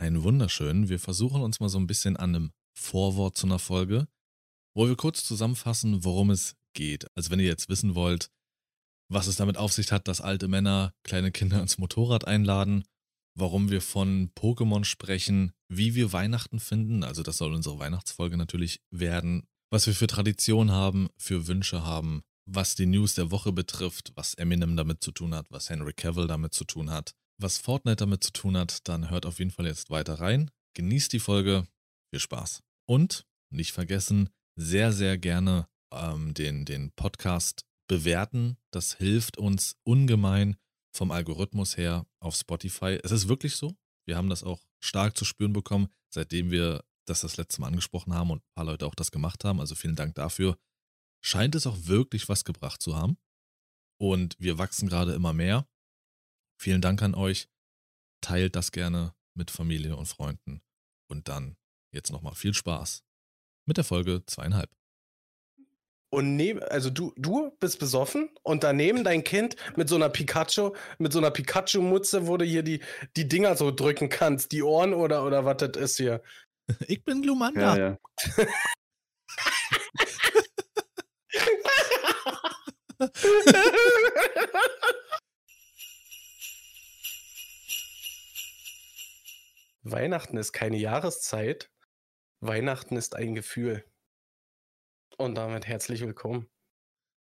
Einen wunderschönen. Wir versuchen uns mal so ein bisschen an einem Vorwort zu einer Folge, wo wir kurz zusammenfassen, worum es geht. Also wenn ihr jetzt wissen wollt, was es damit auf sich hat, dass alte Männer kleine Kinder ins Motorrad einladen, warum wir von Pokémon sprechen, wie wir Weihnachten finden, also das soll unsere Weihnachtsfolge natürlich werden, was wir für Tradition haben, für Wünsche haben, was die News der Woche betrifft, was Eminem damit zu tun hat, was Henry Cavill damit zu tun hat, was Fortnite damit zu tun hat, dann hört auf jeden Fall jetzt weiter rein. Genießt die Folge. Viel Spaß. Und nicht vergessen, sehr, sehr gerne ähm, den, den Podcast bewerten. Das hilft uns ungemein vom Algorithmus her auf Spotify. Es ist wirklich so. Wir haben das auch stark zu spüren bekommen, seitdem wir das das letzte Mal angesprochen haben und ein paar Leute auch das gemacht haben. Also vielen Dank dafür. Scheint es auch wirklich was gebracht zu haben. Und wir wachsen gerade immer mehr. Vielen Dank an euch. Teilt das gerne mit Familie und Freunden. Und dann jetzt nochmal viel Spaß mit der Folge zweieinhalb. Und neben, also du, du bist besoffen und daneben dein Kind mit so einer Pikachu, mit so einer Pikachu-Mutze, wo du hier die, die Dinger so drücken kannst, die Ohren oder, oder was das ist hier. Ich bin Glumanda. Ja, ja. Weihnachten ist keine Jahreszeit. Weihnachten ist ein Gefühl. Und damit herzlich willkommen.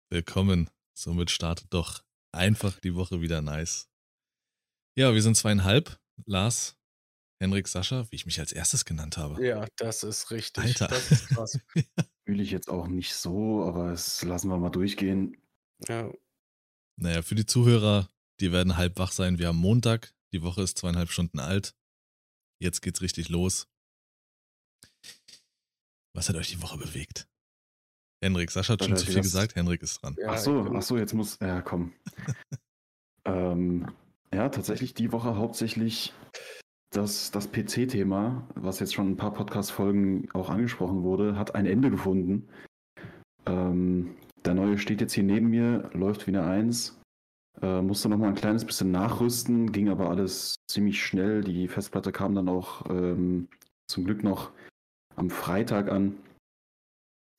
Willkommen. Somit startet doch einfach die Woche wieder nice. Ja, wir sind zweieinhalb. Lars, Henrik, Sascha, wie ich mich als erstes genannt habe. Ja, das ist richtig. Alter. Das ist krass. Fühle ich jetzt auch nicht so, aber das lassen wir mal durchgehen. ja. Naja, für die Zuhörer, die werden halb wach sein. Wir haben Montag, die Woche ist zweieinhalb Stunden alt. Jetzt geht's richtig los. Was hat euch die Woche bewegt? Henrik, Sascha hat schon Sascha, zu viel gesagt, Henrik ist dran. Ja, ach so, ach so, jetzt muss, ja, komm. ähm, ja, tatsächlich die Woche hauptsächlich das, das PC-Thema, was jetzt schon ein paar Podcast-Folgen auch angesprochen wurde, hat ein Ende gefunden. Ähm, der neue steht jetzt hier neben mir, läuft wie eine Eins. Äh, musste noch mal ein kleines bisschen nachrüsten, ging aber alles ziemlich schnell. Die Festplatte kam dann auch ähm, zum Glück noch am Freitag an.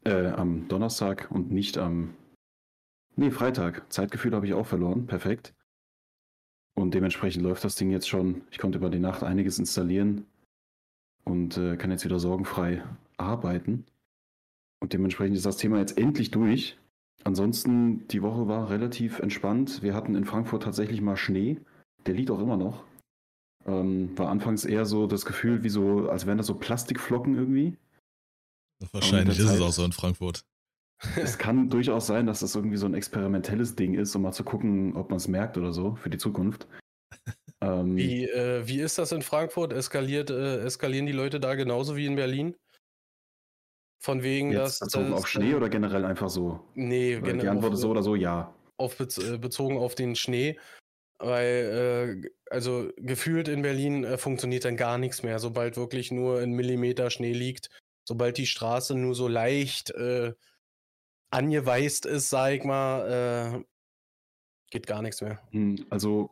Äh, am Donnerstag und nicht am. Nee, Freitag. Zeitgefühl habe ich auch verloren. Perfekt. Und dementsprechend läuft das Ding jetzt schon. Ich konnte über die Nacht einiges installieren und äh, kann jetzt wieder sorgenfrei arbeiten. Und dementsprechend ist das Thema jetzt endlich durch. Ansonsten, die Woche war relativ entspannt. Wir hatten in Frankfurt tatsächlich mal Schnee. Der liegt auch immer noch. Ähm, war anfangs eher so das Gefühl, wie so, als wären das so Plastikflocken irgendwie. Wahrscheinlich ist es Zeit- auch so in Frankfurt. Es kann durchaus sein, dass das irgendwie so ein experimentelles Ding ist, um mal zu gucken, ob man es merkt oder so für die Zukunft. Ähm, Wie, äh, wie ist das in Frankfurt? Eskaliert, äh, eskalieren die Leute da genauso wie in Berlin? Von wegen, jetzt dass. bezogen dass, auf Schnee oder generell einfach so? Nee, Weil generell die Antwort auf, ist so oder so ja. auf äh, bezogen auf den Schnee. Weil, äh, also gefühlt in Berlin äh, funktioniert dann gar nichts mehr, sobald wirklich nur ein Millimeter Schnee liegt. Sobald die Straße nur so leicht äh, angeweißt ist, sag ich mal, äh, geht gar nichts mehr. Hm, Also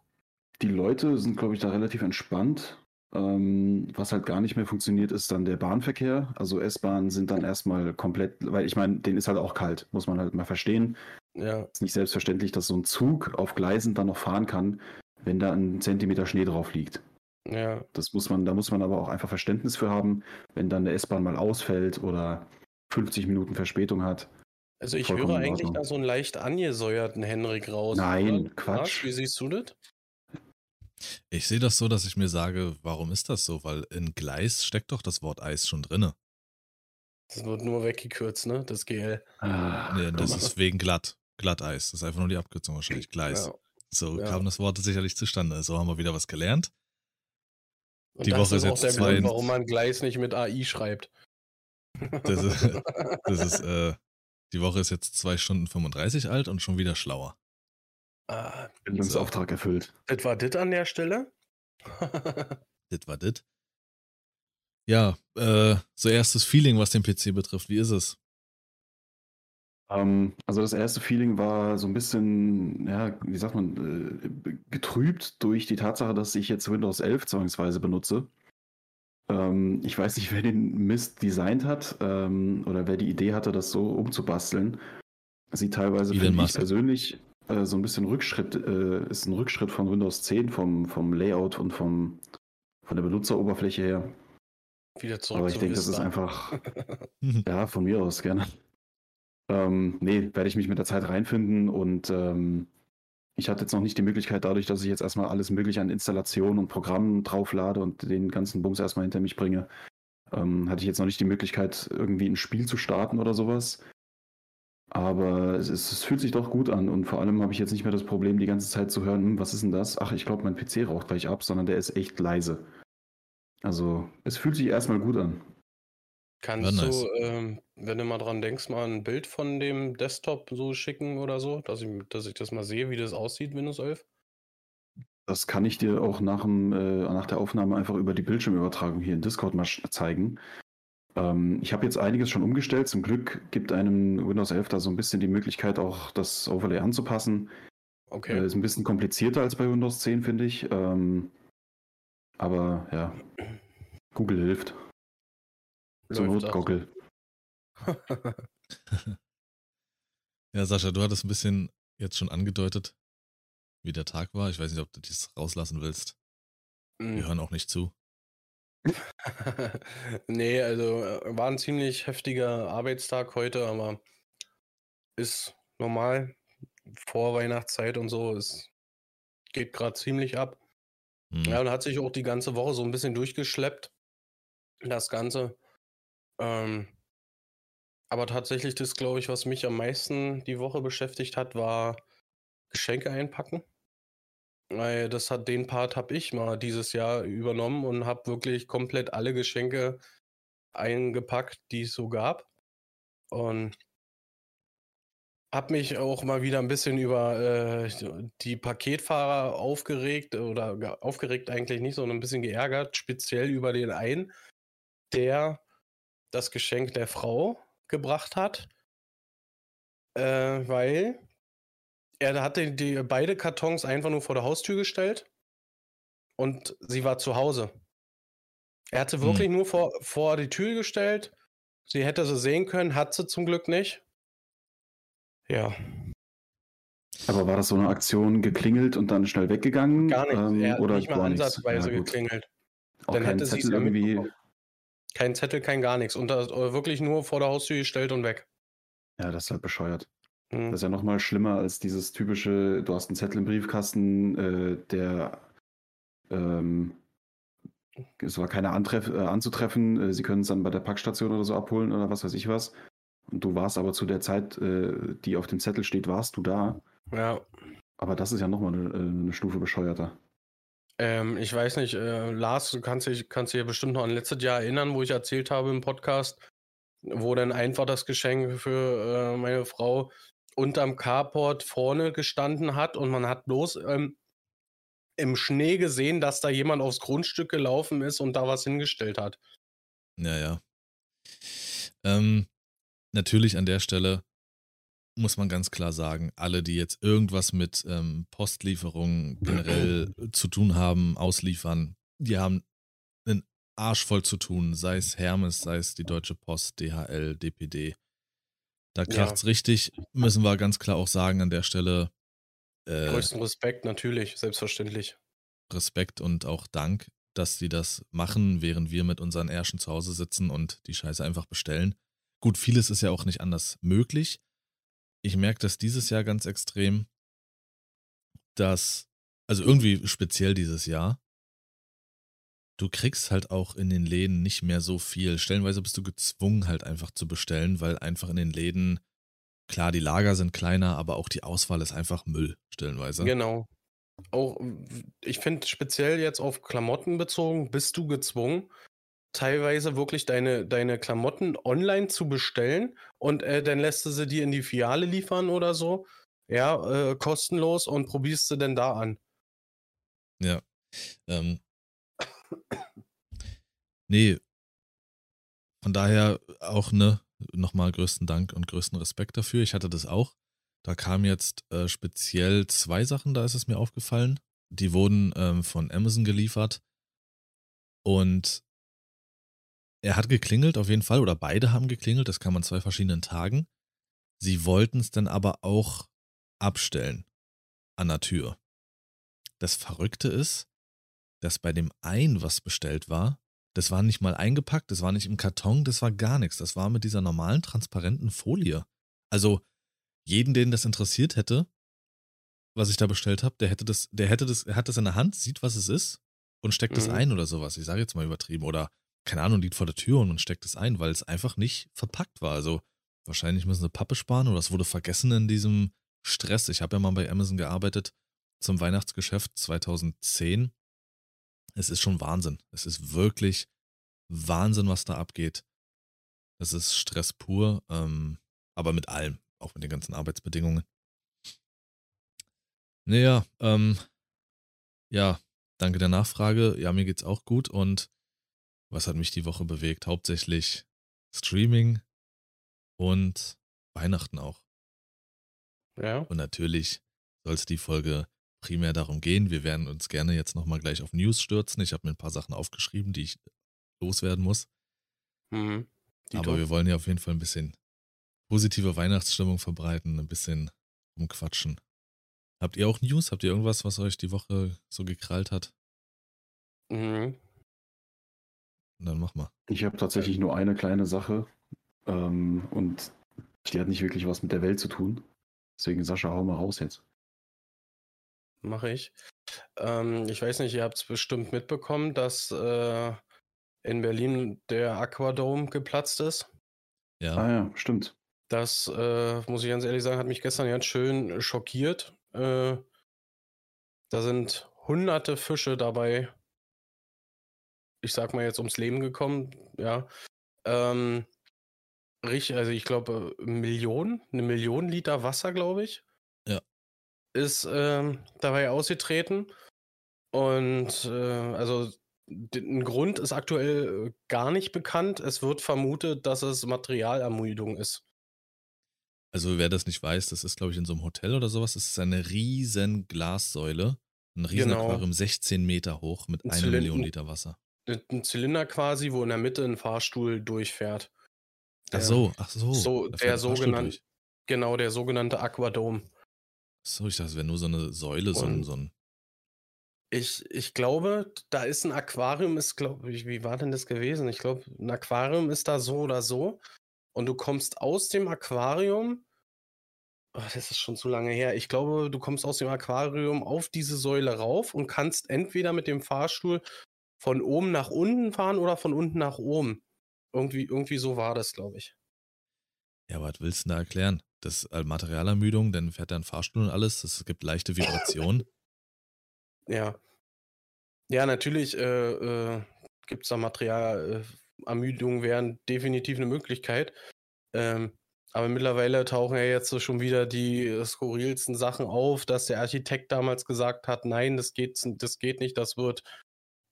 die Leute sind, glaube ich, da relativ entspannt. Ähm, was halt gar nicht mehr funktioniert, ist dann der Bahnverkehr. Also S-Bahnen sind dann erstmal komplett, weil ich meine, den ist halt auch kalt, muss man halt mal verstehen. Ja, ist nicht selbstverständlich, dass so ein Zug auf Gleisen dann noch fahren kann, wenn da ein Zentimeter Schnee drauf liegt. ja. Das muss man, da muss man aber auch einfach Verständnis für haben, wenn dann der S-Bahn mal ausfällt oder 50 Minuten Verspätung hat. Also ich Vollkommen höre eigentlich da so einen leicht angesäuerten Henrik raus. Nein, oder? Quatsch. Lars, Wie siehst du das? Ich sehe das so, dass ich mir sage, warum ist das so? Weil in Gleis steckt doch das Wort Eis schon drinne. Das wird nur weggekürzt, ne? Das GL. Ah, Nee, das ist wegen glatt. Glatteis. Das ist einfach nur die Abkürzung wahrscheinlich. Gleis. Ja. So Ja. kam das Wort sicherlich zustande. So haben wir wieder was gelernt. Und Die das Woche ist auch jetzt der zwei- Grund, warum man Gleis nicht mit AI schreibt. Das ist, das ist äh, die Woche ist jetzt zwei Stunden 35 alt und schon wieder schlauer. Ah, Bildungsauftrag erfüllt. das war das an der Stelle? Das war das. Ja, äh, so erstes Feeling, was den PC betrifft. Wie ist es? Ähm, also das erste Feeling war so ein bisschen, ja, wie sagt man, äh, getrübt durch die Tatsache, dass ich jetzt Windows 11 zwangsweise benutze. Ähm, ich weiß nicht, wer den Mist designt hat ähm, oder wer die Idee hatte, das so umzubasteln. Sieht teilweise, Elon finde ich Musk. persönlich, äh, so ein bisschen Rückschritt, äh, ist ein Rückschritt von Windows 10 vom, vom Layout und vom, von der Benutzeroberfläche her. Wieder zurück Aber ich denke, das ist einfach, ja, von mir aus gerne. Ähm, nee, werde ich mich mit der Zeit reinfinden und ähm, ich hatte jetzt noch nicht die Möglichkeit, dadurch, dass ich jetzt erstmal alles mögliche an Installationen und Programmen drauflade und den ganzen Bums erstmal hinter mich bringe, ähm, hatte ich jetzt noch nicht die Möglichkeit, irgendwie ein Spiel zu starten oder sowas. Aber es, ist, es fühlt sich doch gut an und vor allem habe ich jetzt nicht mehr das Problem, die ganze Zeit zu hören, hm, was ist denn das? Ach, ich glaube, mein PC raucht gleich ab, sondern der ist echt leise. Also, es fühlt sich erstmal gut an. Kannst Ja, nice. du, ähm, wenn du mal dran denkst, mal ein Bild von dem Desktop so schicken oder so, dass ich, dass ich das mal sehe, wie das aussieht, Windows 11? Das kann ich dir auch nach, dem, äh, nach der Aufnahme einfach über die Bildschirmübertragung hier in Discord mal zeigen. Ähm, ich habe jetzt einiges schon umgestellt. Zum Glück gibt einem Windows 11 da so ein bisschen die Möglichkeit, auch das Overlay anzupassen. Okay. Äh, ist ein bisschen komplizierter als bei Windows 10, finde ich. Ähm, aber ja, Google hilft. Zur Not. Goggle. Ja, Sascha, du hattest ein bisschen jetzt schon angedeutet, wie der Tag war. Ich weiß nicht, ob du dies rauslassen willst. Wir Mm. hören auch nicht zu. nee, also äh, war ein ziemlich heftiger Arbeitstag heute, aber ist normal. Vor Weihnachtszeit und so, es geht gerade ziemlich ab. Hm. Ja, und hat sich auch die ganze Woche so ein bisschen durchgeschleppt. Das Ganze. Ähm, aber tatsächlich das, glaube ich, was mich am meisten die Woche beschäftigt hat, war Geschenke einpacken. Das hat den Part habe ich mal dieses Jahr übernommen und habe wirklich komplett alle Geschenke eingepackt, die es so gab. Und habe mich auch mal wieder ein bisschen über äh, die Paketfahrer aufgeregt oder ge- aufgeregt eigentlich nicht, sondern ein bisschen geärgert, speziell über den einen, der das Geschenk der Frau gebracht hat, äh, weil er hatte die beide Kartons einfach nur vor der Haustür gestellt und sie war zu Hause. Er hatte Hm. wirklich nur vor, vor die Tür gestellt. Sie hätte sie sehen können, hat sie zum Glück nicht. Ja, Aber war das so eine Aktion geklingelt und dann schnell weggegangen? gar nicht. Ähm, er hat oder nicht mal ansatzweise Ja, geklingelt. Auch Dann kein hätte sie Zettel irgendwie. Kein Zettel, kein gar nichts. Und das äh, wirklich nur vor der Haustür gestellt und weg. Ja, das ist halt bescheuert. Hm. Das ist ja noch mal schlimmer als dieses typische, du hast einen Zettel im Briefkasten, äh, der ähm, es war keiner äh, anzutreffen, äh, sie können es dann bei der Packstation oder so abholen oder was weiß ich was. Und du warst aber zu der Zeit, äh, die auf dem Zettel steht, warst du da. Ja, Aber das ist ja nochmal eine, äh, eine Stufe bescheuerter. Ähm, ich weiß nicht, äh, Lars, du kannst dich, kannst dich ja bestimmt noch an letztes Jahr erinnern, wo ich erzählt habe im Podcast, wo dann einfach das Geschenk für äh, meine Frau unterm Carport vorne gestanden hat und man hat bloß ähm, im Schnee gesehen, dass da jemand aufs Grundstück gelaufen ist und da was hingestellt hat. Ja, ja. Ähm, natürlich an der Stelle muss man ganz klar sagen, alle, die jetzt irgendwas mit ähm, Postlieferungen generell zu tun haben, ausliefern, die haben einen Arsch voll zu tun, sei es Hermes, sei es die Deutsche Post, DHL, DPD. Da Ja. kracht's richtig, müssen wir ganz klar auch sagen an der Stelle. Äh, Größten Respekt, natürlich, selbstverständlich. Respekt und auch Dank, dass sie das machen, während wir mit unseren Ärschen zu Hause sitzen und die Scheiße einfach bestellen. Gut, vieles ist ja auch nicht anders möglich. Ich merke das dieses Jahr ganz extrem, dass, also irgendwie speziell dieses Jahr, du kriegst halt auch in den Läden nicht mehr so viel. Stellenweise bist du gezwungen halt einfach zu bestellen, weil einfach in den Läden, klar, die Lager sind kleiner, aber auch die Auswahl ist einfach Müll, stellenweise. Genau. Auch, ich finde speziell jetzt auf Klamotten bezogen, bist du gezwungen, teilweise wirklich deine, deine Klamotten online zu bestellen und äh, dann lässt du sie dir in die Filiale liefern oder so. Ja, äh, kostenlos und probierst sie dann da an. Ja. Ähm, nee. Von daher auch, ne, nochmal größten Dank und größten Respekt dafür. Ich hatte das auch. Da kamen jetzt äh, speziell zwei Sachen, da ist es mir aufgefallen. Die wurden ähm, von Amazon geliefert. Und er hat geklingelt auf jeden Fall, oder beide haben geklingelt, das kam an zwei verschiedenen Tagen. Sie wollten es dann aber auch abstellen an der Tür. Das Verrückte ist, dass bei dem einen, was bestellt war, das war nicht mal eingepackt, das war nicht im Karton, das war gar nichts. Das war mit dieser normalen, transparenten Folie. Also, jeden, den das interessiert hätte, was ich da bestellt habe, der hätte das, der hätte das, er hat das in der Hand, sieht, was es ist und steckt es Mhm. ein oder sowas. Ich sage jetzt mal übertrieben. Oder, keine Ahnung, liegt vor der Tür und steckt es ein, weil es einfach nicht verpackt war. Also, wahrscheinlich müssen sie Pappe sparen oder es wurde vergessen in diesem Stress. Ich habe ja mal bei Amazon gearbeitet zum Weihnachtsgeschäft 2010. Es ist schon Wahnsinn. Es ist wirklich Wahnsinn, was da abgeht. Das ist Stress pur, ähm, aber mit allem, auch mit den ganzen Arbeitsbedingungen. Naja, ähm, ja, danke der Nachfrage. Ja, mir geht's auch gut und was hat mich die Woche bewegt? Hauptsächlich Streaming und Weihnachten auch. Ja. Und natürlich soll es die Folge primär darum gehen. Wir werden uns gerne jetzt nochmal gleich auf News stürzen. Ich habe mir ein paar Sachen aufgeschrieben, die ich loswerden muss. Mhm. Aber Dito. wir wollen ja auf jeden Fall ein bisschen positive Weihnachtsstimmung verbreiten, ein bisschen umquatschen. Habt ihr auch News? Habt ihr irgendwas, was euch die Woche so gekrallt hat? Mhm. Dann mach mal. Ich habe tatsächlich nur eine kleine Sache ähm, und die hat nicht wirklich was mit der Welt zu tun. Deswegen, Sascha, hau mal raus jetzt. Mache ich. Ähm, ich weiß nicht, ihr habt es bestimmt mitbekommen, dass äh, in Berlin der Aquadome geplatzt ist. Ja, Ah ja, stimmt. Das, äh, muss ich ganz ehrlich sagen, hat mich gestern ganz schön schockiert. Äh, da sind hunderte Fische dabei, ich sag mal jetzt ums Leben gekommen, ja. Ähm, richtig, also ich glaube, Millionen, eine Million Liter Wasser, glaube ich. Ist ähm, dabei ausgetreten. Und äh, also ein Grund ist aktuell äh, gar nicht bekannt. Es wird vermutet, dass es Materialermüdung ist. also wer das nicht weiß, das ist, glaube ich, in so einem Hotel oder sowas. Das ist eine riesen Glassäule. Ein riesen Genau. Aquarium, 16 Meter hoch mit Ein einer Zylinder- Million Liter Wasser. ein Zylinder quasi, wo in der Mitte ein Fahrstuhl durchfährt. Ach so, ach so. so der sogenannte, genau, der sogenannte Aquadome. So, ich dachte, es wäre nur so eine Säule, so ein, so ein. Ich, ich glaube, da ist ein Aquarium, ist, glaube ich, wie war denn das gewesen? Ich glaube, ein Aquarium ist da so oder so. Und du kommst aus dem Aquarium. Oh, das ist schon zu lange her. Ich glaube, du kommst aus dem Aquarium auf diese Säule rauf und kannst entweder mit dem Fahrstuhl von oben nach unten fahren oder von unten nach oben. Irgendwie, irgendwie so war das, glaube ich. Ja, was willst du denn da erklären? Das äh, Materialermüdung, dann fährt da ein Fahrstuhl und alles. Es gibt leichte Vibrationen. Ja. Ja, natürlich äh, äh, gibt es da Material. Äh, wären definitiv eine Möglichkeit. Ähm, aber mittlerweile tauchen ja jetzt so schon wieder die äh, skurrilsten Sachen auf, dass der Architekt damals gesagt hat, nein, das geht, das geht nicht, das wird,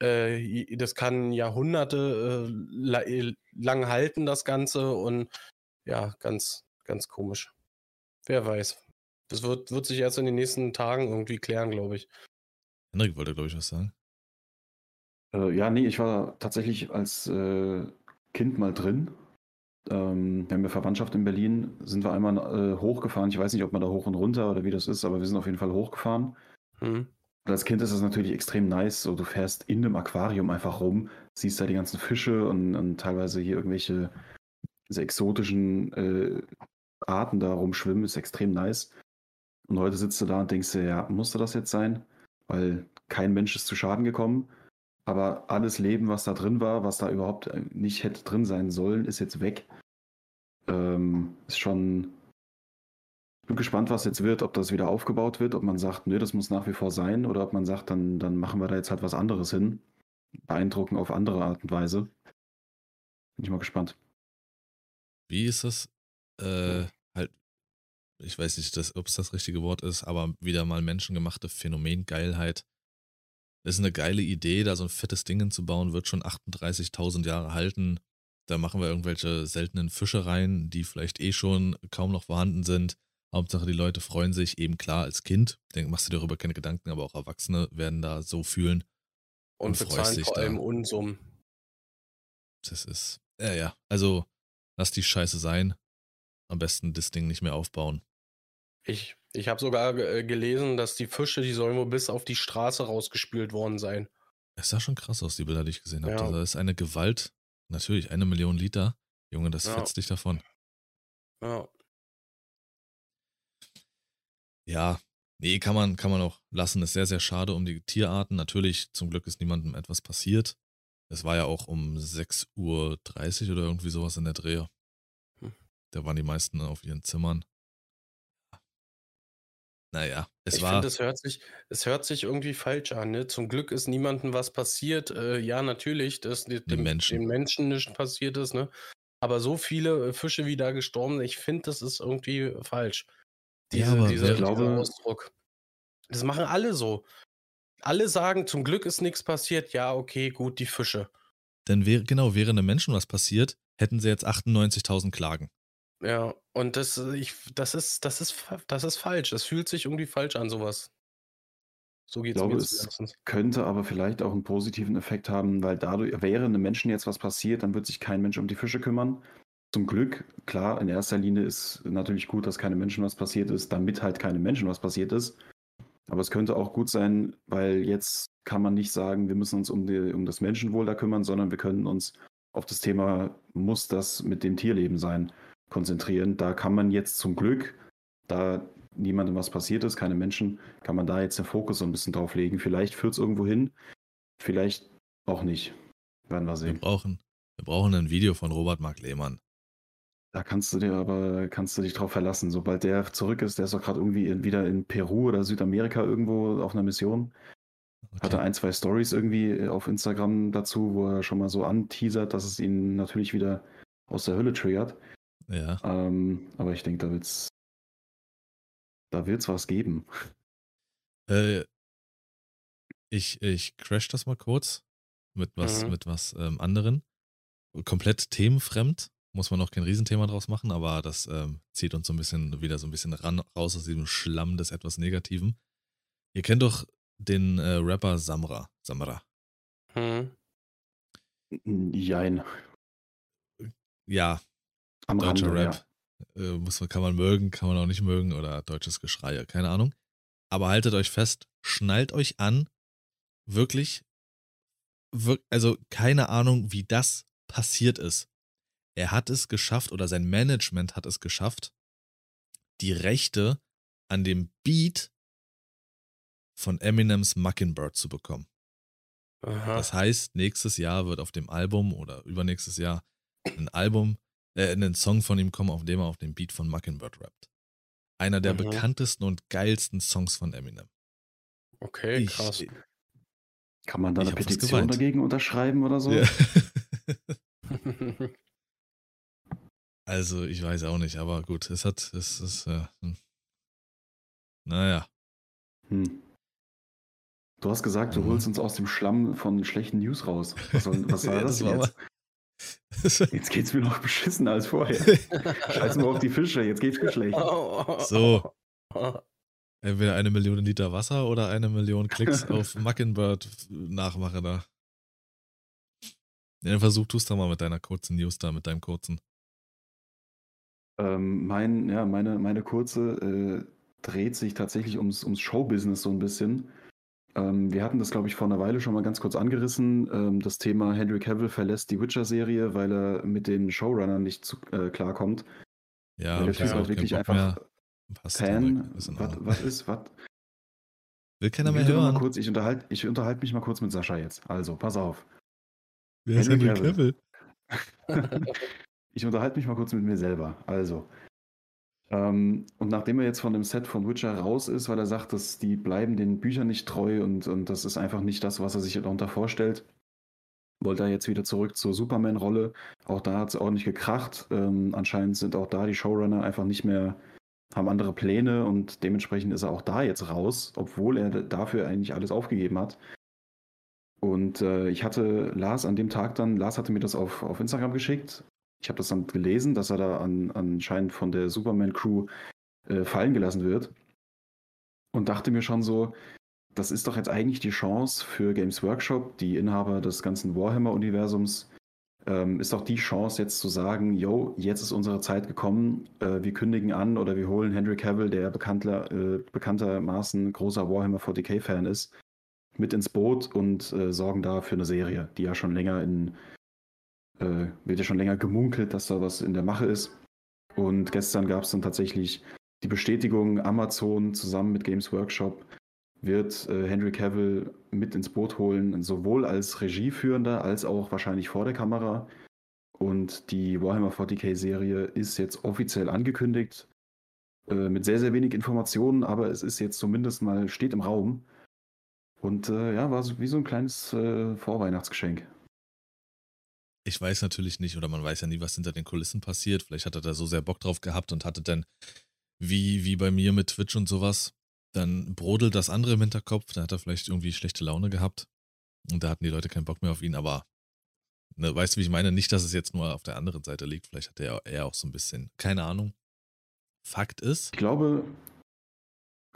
äh, das kann Jahrhunderte äh, lang halten, das Ganze. Und ja, ganz, ganz komisch. Wer weiß. Das wird, wird sich erst in den nächsten Tagen irgendwie klären, glaube ich. Henrik wollte, glaube ich, was sagen. Äh, ja, nee, ich war tatsächlich als äh, Kind mal drin. Ähm, wir haben ja Verwandtschaft in Berlin, sind wir einmal äh, hochgefahren. Ich weiß nicht, ob man da hoch und runter oder wie das ist, aber wir sind auf jeden Fall hochgefahren. Hm. Und als Kind ist es natürlich extrem nice. So, du fährst in dem Aquarium einfach rum, siehst da die ganzen Fische und, und teilweise hier irgendwelche diese exotischen äh, Arten da rumschwimmen, ist extrem nice. Und heute sitzt du da und denkst dir, ja, musste das jetzt sein? Weil kein Mensch ist zu Schaden gekommen. Aber alles Leben, was da drin war, was da überhaupt äh, nicht hätte drin sein sollen, ist jetzt weg. Ähm, ist schon. Ich bin gespannt, was jetzt wird, ob das wieder aufgebaut wird, ob man sagt, nö, das muss nach wie vor sein, oder ob man sagt, dann, dann machen wir da jetzt halt was anderes hin. Beeindrucken auf andere Art und Weise. Bin ich mal gespannt. Wie ist das? Äh, halt, ich weiß nicht, ob es das richtige Wort ist, aber wieder mal menschengemachte Phänomengeilheit. Das ist eine geile Idee, da so ein fettes Ding hinzubauen, wird schon 38.000 Jahre halten. Da machen wir irgendwelche seltenen Fische rein, die vielleicht eh schon kaum noch vorhanden sind. Hauptsache, die Leute freuen sich, eben klar als Kind. Denk, machst du dir darüber keine Gedanken, aber auch Erwachsene werden da so fühlen. Und, Und bezahlen vor da. allem Unsummen. das ist, ja, ja. Also, lass die Scheiße sein. Am besten das Ding nicht mehr aufbauen. Ich, ich habe sogar äh, gelesen, dass die Fische, die sollen wohl bis auf die Straße rausgespült worden sein. Es sah schon krass aus, die Bilder, die ich gesehen habe. Ja. Da ist eine Gewalt. Natürlich, eine Million Liter. Junge, das Ja. fetzt dich davon. Ja. Ja, nee, kann man, kann man auch lassen. Ist sehr, sehr schade um die Tierarten. Natürlich, zum Glück ist niemandem etwas passiert. Es war ja auch um 6.30 Uhr oder irgendwie sowas in der Dreh. Hm. Da waren die meisten auf ihren Zimmern. Naja, es ich war. finde, es hört sich, es hört sich irgendwie falsch an. Ne? Zum Glück ist niemandem was passiert. Äh, ja, natürlich, dass dem, Menschen. den Menschen nichts passiert ist. Ne? Aber so viele äh, Fische wie da gestorben sind, ich finde, das ist irgendwie falsch. Ja, Diese, aber dieser, Ich glaube- dieser Ausdruck. Das machen alle so. Alle sagen, zum Glück ist nichts passiert. Ja, okay, gut, die Fische. Denn wäre, genau, wäre einem Menschen was passiert, hätten sie jetzt 98.000 Klagen. Ja, und das, ich, das, ist, das, ist, das ist falsch. Das fühlt sich irgendwie falsch an, sowas. So geht es glaube, mir es-. Könnte aber vielleicht auch einen positiven Effekt haben, weil dadurch wäre einem Menschen jetzt was passiert, dann wird sich kein Mensch um die Fische kümmern. Zum Glück, klar, in erster Linie ist natürlich gut, dass keine Menschen was passiert ist, damit halt keine Menschen was passiert ist. Aber es könnte auch gut sein, weil jetzt kann man nicht sagen, wir müssen uns um, die, um das Menschenwohl da kümmern, sondern wir können uns auf das Thema, muss das mit dem Tierleben sein, konzentrieren. Da kann man jetzt zum Glück, da niemandem was passiert ist, keine Menschen, kann man da jetzt den Fokus so ein bisschen drauf legen. Vielleicht führt es irgendwo hin, vielleicht auch nicht. Werden wir Wir sehen. brauchen, wir brauchen ein Video von Robert Mark Lehmann. Da kannst du dir aber, kannst du dich drauf verlassen. Sobald der zurück ist, der ist doch gerade irgendwie in, wieder in Peru oder Südamerika irgendwo auf einer Mission. Hatte Okay. ein, zwei Stories irgendwie auf Instagram dazu, wo er schon mal so anteasert, dass es ihn natürlich wieder aus der Hölle triggert. Ja. Ähm, aber ich denke, da wird's, da wird's was geben. Äh, ich, ich crash das mal kurz mit was, Mhm. mit was ähm, anderen. Komplett themenfremd. Muss man noch kein Riesenthema draus machen, aber das ähm, zieht uns so ein bisschen wieder so ein bisschen ran, raus aus diesem Schlamm des etwas Negativen. Ihr kennt doch den äh, Rapper Samra. Samra. Hm. Jein. Ja, Am deutscher Rande, Rap. Äh, muss man, kann man mögen, kann man auch nicht mögen oder deutsches Geschrei, keine Ahnung. Aber haltet euch fest, schnallt euch an, wirklich, wirk also keine Ahnung, wie das passiert ist. Er hat es geschafft oder sein Management hat es geschafft, die Rechte an dem Beat von Eminems Mockingbird zu bekommen. Aha. Das heißt, nächstes Jahr wird auf dem Album oder übernächstes Jahr ein Album, äh, ein Song von ihm kommen, auf dem er auf dem Beat von Mockingbird rappt. Einer der Mhm. bekanntesten und geilsten Songs von Eminem. Okay, Ich- krass. Kann man da eine Petition dagegen unterschreiben oder so? Ja. also, ich weiß auch nicht, aber gut, es hat, es ist, äh, hm. naja, Hm. Du hast gesagt, du Mhm. holst uns aus dem Schlamm von schlechten News raus. Was, soll, was war Ja, das, das denn war jetzt? Jetzt geht's mir noch beschissener als vorher. Scheiß mal auf die Fische, jetzt geht's mir schlecht. So. Entweder eine Million Liter Wasser oder eine Million Klicks auf Mockingbird Nachmache da. Ja, versuch tust du mal mit deiner kurzen News da, mit deinem kurzen. Ähm, mein, ja, meine, meine kurze äh, dreht sich tatsächlich ums, ums Showbusiness so ein bisschen. Ähm, wir hatten das, glaube ich, vor einer Weile schon mal ganz kurz angerissen. Ähm, das Thema Henry Cavill verlässt die Witcher-Serie, weil er mit den Showrunnern nicht zu, äh, klarkommt. Ja, weil der Typ auch wirklich einfach Fan. ist Was, was ist, was? Will keiner mehr doch mal hören. kurz, ich unterhalte ich unterhalt mich mal kurz mit Sascha jetzt. Also, pass auf. Wer ist Henry Henry Cavill. ich unterhalte mich mal kurz mit mir selber. Also. Ähm, und nachdem er jetzt von dem Set von Witcher raus ist, weil er sagt, dass die bleiben den Büchern nicht treu und, und das ist einfach nicht das, was er sich darunter vorstellt, wollte er jetzt wieder zurück zur Superman-Rolle. Auch da hat es ordentlich gekracht. Ähm, anscheinend sind auch da die Showrunner einfach nicht mehr, haben andere Pläne und dementsprechend ist er auch da jetzt raus, obwohl er dafür eigentlich alles aufgegeben hat. Und äh, ich hatte Lars an dem Tag dann, Lars hatte mir das auf, auf Instagram geschickt. Ich habe das dann gelesen, dass er da an, anscheinend von der Superman-Crew äh, fallen gelassen wird. Und dachte mir schon so, das ist doch jetzt eigentlich die Chance für Games Workshop, die Inhaber des ganzen Warhammer-Universums, ähm, ist auch die Chance jetzt zu sagen, yo, jetzt ist unsere Zeit gekommen, äh, wir kündigen an oder wir holen Henry Cavill, der bekannter, äh, bekanntermaßen großer Warhammer 40k-Fan ist, mit ins Boot und äh, sorgen da für eine Serie, die ja schon länger in, äh, wird ja schon länger gemunkelt, dass da was in der Mache ist. Und gestern gab es dann tatsächlich die Bestätigung, Amazon zusammen mit Games Workshop wird äh, Henry Cavill mit ins Boot holen, sowohl als Regieführender als auch wahrscheinlich vor der Kamera. Und die Warhammer 40k-Serie ist jetzt offiziell angekündigt, äh, mit sehr, sehr wenig Informationen, aber es ist jetzt zumindest mal, steht im Raum. Und äh, ja, war so wie so ein kleines äh, Vorweihnachtsgeschenk. Ich weiß natürlich nicht, oder man weiß ja nie, was hinter den Kulissen passiert. Vielleicht hat er da so sehr Bock drauf gehabt und hatte dann, wie, wie bei mir mit Twitch und sowas, dann brodelt das andere im Hinterkopf, da hat er vielleicht irgendwie schlechte Laune gehabt und da hatten die Leute keinen Bock mehr auf ihn, aber ne, weißt du, wie ich meine? Nicht, dass es jetzt nur auf der anderen Seite liegt, vielleicht hat er eher auch so ein bisschen, keine Ahnung. Fakt ist. Ich glaube,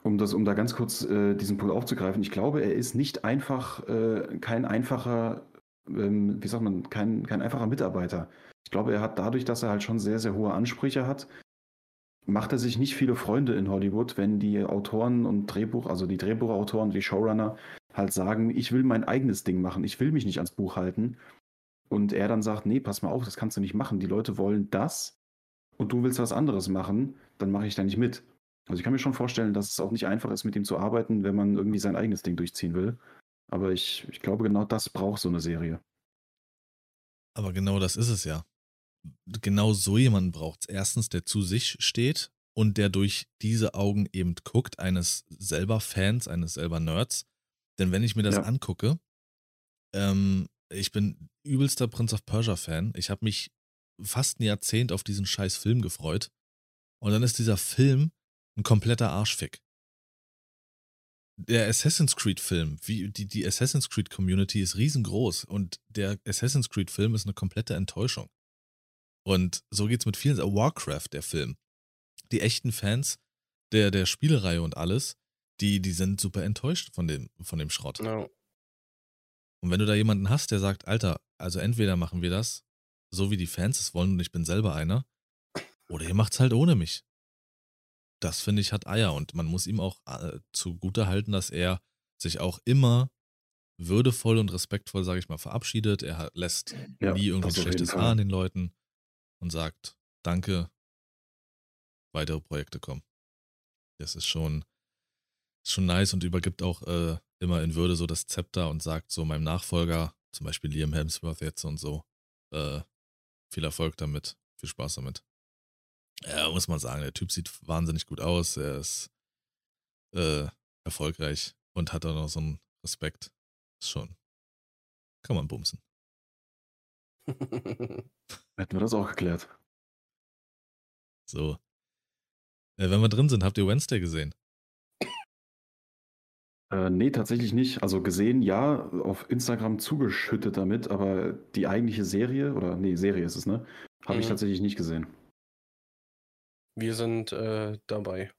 um, das, um da ganz kurz äh, diesen Punkt aufzugreifen, ich glaube, er ist nicht einfach, äh, kein einfacher, ähm, wie sagt man, kein, kein einfacher Mitarbeiter. Ich glaube, er hat dadurch, dass er halt schon sehr, sehr hohe Ansprüche hat, macht er sich nicht viele Freunde in Hollywood, wenn die Autoren und Drehbuch, also die Drehbuchautoren, die Showrunner halt sagen, ich will mein eigenes Ding machen, ich will mich nicht ans Buch halten. Und er dann sagt, nee, pass mal auf, das kannst du nicht machen. Die Leute wollen das und du willst was anderes machen, dann mache ich da nicht mit. Also ich kann mir schon vorstellen, dass es auch nicht einfach ist, mit ihm zu arbeiten, wenn man irgendwie sein eigenes Ding durchziehen will. Aber ich, ich glaube, genau das braucht so eine Serie. Aber genau das ist es ja genau so jemanden braucht es. Erstens, der zu sich steht und der durch diese Augen eben guckt, eines selber Fans, eines selber Nerds. Denn wenn ich mir das ja. angucke, ähm, ich bin übelster Prince of Persia-Fan. Ich habe mich fast ein Jahrzehnt auf diesen scheiß Film gefreut. Und dann ist dieser Film ein kompletter Arschfick. Der Assassin's Creed-Film, wie die, die Assassin's Creed-Community ist riesengroß und der Assassin's Creed-Film ist eine komplette Enttäuschung. Und so geht's mit vielen. Warcraft, der Film. Die echten Fans der, der Spielereihe und alles, die, die sind super enttäuscht von dem, von dem Schrott. No. Und wenn du da jemanden hast, der sagt, Alter, also entweder machen wir das, so wie die Fans es wollen und ich bin selber einer, oder ihr macht's halt ohne mich. Das finde ich hat Eier und man muss ihm auch äh, zugute halten, dass er sich auch immer würdevoll und respektvoll, sage ich mal, verabschiedet. Er lässt ja, nie irgendwie ein schlechtes Haar an den Leuten und sagt, danke, weitere Projekte kommen. Das ist schon, ist schon nice und übergibt auch äh, immer in Würde so das Zepter und sagt so meinem Nachfolger, zum Beispiel Liam Hemsworth jetzt und so, äh, viel Erfolg damit, viel Spaß damit. Ja, muss man sagen, der Typ sieht wahnsinnig gut aus, er ist äh, erfolgreich und hat auch noch so einen Respekt. Ist schon, kann man bumsen. Hätten wir das auch geklärt. So. Äh, wenn wir drin sind, habt ihr Wednesday gesehen? Äh, nee, tatsächlich nicht. Also gesehen, ja, auf Instagram zugeschüttet damit, aber die eigentliche Serie, oder nee, Serie ist es, ne? Habe mhm. ich tatsächlich nicht gesehen. Wir sind äh, dabei.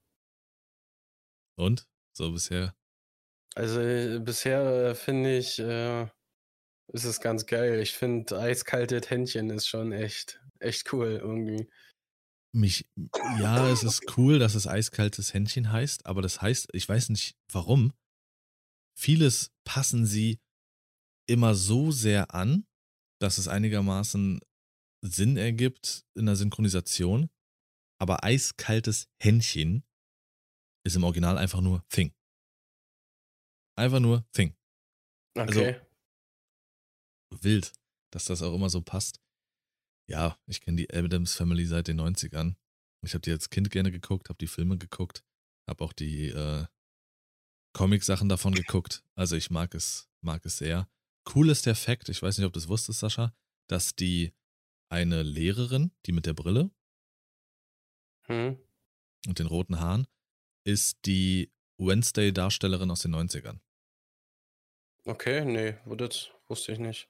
Und? So bisher? Also äh, bisher äh, finde ich, äh, ist es ganz geil. Ich finde, eiskalte Händchen ist schon echt, echt cool irgendwie. Mich, ja, es ist cool, dass es eiskaltes Händchen heißt, aber das heißt, ich weiß nicht warum. Vieles passen sie immer so sehr an, dass es einigermaßen Sinn ergibt in der Synchronisation. Aber eiskaltes Händchen ist im Original einfach nur Thing. Einfach nur Thing. Also okay. Also, wild, dass das auch immer so passt. Ja, ich kenne die Adams Family seit den 90ern. Ich habe die als Kind gerne geguckt, habe die Filme geguckt, habe auch die äh, Comic-Sachen davon geguckt. Also ich mag es, mag es sehr. Cool ist der Fakt, ich weiß nicht, ob du das wusstest, Sascha, dass die eine Lehrerin, die mit der Brille hm. und den roten Haaren, ist die Wednesday-Darstellerin aus den 90ern. Okay, nee, das wusste ich nicht.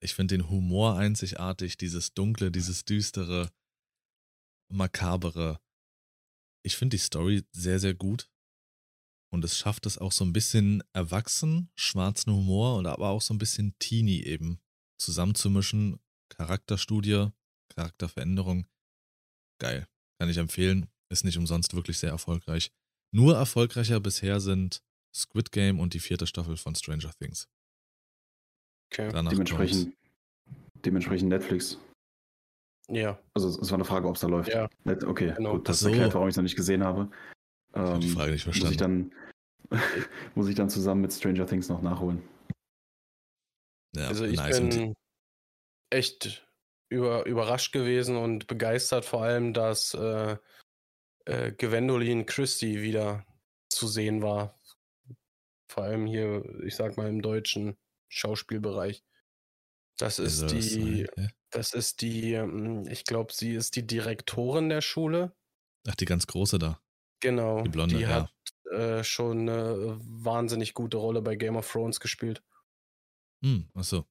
Ich finde den Humor einzigartig, dieses Dunkle, dieses Düstere, Makabere. Ich finde die Story sehr, sehr gut. Und es schafft es auch so ein bisschen erwachsen, schwarzen Humor und aber auch so ein bisschen teeny eben. zusammenzumischen. Charakterstudie, Charakterveränderung. Geil. Kann ich empfehlen. Ist nicht umsonst wirklich sehr erfolgreich. Nur erfolgreicher bisher sind Squid Game und die vierte Staffel von Stranger Things. Okay. Danach Dementsprechend, dementsprechend Netflix. Ja, Also es war eine Frage, ob es da läuft. ja. Net, okay, Genau. gut, das so. erklärt, warum ich es noch nicht gesehen habe. Ich hab die Ähm, Frage nicht muss ich verstanden. dann muss ich dann zusammen mit Stranger Things noch nachholen. Ja, Also ich nice. Bin echt über, überrascht gewesen und begeistert vor allem, dass äh, äh, Gwendolyn Christie wieder zu sehen war. Vor allem hier, ich sag mal, im deutschen Schauspielbereich. Das ist Also, das, die, äh, hä? das ist die, ähm, ich glaube, sie ist die Direktorin der Schule. Ach, die ganz große da. Genau. Die Blonde, die ja. hat äh, schon eine wahnsinnig gute Rolle bei Game of Thrones gespielt. Hm, ach so.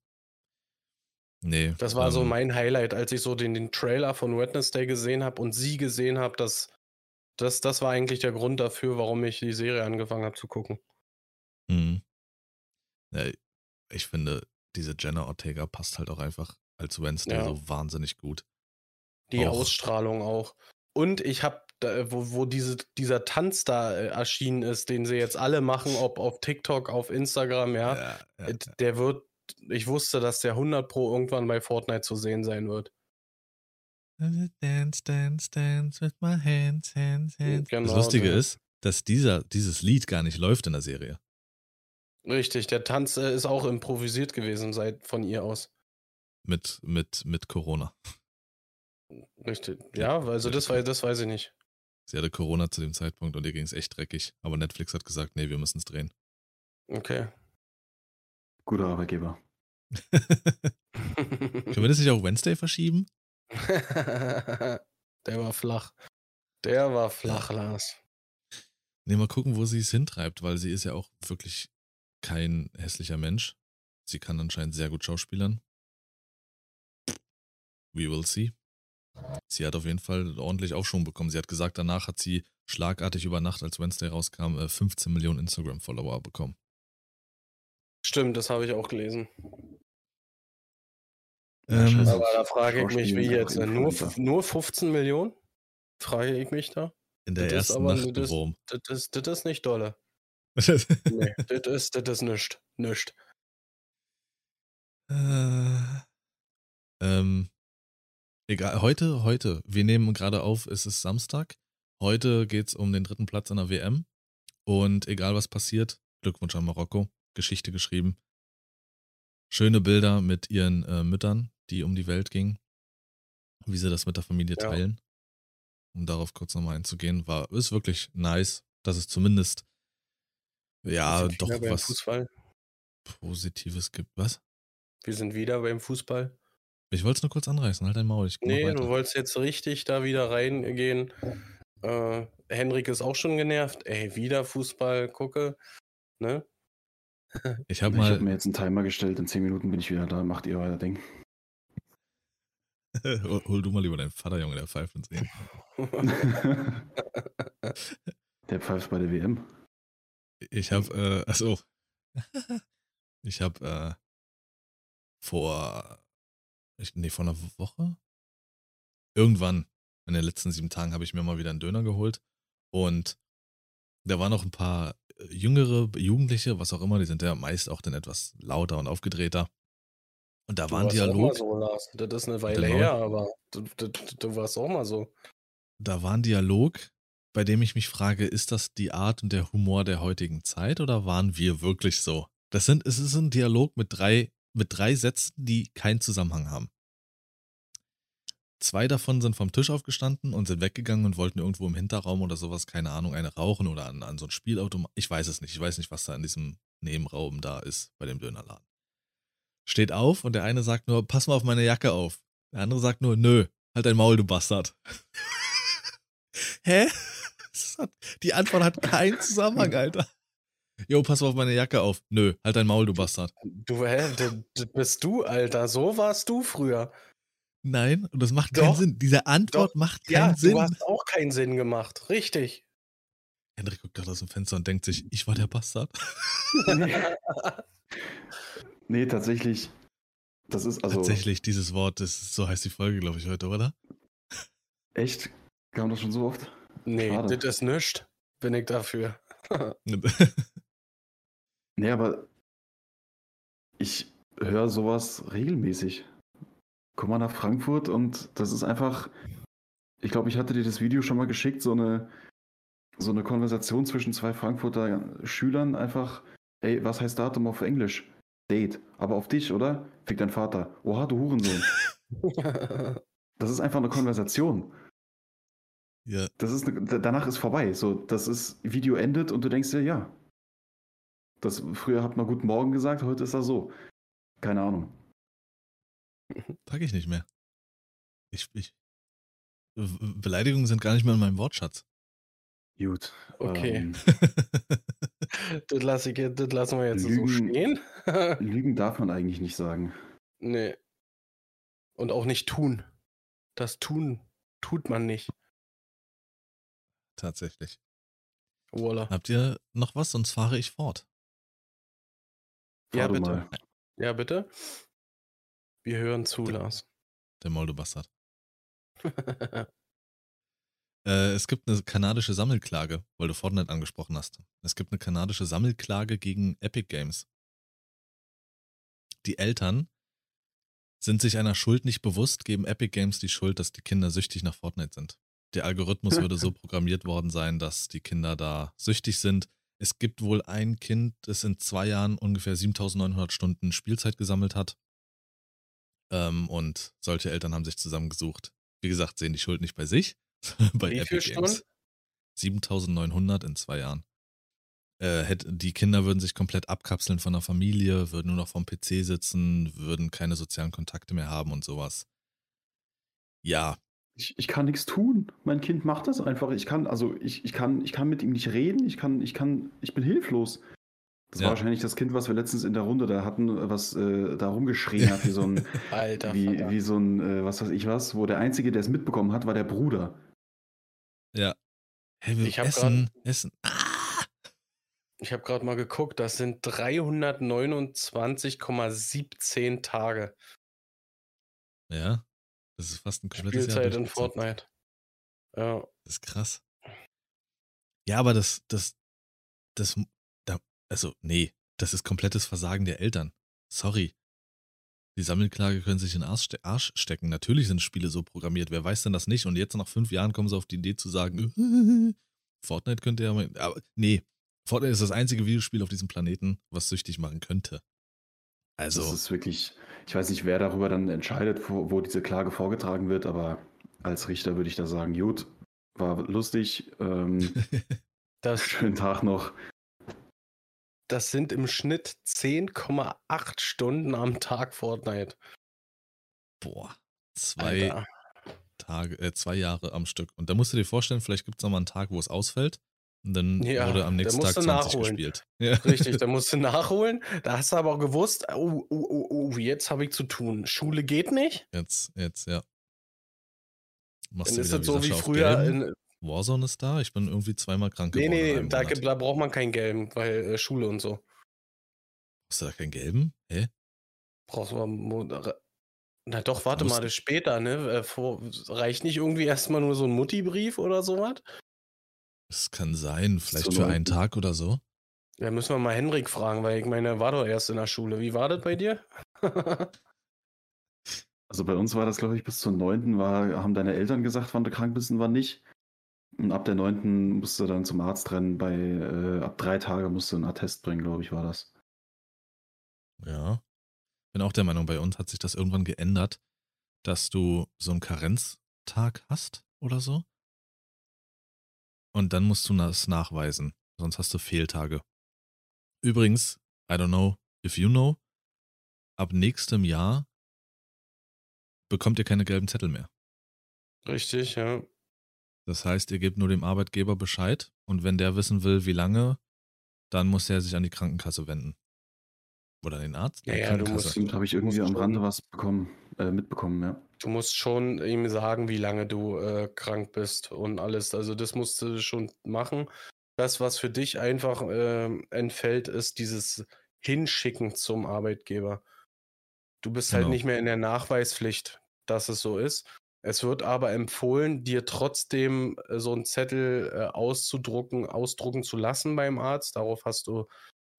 Nee. Das war so ähm, mein Highlight, als ich so den, den Trailer von Wednesday gesehen habe und sie gesehen habe, dass das, das war eigentlich der Grund dafür, warum ich die Serie angefangen habe zu gucken. Mhm. Ja, ich finde, diese Jenna Ortega passt halt auch einfach als Wednesday Ja. so wahnsinnig gut. Die Auch. Ausstrahlung auch. Und ich habe, wo, wo diese, dieser Tanz da äh, erschienen ist, den sie jetzt alle machen, ob auf TikTok, auf Instagram, ja, ja, ja, äh, der wird, ich wusste, dass der 100 Pro irgendwann bei Fortnite zu sehen sein wird. Dance, dance, dance with my hands, hands, hands. Genau, das Lustige der- ist, dass dieser, dieses Lied gar nicht läuft in der Serie. Richtig, der Tanz äh, ist auch improvisiert gewesen seit von ihr aus. Mit, mit, mit Corona. Richtig. Ja, also das, das weiß ich nicht. Sie hatte Corona zu dem Zeitpunkt und ihr ging es echt dreckig. Aber Netflix hat gesagt, nee, wir müssen es drehen. Okay. Guter Arbeitgeber. Können wir das nicht auf Wednesday verschieben? Der war flach. Der war flach, Lars. Nee, mal gucken, wo sie es hintreibt, weil sie ist ja auch wirklich kein hässlicher Mensch. Sie kann anscheinend sehr gut schauspielern. We will see. Sie hat auf jeden Fall ordentlich Aufschwung bekommen. Sie hat gesagt, danach hat sie schlagartig über Nacht, als Wednesday rauskam, äh, 15 Millionen Instagram-Follower bekommen. Stimmt, das habe ich auch gelesen. Ähm. Aber da frage ich mich, wie jetzt? Nur, nur 15 Millionen? Frage ich mich da. in der das ist ersten aber- Nacht das- Wurm. Das ist, das ist nicht dolle. Nee, das ist, das ist nischt. Nischt. Äh, ähm, egal, heute, heute, wir nehmen gerade auf, es ist Samstag. Heute geht's um den dritten Platz an der WM. Und egal was passiert, Glückwunsch an Marokko, Geschichte geschrieben. Schöne Bilder mit ihren äh, Müttern, die um die Welt gingen. Wie sie das mit der Familie Ja. teilen. Um darauf kurz nochmal einzugehen, war, ist wirklich nice, dass es zumindest, ja, doch was Fußball. Positives gibt. Was? Wir sind wieder beim Fußball. Ich wollte es nur kurz anreißen, halt dein Maul. Ich Nee, du wolltest jetzt richtig da wieder reingehen. Äh, Henrik ist auch schon genervt. Ey, wieder Fußball, gucke. Ne? Ich habe mal, mir jetzt einen Timer gestellt, in 10 Minuten bin ich wieder da, macht ihr euer Ding. hol, hol du mal lieber deinen Vater, Junge, der pfeift uns eh. Der pfeift bei der WM. Ich habe, äh, achso. Ich habe äh, vor, ich, nee, vor einer Woche? Irgendwann, in den letzten sieben Tagen, habe ich mir mal wieder einen Döner geholt. Und da waren noch ein paar äh, jüngere Jugendliche, was auch immer, die sind ja meist auch dann etwas lauter und aufgedrehter. Und da war ein Dialog. so. Das ist eine Weile her, aber du, du, du warst auch mal so. da war ein Dialog, bei dem ich mich frage, ist das die Art und der Humor der heutigen Zeit oder waren wir wirklich so? Das sind, es ist ein Dialog mit drei, mit drei Sätzen, die keinen Zusammenhang haben. Zwei davon sind vom Tisch aufgestanden und sind weggegangen und wollten irgendwo im Hinterraum oder sowas, keine Ahnung, eine rauchen oder an, an so ein Spielautomat. Ich weiß es nicht. Ich weiß nicht, was da in diesem Nebenraum da ist bei dem Dönerladen. Steht auf und der eine sagt nur, pass mal auf meine Jacke auf. Der andere sagt nur, nö, halt dein Maul, du Bastard. Hä? Die Antwort hat keinen Zusammenhang, Alter. Jo, pass mal auf meine Jacke auf. Nö, halt dein Maul, du Bastard. Du, hä? Bist du, Alter. So warst du früher. Nein, und das macht keinen Doch, Sinn. Diese Antwort macht keinen Ja, Sinn. du hast auch keinen Sinn gemacht. Richtig. Hendrik guckt gerade aus dem Fenster und denkt sich, ich war der Bastard. Nee, tatsächlich Das ist also. Tatsächlich, dieses Wort, das, so heißt die Folge, glaube ich, heute, oder? Echt? Kam das schon so oft? Nee, Schade. das ist nichts. Bin ich dafür. Nee, aber ich höre sowas regelmäßig. Komm mal nach Frankfurt und das ist einfach. Ich glaube, ich hatte dir das Video schon mal geschickt, so eine, so eine Konversation zwischen zwei Frankfurter Schülern. Einfach, ey, was heißt Datum auf Englisch? Date. Aber auf dich, oder? Fick dein Vater. Oha, du Hurensohn. Das ist einfach eine Konversation. ja, Das ist eine, da- danach ist vorbei. So, das ist Video endet und du denkst dir, ja. Das früher hat man guten Morgen gesagt, heute ist das so. Keine Ahnung. Packe ich nicht mehr. Ich, ich, Be- Beleidigungen sind gar nicht mehr in meinem Wortschatz. Gut. Okay. Ähm, das, lass ich, jetzt- das lassen wir jetzt so Lügen- stehen. Lügen darf man eigentlich nicht sagen. nee. Und auch nicht tun. Das tun tut man nicht. Tatsächlich. Voila. Habt ihr noch was? Sonst fahre ich fort. Fahr Ja, bitte. mal. Ja, bitte. Wir hören zu, Ja. Lars. Der Moldobastard. Äh, es gibt eine kanadische Sammelklage, weil du Fortnite angesprochen hast. Es gibt eine kanadische Sammelklage gegen Epic Games. Die Eltern sind sich einer Schuld nicht bewusst, geben Epic Games die Schuld, dass die Kinder süchtig nach Fortnite sind. Der Algorithmus würde so programmiert worden sein, dass die Kinder da süchtig sind. Es gibt wohl ein Kind, das in zwei Jahren ungefähr 7900 Stunden Spielzeit gesammelt hat. Ähm, und solche Eltern haben sich zusammengesucht. Wie gesagt, sehen die Schuld nicht bei sich, bei Wie Epic Games. Stunden? 7900 in zwei Jahren. Äh, hätte, die Kinder würden sich komplett abkapseln von der Familie, würden nur noch vom PC sitzen, würden keine sozialen Kontakte mehr haben und sowas. Ja, Ich, ich kann nichts tun. Mein Kind macht das einfach. Ich kann, also ich, ich kann, ich kann mit ihm nicht reden. Ich kann, ich kann, ich bin hilflos. Das Ja. war wahrscheinlich das Kind, was wir letztens in der Runde da hatten, was äh, da rumgeschrien hat, wie so ein, Alter, wie, Vater. wie so ein, äh, was weiß ich was, wo der Einzige, der es mitbekommen hat, war der Bruder. ja. Hey, wir Ich hab essen, essen. Ah! Ich habe gerade mal geguckt, das sind 329,17 Tage Ja, das ist fast ein komplettes Jahr Spielzeit in durchgezockt. Fortnite. Ja, Das ist krass. Ja, aber das, das, das, da, also, nee, das ist komplettes Versagen der Eltern. Sorry. Die Sammelklage können sich in den Arsch, ste Arsch stecken. Natürlich sind Spiele so programmiert. Wer weiß denn das nicht? Und jetzt nach fünf Jahren kommen sie auf die Idee zu sagen, Fortnite könnte ja mal, aber nee, Fortnite ist das einzige Videospiel auf diesem Planeten, was süchtig machen könnte. Also, Das ist wirklich, ich weiß nicht, wer darüber dann entscheidet, wo, wo diese Klage vorgetragen wird, aber als Richter würde ich da sagen, gut, war lustig, ähm, das, schönen Tag noch. Das sind im Schnitt 10,8 Stunden am Tag Fortnite. boah, zwei, Alter. Tage, äh, zwei Jahre am Stück. Und da musst du dir vorstellen, vielleicht gibt es noch mal einen Tag, wo es ausfällt. Und dann Ja, wurde am nächsten Tag du 20 nachholen. gespielt. Ja. Richtig, da musst du nachholen. Da hast du aber auch gewusst, oh, oh, oh, oh jetzt habe ich zu tun. Schule geht nicht. Jetzt, jetzt, ja. Machst Dann du ist das so wie früher in. Warzone ist da. Ich bin irgendwie zweimal krank Nee, geworden. nee, einem da, da braucht man keinen gelben, weil äh, Schule und so. Hast du da keinen gelben? Hä? Brauchst du mal. Na doch, warte mal, das ist später, ne? Äh, Vor, reicht nicht irgendwie erstmal nur so ein Mutti-Brief oder sowas? Das kann sein. Vielleicht Zur für einen. Tag oder so. Ja, müssen wir mal Henrik fragen, weil ich meine, er war doch erst in der Schule. Wie war das bei dir? Also bei uns war das, glaube ich, bis zur 9. War, haben deine Eltern gesagt, wann du krank bist und wann nicht. Und ab der 9. musst du dann zum Arzt rennen. Bei, äh, ab drei Tage musst du einen Attest bringen, glaube ich, war das. Ja. Bin auch der Meinung, bei uns hat sich das irgendwann geändert, dass du so einen Karenztag hast oder so. Und dann musst du das nachweisen. Sonst hast du Fehltage. Übrigens, I don't know if you know, ab nächstem Jahr bekommt ihr keine gelben Zettel mehr. Richtig, ja. Das heißt, ihr gebt nur dem Arbeitgeber Bescheid und wenn der wissen will, wie lange, dann muss er sich an die Krankenkasse wenden. Oder den Arzt? Ja, ja, du Krankenkasse. musst- habe ich irgendwie am Rande was bekommen, äh, mitbekommen, ja. Du musst schon ihm sagen, wie lange du äh, krank bist und alles. Also das musst du schon machen. Das, was für dich einfach ähm, entfällt, ist dieses Hinschicken zum Arbeitgeber. Du bist halt Genau. nicht mehr in der Nachweispflicht, dass es so ist. Es wird aber empfohlen, dir trotzdem äh, so einen Zettel äh, auszudrucken, ausdrucken zu lassen beim Arzt. Darauf hast du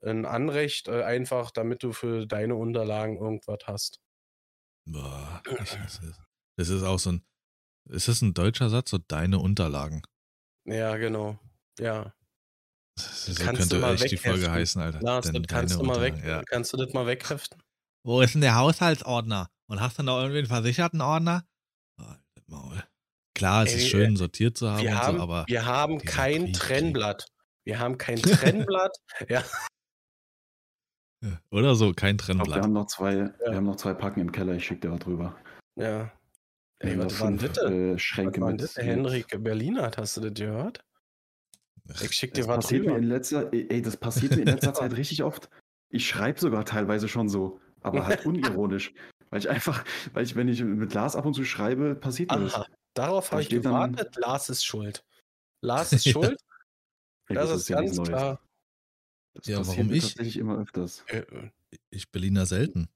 ein Anrecht, äh, einfach damit du für deine Unterlagen irgendwas hast. Boah, ich hasse es. Das ist auch so ein. Ist das ein deutscher Satz? So deine Unterlagen. Ja, genau. Ja. So kannst könnte du mal echt die Folge wegheften. heißen, Alter. Lars, das kannst du mal weg, Ja. kannst du das mal wegheften? Wo ist denn der Haushaltsordner? Und hast du noch irgendwie einen versicherten Ordner? Maul. Klar, es Ey, ist schön sortiert zu haben Wir und haben, so, aber wir haben kein Krieg, Trennblatt. Wir haben kein Trennblatt. ja, oder so, kein glaub, wir Trennblatt. haben noch zwei, wir haben noch zwei Packen im Keller, ich schicke dir was drüber. ja. Ey, was noch war denn fünf, das? äh, Was Schränke war mit. denn das? Henrik Berliner, hast du das gehört? Ich schick dir Das was passiert mir rüber. in letzter, ey, das passiert mir in letzter Zeit richtig oft. Ich schreibe sogar teilweise schon so, aber halt unironisch. Weil ich einfach, weil ich, wenn ich mit Lars ab und zu schreibe, passiert mir das. Aha, darauf Da habe ich steht dann- gewartet. Lars ist schuld. Lars ist schuld, das, das ist ganz klar. Das Ja, passiert warum ich? tatsächlich immer öfters. Äh, äh, Ich Berliner selten.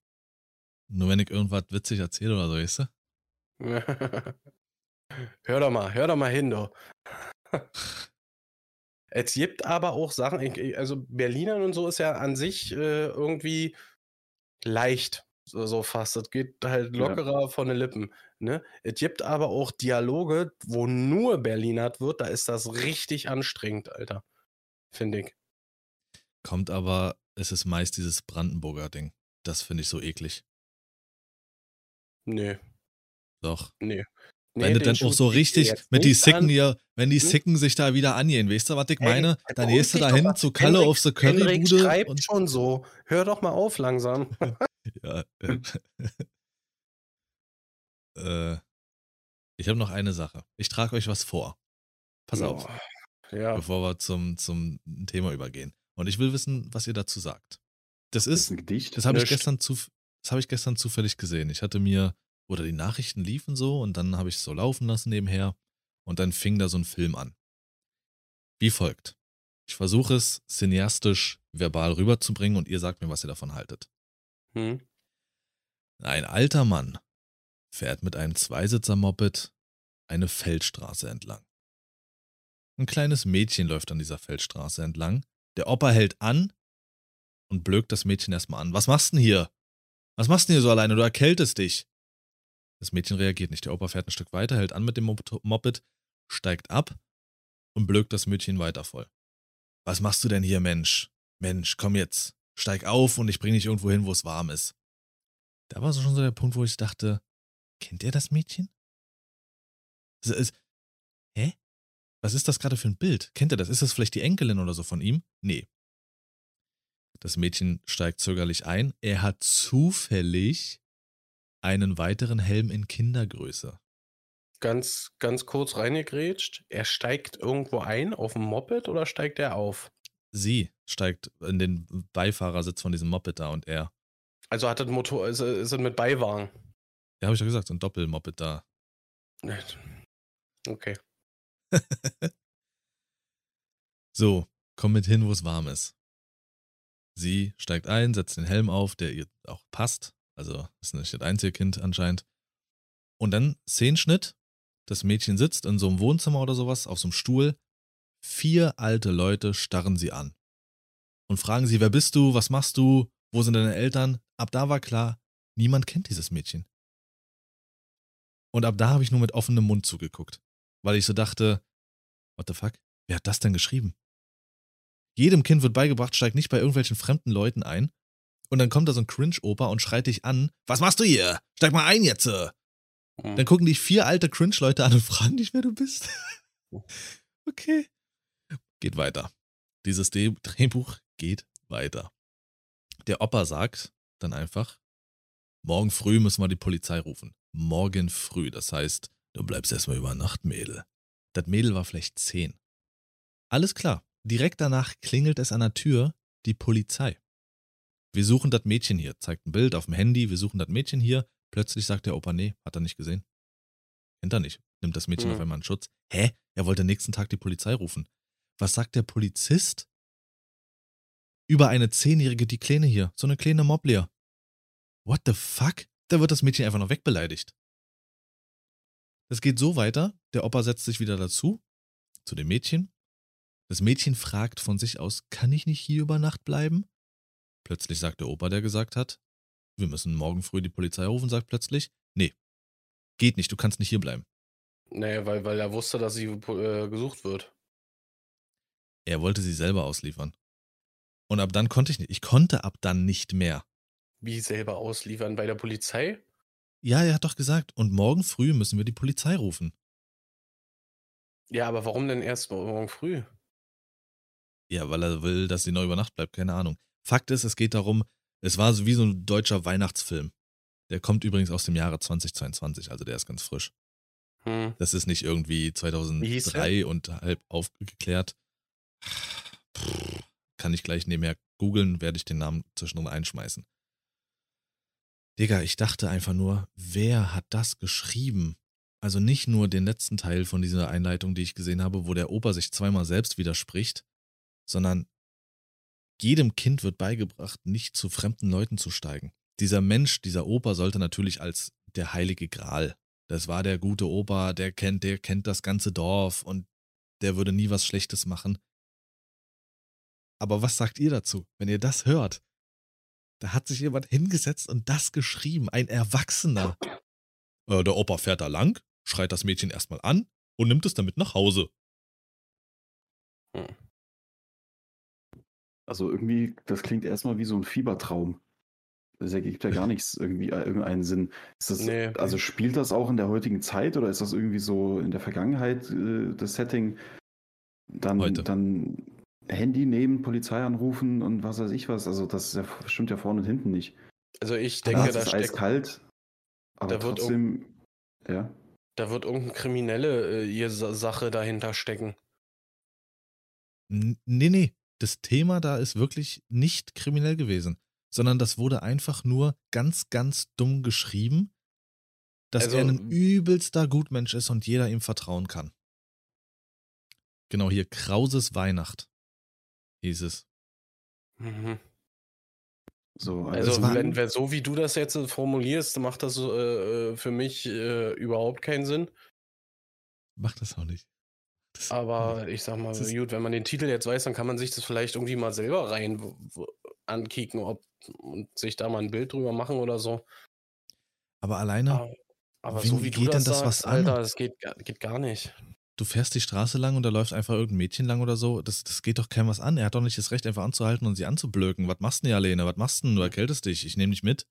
Nur wenn ich irgendwas witzig erzähle oder so, weißt du? hör doch mal, hör doch mal hin, du. Es gibt aber auch Sachen, also Berlinern und so ist ja an sich äh, irgendwie leicht, so, fast. Das geht halt Ja. lockerer von den Lippen. Ne? Es gibt aber auch Dialoge, wo nur Berlinert wird, da ist das richtig anstrengend, Alter. Finde ich. Kommt aber, es ist meist dieses Brandenburger Ding. Das finde ich so eklig. Nee, Doch. nee. wenn du dann auch so richtig mit die Sicken hier, wenn die Hm? Sicken sich da wieder angehen, weißt du, was ich Ey, meine? Dann beruhig gehst du da hin zu Kalle Henrik- auf Henrik Currybude schreibt und schon so. Hör doch mal auf langsam. Ja. äh, ich habe noch eine Sache. Ich trage euch was vor. Pass auf, Oh, Ja. bevor wir zum, zum Thema übergehen. Und ich will wissen, was ihr dazu sagt. Das Das ist ist, ein Gedicht. das habe ich Nischt. gestern zu, das habe ich gestern zufällig gesehen. Ich hatte mir, oder die Nachrichten liefen so und dann habe ich es so laufen lassen nebenher und dann fing da so ein Film an. Wie folgt. Ich versuche es cineastisch verbal rüberzubringen und ihr sagt mir, was ihr davon haltet. Hm? Ein alter Mann fährt mit einem Zweisitzer-Moped eine Feldstraße entlang. Ein kleines Mädchen läuft an dieser Feldstraße entlang. Der Opa hält an und blökt das Mädchen erstmal an. Was machst denn hier? Was machst denn hier so alleine? Du erkältest dich. Das Mädchen reagiert nicht. Der Opa fährt ein Stück weiter, hält an mit dem Mop- Moped, steigt ab und blökt das Mädchen weiter voll. Was machst du denn hier, Mensch? Mensch, komm jetzt. Steig auf und ich bring dich irgendwo hin, wo es warm ist. Da war so schon so der Punkt, wo ich dachte, kennt ihr das Mädchen? Es ist, hä? Was ist das gerade für ein Bild? Kennt ihr das? Ist das vielleicht die Enkelin oder so von ihm? Nee. Das Mädchen steigt zögerlich ein. Er hat zufällig einen weiteren Helm in Kindergröße. Ganz, ganz kurz reingegrätscht. Er steigt irgendwo ein auf dem Moped oder steigt er auf? Sie steigt in den Beifahrersitz von diesem Moped da und er. Also hat das Motor, ist, ist mit Beiwagen. Ja, habe ich ja gesagt, so ein Doppelmoped da. Okay. So, komm mit hin, wo es warm ist. Sie steigt ein, setzt den Helm auf, der ihr auch passt. Also ist nicht das einzige Kind anscheinend. Und dann Szenenschnitt. Das Mädchen sitzt in so einem Wohnzimmer oder sowas, auf so einem Stuhl. Vier alte Leute starren sie an. Und fragen sie, wer bist du, was machst du, wo sind deine Eltern? Ab da war klar, niemand kennt dieses Mädchen. Und ab da habe ich nur mit offenem Mund zugeguckt. Weil ich so dachte, what the fuck? Wer hat das denn geschrieben? Jedem Kind wird beigebracht, steig nicht bei irgendwelchen fremden Leuten ein. Und dann kommt da so ein Cringe-Opa und schreit dich an. Was machst du hier? Steig mal ein jetzt. äh." Hm. Dann gucken dich vier alte Cringe-Leute an und fragen dich, wer du bist. okay. Geht weiter. Dieses De- Drehbuch geht weiter. Der Opa sagt dann einfach, morgen früh müssen wir die Polizei rufen. Morgen früh. Das heißt, du bleibst erstmal über Nacht, Mädel. Das Mädel war vielleicht zehn. Alles klar. Direkt danach klingelt es an der Tür, die Polizei. Wir suchen das Mädchen hier. Zeigt ein Bild auf dem Handy, wir suchen das Mädchen hier. Plötzlich sagt der Opa, nee, hat er nicht gesehen. Kennt er nicht. Nimmt das Mädchen Mhm. auf einmal in Schutz. Hä? Er wollte nächsten Tag die Polizei rufen. Was sagt der Polizist? Über eine Zehnjährige, die Kleine hier. So eine kleine Moblier. What the fuck? Da wird das Mädchen einfach noch wegbeleidigt. Es geht so weiter, der Opa setzt sich wieder dazu, zu dem Mädchen. Das Mädchen fragt von sich aus, kann ich nicht hier über Nacht bleiben? Plötzlich sagt der Opa, der gesagt hat, wir müssen morgen früh die Polizei rufen, sagt plötzlich, nee, geht nicht, du kannst nicht hier bleiben. Naja, weil, weil er wusste, dass sie äh, gesucht wird. Er wollte sie selber ausliefern. Und ab dann konnte ich nicht. Ich konnte ab dann nicht mehr. Wie selber ausliefern bei der Polizei? Ja, er hat doch gesagt, und morgen früh müssen wir die Polizei rufen. Ja, aber warum denn erst morgen früh? Ja, weil er will, dass sie noch über Nacht bleibt, keine Ahnung. Fakt ist, es geht darum, es war so wie so ein deutscher Weihnachtsfilm. Der kommt übrigens aus dem Jahre 2022, also der ist ganz frisch. Hm. Das ist nicht irgendwie hieß 2003 und halb aufgeklärt. Kann ich gleich nebenher googeln, werde ich den Namen zwischendrin einschmeißen. Digga, ich dachte einfach nur, wer hat das geschrieben? Also nicht nur den letzten Teil von dieser Einleitung, die ich gesehen habe, wo der Opa sich zweimal selbst widerspricht, sondern jedem Kind wird beigebracht, nicht zu fremden Leuten zu steigen. Dieser Mensch, dieser Opa sollte natürlich als der heilige Gral. Das war der gute Opa, der kennt, der kennt das ganze Dorf und der würde nie was Schlechtes machen. Aber was sagt ihr dazu, wenn ihr das hört? Da hat sich jemand hingesetzt und das geschrieben, ein Erwachsener. Äh, der Opa fährt da lang, schreit das Mädchen erstmal an und nimmt es damit nach Hause. Hm. Also irgendwie, das klingt erstmal wie so ein Fiebertraum. Das ergibt ja gar nichts irgendwie äh, irgendeinen Sinn. Ist das, Nee. Also spielt das auch in der heutigen Zeit oder ist das irgendwie so in der Vergangenheit äh, das Setting? Dann, Heute. dann Handy nehmen, Polizei anrufen und was weiß ich was. Also das ja, stimmt ja vorne und hinten nicht. Also ich denke, da ist steckt, eiskalt, aber da wird trotzdem, ja. da wird irgendeine kriminelle äh, ihr Sa- Sache dahinter stecken. N nee, nee. Das Thema da ist wirklich nicht kriminell gewesen, sondern das wurde einfach nur ganz, ganz dumm geschrieben, dass Also- er ein übelster Gutmensch ist und jeder ihm vertrauen kann. Genau hier, Krauses Weihnacht hieß es. Mhm. So, Also, war- wenn, wenn so wie du das jetzt äh, formulierst, macht das äh, äh, für mich äh, überhaupt keinen Sinn. Macht das auch nicht. Das, Aber ich sag mal, gut, wenn man den Titel jetzt weiß, dann kann man sich das vielleicht irgendwie mal selber rein ankicken ob, und sich da mal ein Bild drüber machen oder so. aber alleine, Aber, aber wen so wie du geht das, denn das sagst, was an? Alter, das geht, geht gar nicht. Du fährst die Straße lang und da läuft einfach irgendein Mädchen lang oder so. Das, das geht doch keinem was an. Er hat doch nicht das Recht, einfach anzuhalten und sie anzublöken. Was machst du denn, Alene? Was machst du denn? Du erkältest dich. Ich nehme dich mit.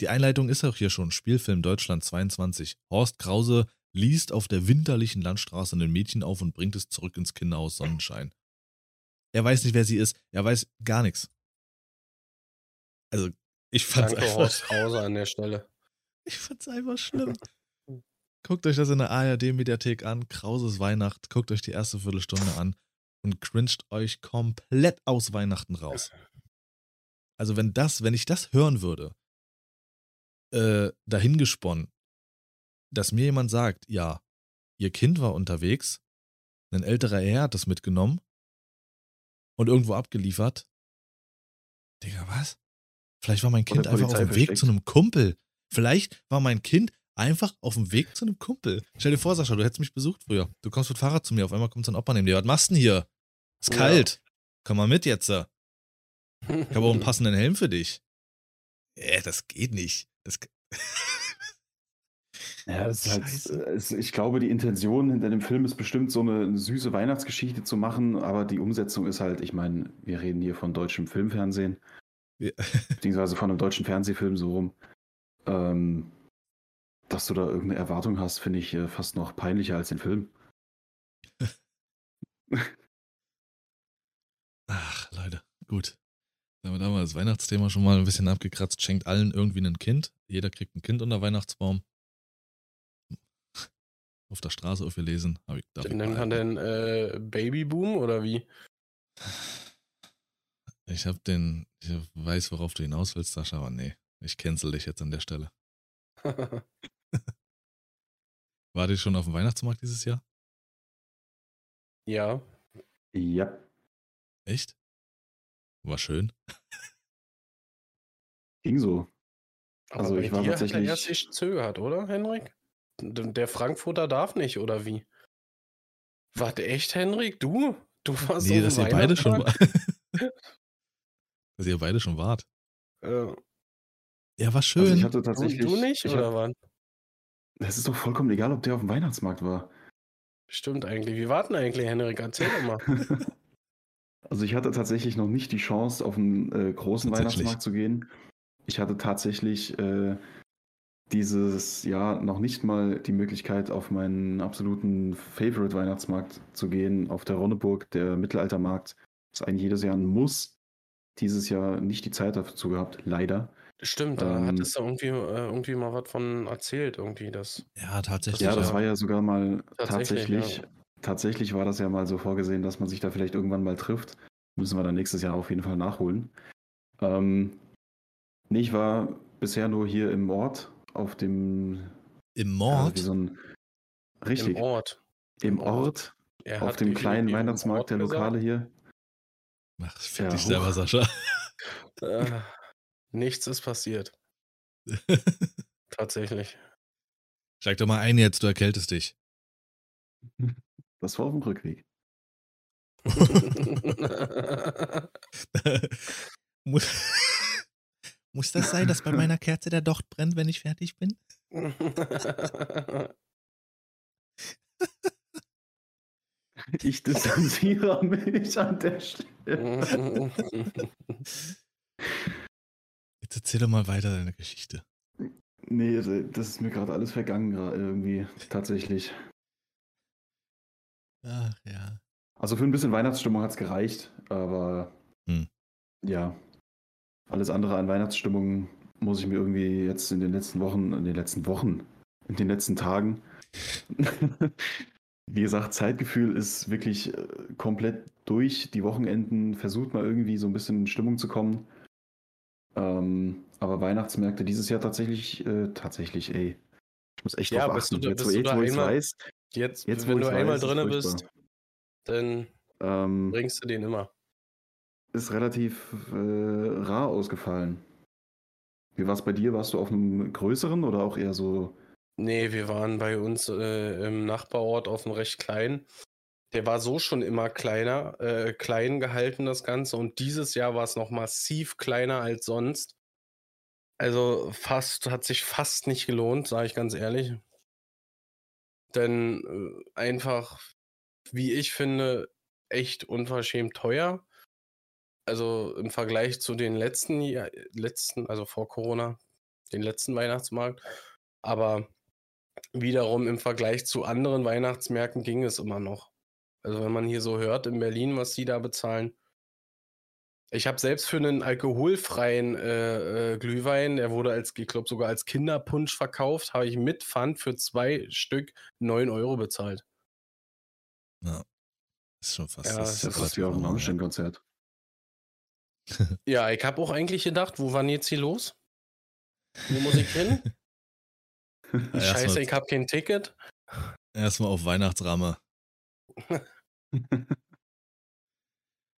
Die Einleitung ist auch hier schon. Spielfilm Deutschland 22. Horst Krause liest auf der winterlichen Landstraße ein Mädchen auf und bringt es zurück ins Kinderhaus Sonnenschein. Er weiß nicht, wer sie ist. Er weiß gar nichts. Also, ich fand's Danke, einfach, Horst Krause an der Stelle. ich fand's einfach schlimm. Guckt euch das in der ARD-Mediathek an. Krauses Weihnacht. Guckt euch die erste Viertelstunde an und cringed euch komplett aus Weihnachten raus. Also, wenn das, wenn ich das hören würde, äh, dahingesponnen, dass mir jemand sagt, ja, ihr Kind war unterwegs, ein älterer Herr hat das mitgenommen und irgendwo abgeliefert. Digga, was? Vielleicht war mein Kind einfach auf dem Weg zu einem Kumpel. Vielleicht war mein Kind einfach auf dem Weg zu einem Kumpel. Stell dir vor, Sascha, du hättest mich besucht früher. Du kommst mit Fahrrad zu mir, auf einmal kommt so ein Opa neben dir. Was machst du denn hier? Ist Ja. kalt. Komm mal mit jetzt. Ich habe auch einen passenden Helm für dich. Äh, das geht nicht. Das, Ja, es ist halt, ich glaube, die Intention hinter dem Film ist bestimmt, so eine süße Weihnachtsgeschichte zu machen, aber die Umsetzung ist halt, ich meine, wir reden hier von deutschem Filmfernsehen, Ja. beziehungsweise von einem deutschen Fernsehfilm so rum. Ähm, dass du da irgendeine Erwartung hast, finde ich äh, fast noch peinlicher als den Film. Ach, Leute, gut. Dann haben wir da das Weihnachtsthema schon mal ein bisschen abgekratzt. Schenkt allen irgendwie ein Kind. Jeder kriegt ein Kind unter Weihnachtsbaum. Auf der Straße auf wir lesen. Hab ich, darf Nennt man denn äh, Babyboom oder wie? Ich hab den, ich weiß, worauf du hinaus willst, Sascha, aber nee. Ich cancel dich jetzt an der Stelle. War die schon auf dem Weihnachtsmarkt dieses Jahr? ja. Ja. Echt? War schön. Ging so. Aber Also ich war dir hat er tatsächlich- erst sich zögert, oder, Henrik? Der Frankfurter darf nicht, oder wie? Warte, echt, Henrik? Du? Du warst Nee, auf dass ihr beide schon dass ihr beide schon wart. Äh, Ja, war schön. Also ich hatte du, tatsächlich. du nicht, ich oder hab, wann? Es ist doch vollkommen egal, ob der auf dem Weihnachtsmarkt war. Stimmt eigentlich. Wie warten eigentlich, Henrik? Erzähl doch mal. Also ich hatte tatsächlich noch nicht die Chance, auf einen äh, großen. Weihnachtsmarkt zu gehen. Ich hatte tatsächlich äh, dieses Jahr noch nicht mal die Möglichkeit, auf meinen absoluten Favorite-Weihnachtsmarkt zu gehen, auf der Ronneburg, der Mittelaltermarkt. Das ist eigentlich jedes Jahr ein Muss. Dieses Jahr nicht die Zeit dazu gehabt, leider. Stimmt, da Ähm, hattest du irgendwie, äh, irgendwie mal was von erzählt, irgendwie das. ja, tatsächlich. Ja, das ja. war ja sogar mal Tatsächlich, tatsächlich, ja. tatsächlich war das ja mal so vorgesehen, dass man sich da vielleicht irgendwann mal trifft. Müssen wir dann nächstes Jahr auf jeden Fall nachholen. Ähm, nee, ich war bisher nur hier im Ort, auf dem Im ja, Mord. wie so ein richtig, Im Ort. im Ort. Er auf dem kleinen Weihnachtsmarkt der gesagt. Lokale hier. Ach, fick Ja, dich selber. Sascha. Nichts ist passiert. Tatsächlich. Steig doch mal ein jetzt, du erkältest dich. Das war auf dem Rückweg. muss, muss das sein, dass bei meiner Kerze der Docht brennt, wenn ich fertig bin? Ich distanziere mich an der Stelle. Jetzt erzähl doch mal weiter deine Geschichte. Nee, das ist mir gerade alles vergangen, irgendwie, tatsächlich. Ach ja. Also für ein bisschen Weihnachtsstimmung hat es gereicht, aber Hm. ja, alles andere an Weihnachtsstimmung muss ich mir irgendwie jetzt in den letzten Wochen, in den letzten Wochen, in den letzten Tagen. Wie gesagt, Zeitgefühl ist wirklich äh, komplett durch. Die Wochenenden versucht mal irgendwie so ein bisschen in Stimmung zu kommen. Ähm, aber Weihnachtsmärkte dieses Jahr tatsächlich, äh, tatsächlich, ey. Ich muss echt Ja, drauf du achten. da- Jetzt, wo, du jetzt, wo ich einmal- weiß, Jetzt, Jetzt, wenn du einmal weiß, drinne furchtbar. bist, dann ähm, bringst du den immer. ist relativ äh, rar ausgefallen. Wie war es bei dir? Warst du auf einem größeren oder auch eher so? Nee, wir waren bei uns äh, im Nachbarort auf einem recht kleinen. Der war so schon immer kleiner, äh, klein gehalten, das Ganze. Und dieses Jahr war es noch massiv kleiner als sonst. Also fast, hat sich fast nicht gelohnt, sage ich ganz ehrlich. Denn äh, einfach, wie ich finde, echt unverschämt teuer. Also im Vergleich zu den letzten, Jahr- letzten, also vor Corona, den letzten Weihnachtsmarkt. Aber wiederum im Vergleich zu anderen Weihnachtsmärkten ging es immer noch. Also wenn man hier so hört in Berlin, was die da bezahlen. Ich habe selbst für einen alkoholfreien äh, äh, Glühwein, der wurde als, ich glaube sogar als Kinderpunsch verkauft, habe ich mit Pfand für zwei Stück 9 Euro bezahlt. Ja. Ist schon fast. Ja, das das Das ist ja ist fast wie auf einem Rammstein-Konzert. Ja, ich habe auch eigentlich gedacht, wo waren jetzt hier los? Wo muss ich hin? Scheiße, ich habe kein Ticket. Erstmal auf Weihnachtsramme.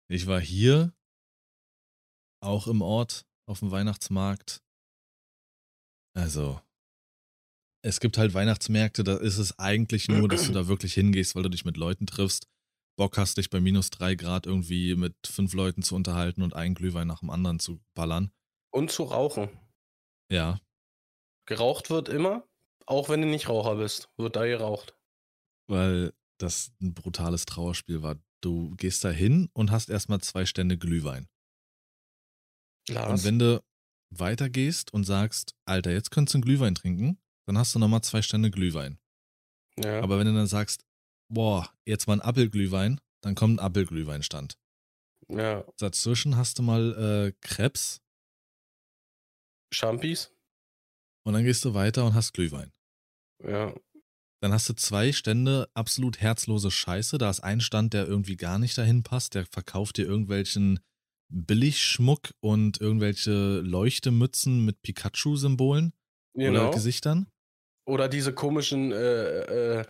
Ich war hier, auch im Ort, auf dem Weihnachtsmarkt. Also, es gibt halt Weihnachtsmärkte, da ist es eigentlich nur, dass du da wirklich hingehst, weil du dich mit Leuten triffst. Bock hast, dich bei minus drei Grad irgendwie mit fünf Leuten zu unterhalten und einen Glühwein nach dem anderen zu ballern. Und zu rauchen. Ja, Geraucht wird immer, auch wenn du nicht Raucher bist, wird da geraucht. weil das ein brutales Trauerspiel war. Du gehst da hin und hast erstmal zwei Stände Glühwein. Und wenn du weitergehst und sagst, Alter, jetzt könntest du einen Glühwein trinken, dann hast du nochmal zwei Stände Glühwein. ja. Aber wenn du dann sagst, boah, jetzt mal ein Apfelglühwein, dann kommt ein Apfelglühweinstand. ja. Dazwischen hast du mal äh, Krebs Champis, und dann gehst du weiter und hast Glühwein. ja. Dann hast du zwei Stände absolut herzlose Scheiße. Da ist ein Stand, der irgendwie gar nicht dahin passt. Der verkauft dir irgendwelchen Billigschmuck und irgendwelche Leuchtemützen mit Pikachu-Symbolen oder Genau. Gesichtern. Oder diese komischen äh, äh,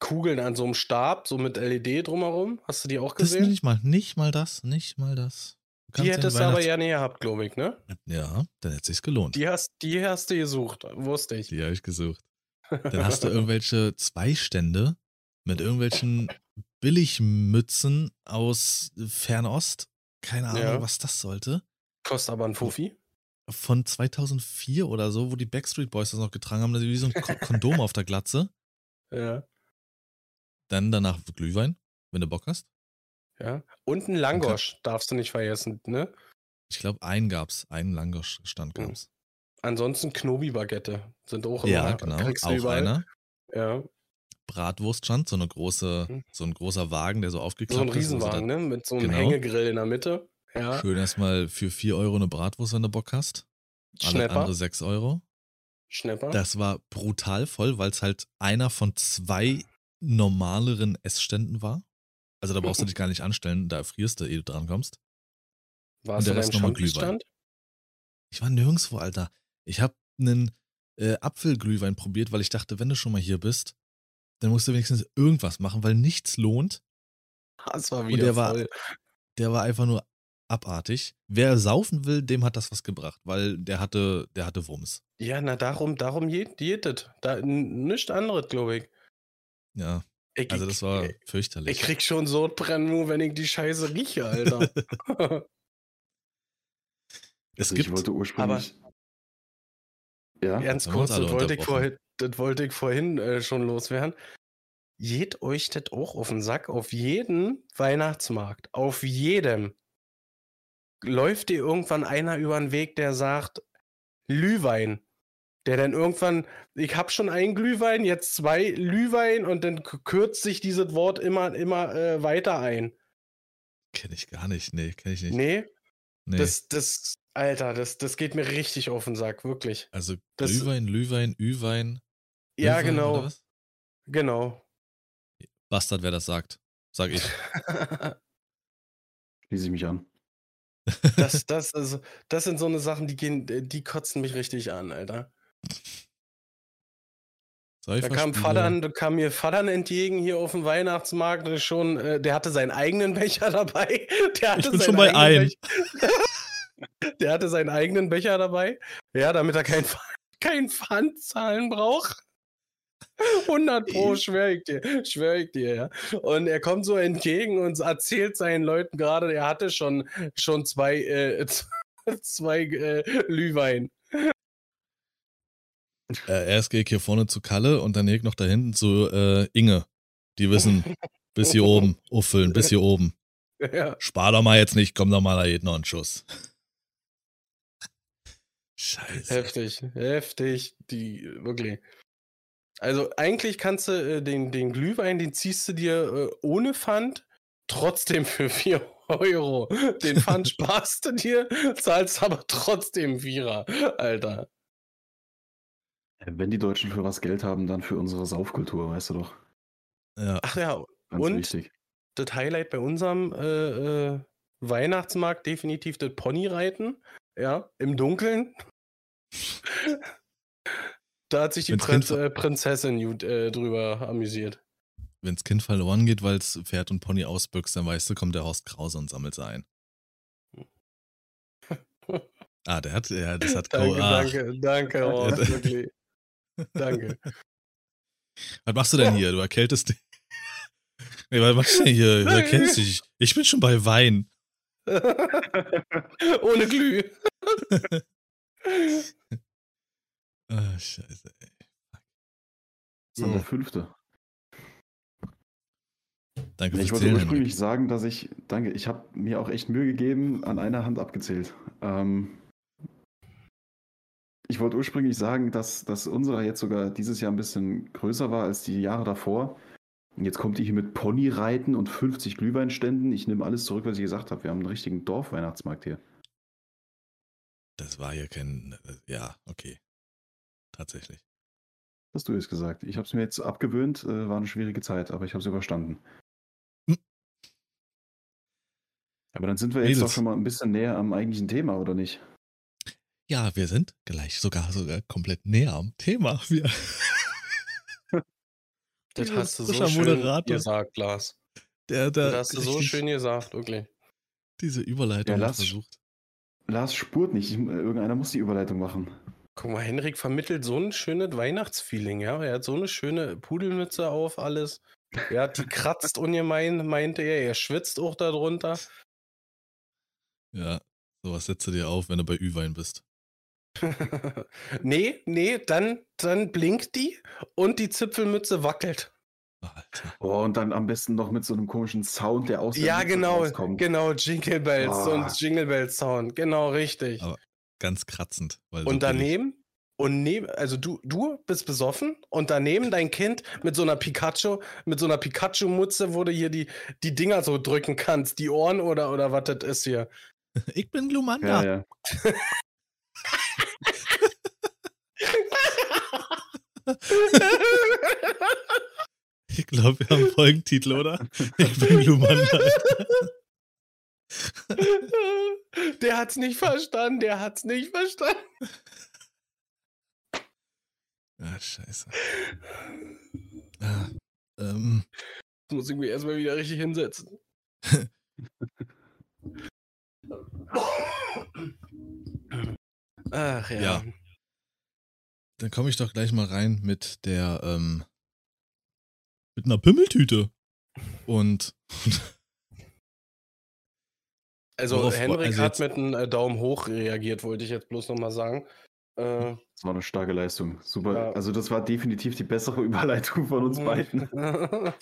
Kugeln an so einem Stab, so mit LED drumherum. Hast du die auch Das gesehen? nicht mal, nicht mal das, nicht mal das. Die hättest du aber ja näher gehabt, glaube ich, ne? Ja, dann hätte sich's gelohnt. Die hast, die hast du gesucht, wusste ich. Die habe ich gesucht. Dann hast du irgendwelche Zweistände mit irgendwelchen Billigmützen aus Fernost. Keine Ahnung, Ja. was das sollte. Kostet aber ein Fuffi. Von 2004 oder so, wo die Backstreet Boys das noch getragen haben, wie so ein Ko- Kondom auf der Glatze. Ja. Dann danach Glühwein, wenn du Bock hast. ja. Und ein Langosch darfst du nicht vergessen, ne? Ich glaube, einen gab's. Einen Langosch-Stand Mhm. gab's. Ansonsten Knobi-Baguette sind auch Ja, immer, genau. kriegst Auch überall. einer. Ja. Bratwurststand, so eine große, Mhm. so ein großer Wagen, der so aufgeklappt So ein ist. wo sie Riesenwagen, ne? Mit so einem Genau. Hängegrill in der Mitte. Ja. Schön erstmal für 4 Euro eine Bratwurst, wenn du Bock hast. Alles Schnepper. andere 6 Euro. Schnepper. Das war brutal voll, weil es halt einer von zwei normaleren Essständen war. Also da brauchst du dich gar nicht anstellen, da erfrierst du, ehe du drankommst. Warst der du Rest nochmal Glühwein. Ich war nirgendwo, Alter. Ich habe einen äh, Apfelglühwein probiert, weil ich dachte, wenn du schon mal hier bist, dann musst du wenigstens irgendwas machen, weil nichts lohnt. Das war Und wieder der war, voll. der war einfach nur abartig. Wer saufen will, dem hat das was gebracht, weil der hatte, der hatte Wumms. Ja, na darum, darum geht jedet. Da, nichts anderes, glaube ich. Ja, ich. also das war ich, fürchterlich. ich krieg schon Sodbrennen, nur wenn ich die Scheiße rieche, Alter. es Also gibt, ich wollte ursprünglich. Ja, Ganz kurz, das wollte ich vorhin, das wollte ich vorhin äh, schon loswerden. Geht euch das auch auf den Sack? Auf jedem Weihnachtsmarkt, auf jedem, läuft dir irgendwann einer über den Weg, der sagt, Glühwein. Der dann irgendwann, ich hab schon einen Glühwein, jetzt zwei Glühwein und dann kürzt sich dieses Wort immer, immer äh, weiter ein. kenne ich gar nicht. Nee, kenne ich nicht. Nee, Nee. das, das, Alter, das, das geht mir richtig auf den Sack, wirklich. also das- Glühwein, Lühwein, Üwein. Ja, Glühwein, oder genau, was? genau. Bastard, wer das sagt. Sag ich. schließe ich mich an. Das, das, ist, das sind so eine Sachen, die gehen, die kotzen mich richtig an, Alter. Da kam. Vatern, da kam mir Vatern entgegen hier auf dem Weihnachtsmarkt. der Schon, äh, der hatte seinen eigenen Becher dabei. Der hatte bin seinen schon bei einem. Der hatte seinen eigenen Becher dabei. Ja, damit er kein, Pf- kein Pfand zahlen braucht. 100 pro, schwör ich dir, schwör ich dir, ja. Und er kommt so entgegen und erzählt seinen Leuten gerade, er hatte schon, schon zwei, äh, zwei äh, Glühwein. Äh, erst gehe ich hier vorne zu Kalle und dann gehe ich noch da hinten zu äh, Inge. Die wissen, bis hier oben, auffüllen, bis hier oben. Ja. Spar doch mal jetzt nicht, komm doch mal, da geht noch ein Schuss. Scheiße. Heftig, heftig, die wirklich. Also eigentlich kannst du äh, den, den Glühwein, den ziehst du dir äh, ohne Pfand, trotzdem für 4 Euro. Den Pfand sparst du dir, zahlst aber trotzdem Vierer, Alter. Äh, Wenn die Deutschen für was Geld haben, dann für unsere Saufkultur, weißt du doch. Ja, Ach ja, Ganz Und? wichtig. das Highlight bei unserem äh, äh, Weihnachtsmarkt definitiv das Ponyreiten. Ja, im Dunkeln. Da hat sich die Prinz, äh, Prinzessin äh, drüber amüsiert. wenn's Kind verloren geht, weil es Pferd und Pony ausbüchst, dann weißt du, kommt der Horst Krause und sammelt sie ein. Ah, der hat, ja, das hat Danke, Co- danke, danke, Horst, wirklich. Danke. Was machst du denn hier? Du erkältest dich. Nee, was machst du denn hier? Du erkältst dich. Ich bin schon bei Wein. Ohne Glüh. Ah, scheiße, ey. Das ist dann der fünfte. Danke Ich fürs wollte ursprünglich sagen, dass ich, danke, ich habe mir auch echt Mühe gegeben, an einer Hand abgezählt. Ähm, ich wollte ursprünglich sagen, dass, dass unserer jetzt sogar dieses Jahr ein bisschen größer war als die Jahre davor. Und jetzt kommt die hier mit Ponyreiten und 50 Glühweinständen. Ich nehme alles zurück, was ich gesagt habe. Wir haben einen richtigen Dorfweihnachtsmarkt hier. Das war hier kein. Ja, okay. Tatsächlich. Hast du es gesagt. Ich habe es mir jetzt abgewöhnt. Äh, war eine schwierige Zeit, aber ich habe es überstanden. Hm. Aber dann sind wir jetzt Mädels. doch schon mal ein bisschen näher am eigentlichen Thema, oder nicht? Ja, wir sind gleich sogar sogar komplett näher am Thema. Wir, Das hast du so schön Moderator. gesagt, Lars. der, der Das hast du so schön gesagt, wirklich. Diese Überleitung Ja, ja, Lars- versucht. Lars spurt nicht. Ich, irgendeiner muss die Überleitung machen. Guck mal, Henrik vermittelt so ein schönes Weihnachtsfeeling, ja. Er hat so eine schöne Pudelmütze auf, alles. Ja, die kratzt ungemein, meinte er. Er schwitzt auch darunter. Ja, sowas setzt du dir auf, wenn du bei Ü-Wein bist. nee, nee, dann, dann blinkt die und die Zipfelmütze wackelt. Oh, und dann am besten noch mit so einem komischen Sound, der aus Ja, genau, rauskommt. genau, Jingle Bells Ah. und Jingle Bells Sound, genau richtig. Aber Ganz kratzend. Und daneben, und neben, also du, du bist besoffen und daneben dein Kind mit so einer Pikachu, mit so einer Pikachu-Mutze, wo du hier die, die Dinger so drücken kannst, die Ohren oder, oder was das ist hier. Ich bin Glumanda. Ja, ja. Ich glaube, wir haben Folgentitel, oder? Ich bin Glumanda. der hat's nicht verstanden, der hat's nicht verstanden. Ah, scheiße. Ah, ähm, Ich muss ich mich erstmal wieder richtig hinsetzen. Ach ja. Ja. dann komme ich doch gleich mal rein mit der, ähm, mit einer Pimmeltüte. Und Also Worauf- Henrik also hat mit einem äh, Daumen hoch reagiert, wollte ich jetzt bloß nochmal sagen. Äh, Das war eine starke Leistung. Super. Ja. Also, das war definitiv die bessere Überleitung von Mhm. uns beiden.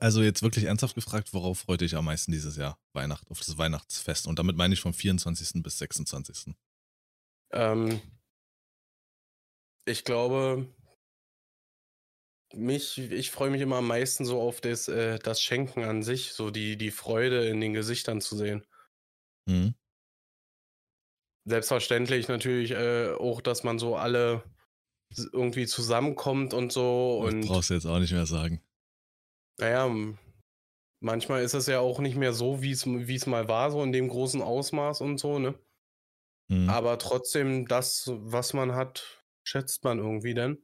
also jetzt wirklich ernsthaft gefragt, worauf freut dich am meisten dieses Jahr? Weihnacht, auf das Weihnachtsfest. Und damit meine ich vom 24. bis 26. ähm, ich glaube, mich, ich freue mich immer am meisten so auf das, äh, das Schenken an sich, so die, die Freude in den Gesichtern zu sehen. Mhm. Selbstverständlich natürlich äh, auch, dass man so alle irgendwie zusammenkommt und so. Das Und brauchst du jetzt auch nicht mehr sagen. naja, manchmal ist es ja auch nicht mehr so, wie es wie es mal war, so in dem großen Ausmaß und so, ne? Mhm. Aber trotzdem, das, was man hat, schätzt man irgendwie dann.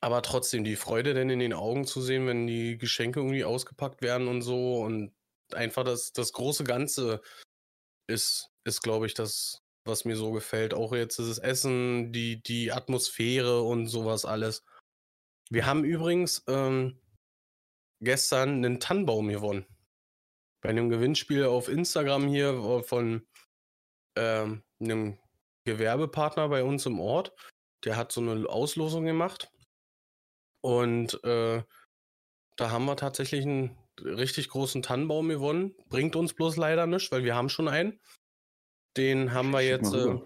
Aber trotzdem, die Freude denn in den Augen zu sehen, wenn die Geschenke irgendwie ausgepackt werden und so und einfach das, das große Ganze ist, ist glaube ich, das, was mir so gefällt. Auch jetzt das Essen, die, die Atmosphäre und sowas alles. Wir haben übrigens ähm, gestern einen Tannenbaum gewonnen. Bei einem Gewinnspiel auf Instagram hier äh, von ähm, einem Gewerbepartner bei uns im Ort. Der hat so eine Auslosung gemacht. Und äh, da haben wir tatsächlich einen richtig großen Tannenbaum gewonnen. Bringt uns bloß leider nichts, weil wir haben schon einen. Den haben wir jetzt äh,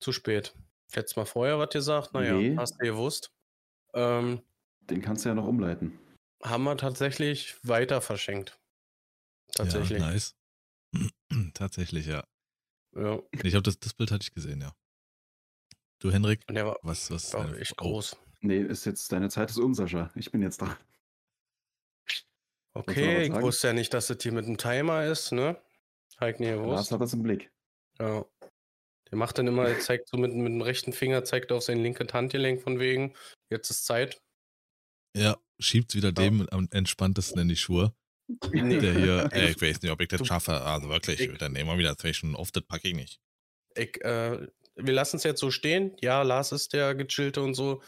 zu spät. Hättest mal vorher was gesagt? Naja, Nee. hast du gewusst. Ähm, Den kannst du ja noch umleiten. haben wir tatsächlich weiter verschenkt. Tatsächlich. Ja, nice. Tatsächlich, ja. Ja. Ich habe das, das Bild hatte ich gesehen, ja. Du, Henrik, Und der war, was, was ist war deine- echt oh, groß. Nee, ist jetzt deine Zeit ist um, Sascha. Ich bin jetzt da. Okay, ich wusste ja nicht, dass das hier mit einem Timer ist, ne? Halt nie Lars gewusst. hat das im Blick. Ja. Der macht dann immer, er zeigt so mit, mit dem rechten Finger, zeigt auf sein linkes Handgelenk von wegen, jetzt ist Zeit. Ja, schiebt wieder dem am entspanntesten in die Schuhe. Nee. Der hier, ey, ich weiß nicht, ob ich das Du- schaffe. Also wirklich, Ich- dann nehmen wir wieder zwei Stunden auf, das packe ich nicht. Ich, äh, wir lassen es jetzt so stehen. Ja, Lars ist der Gechillte und so.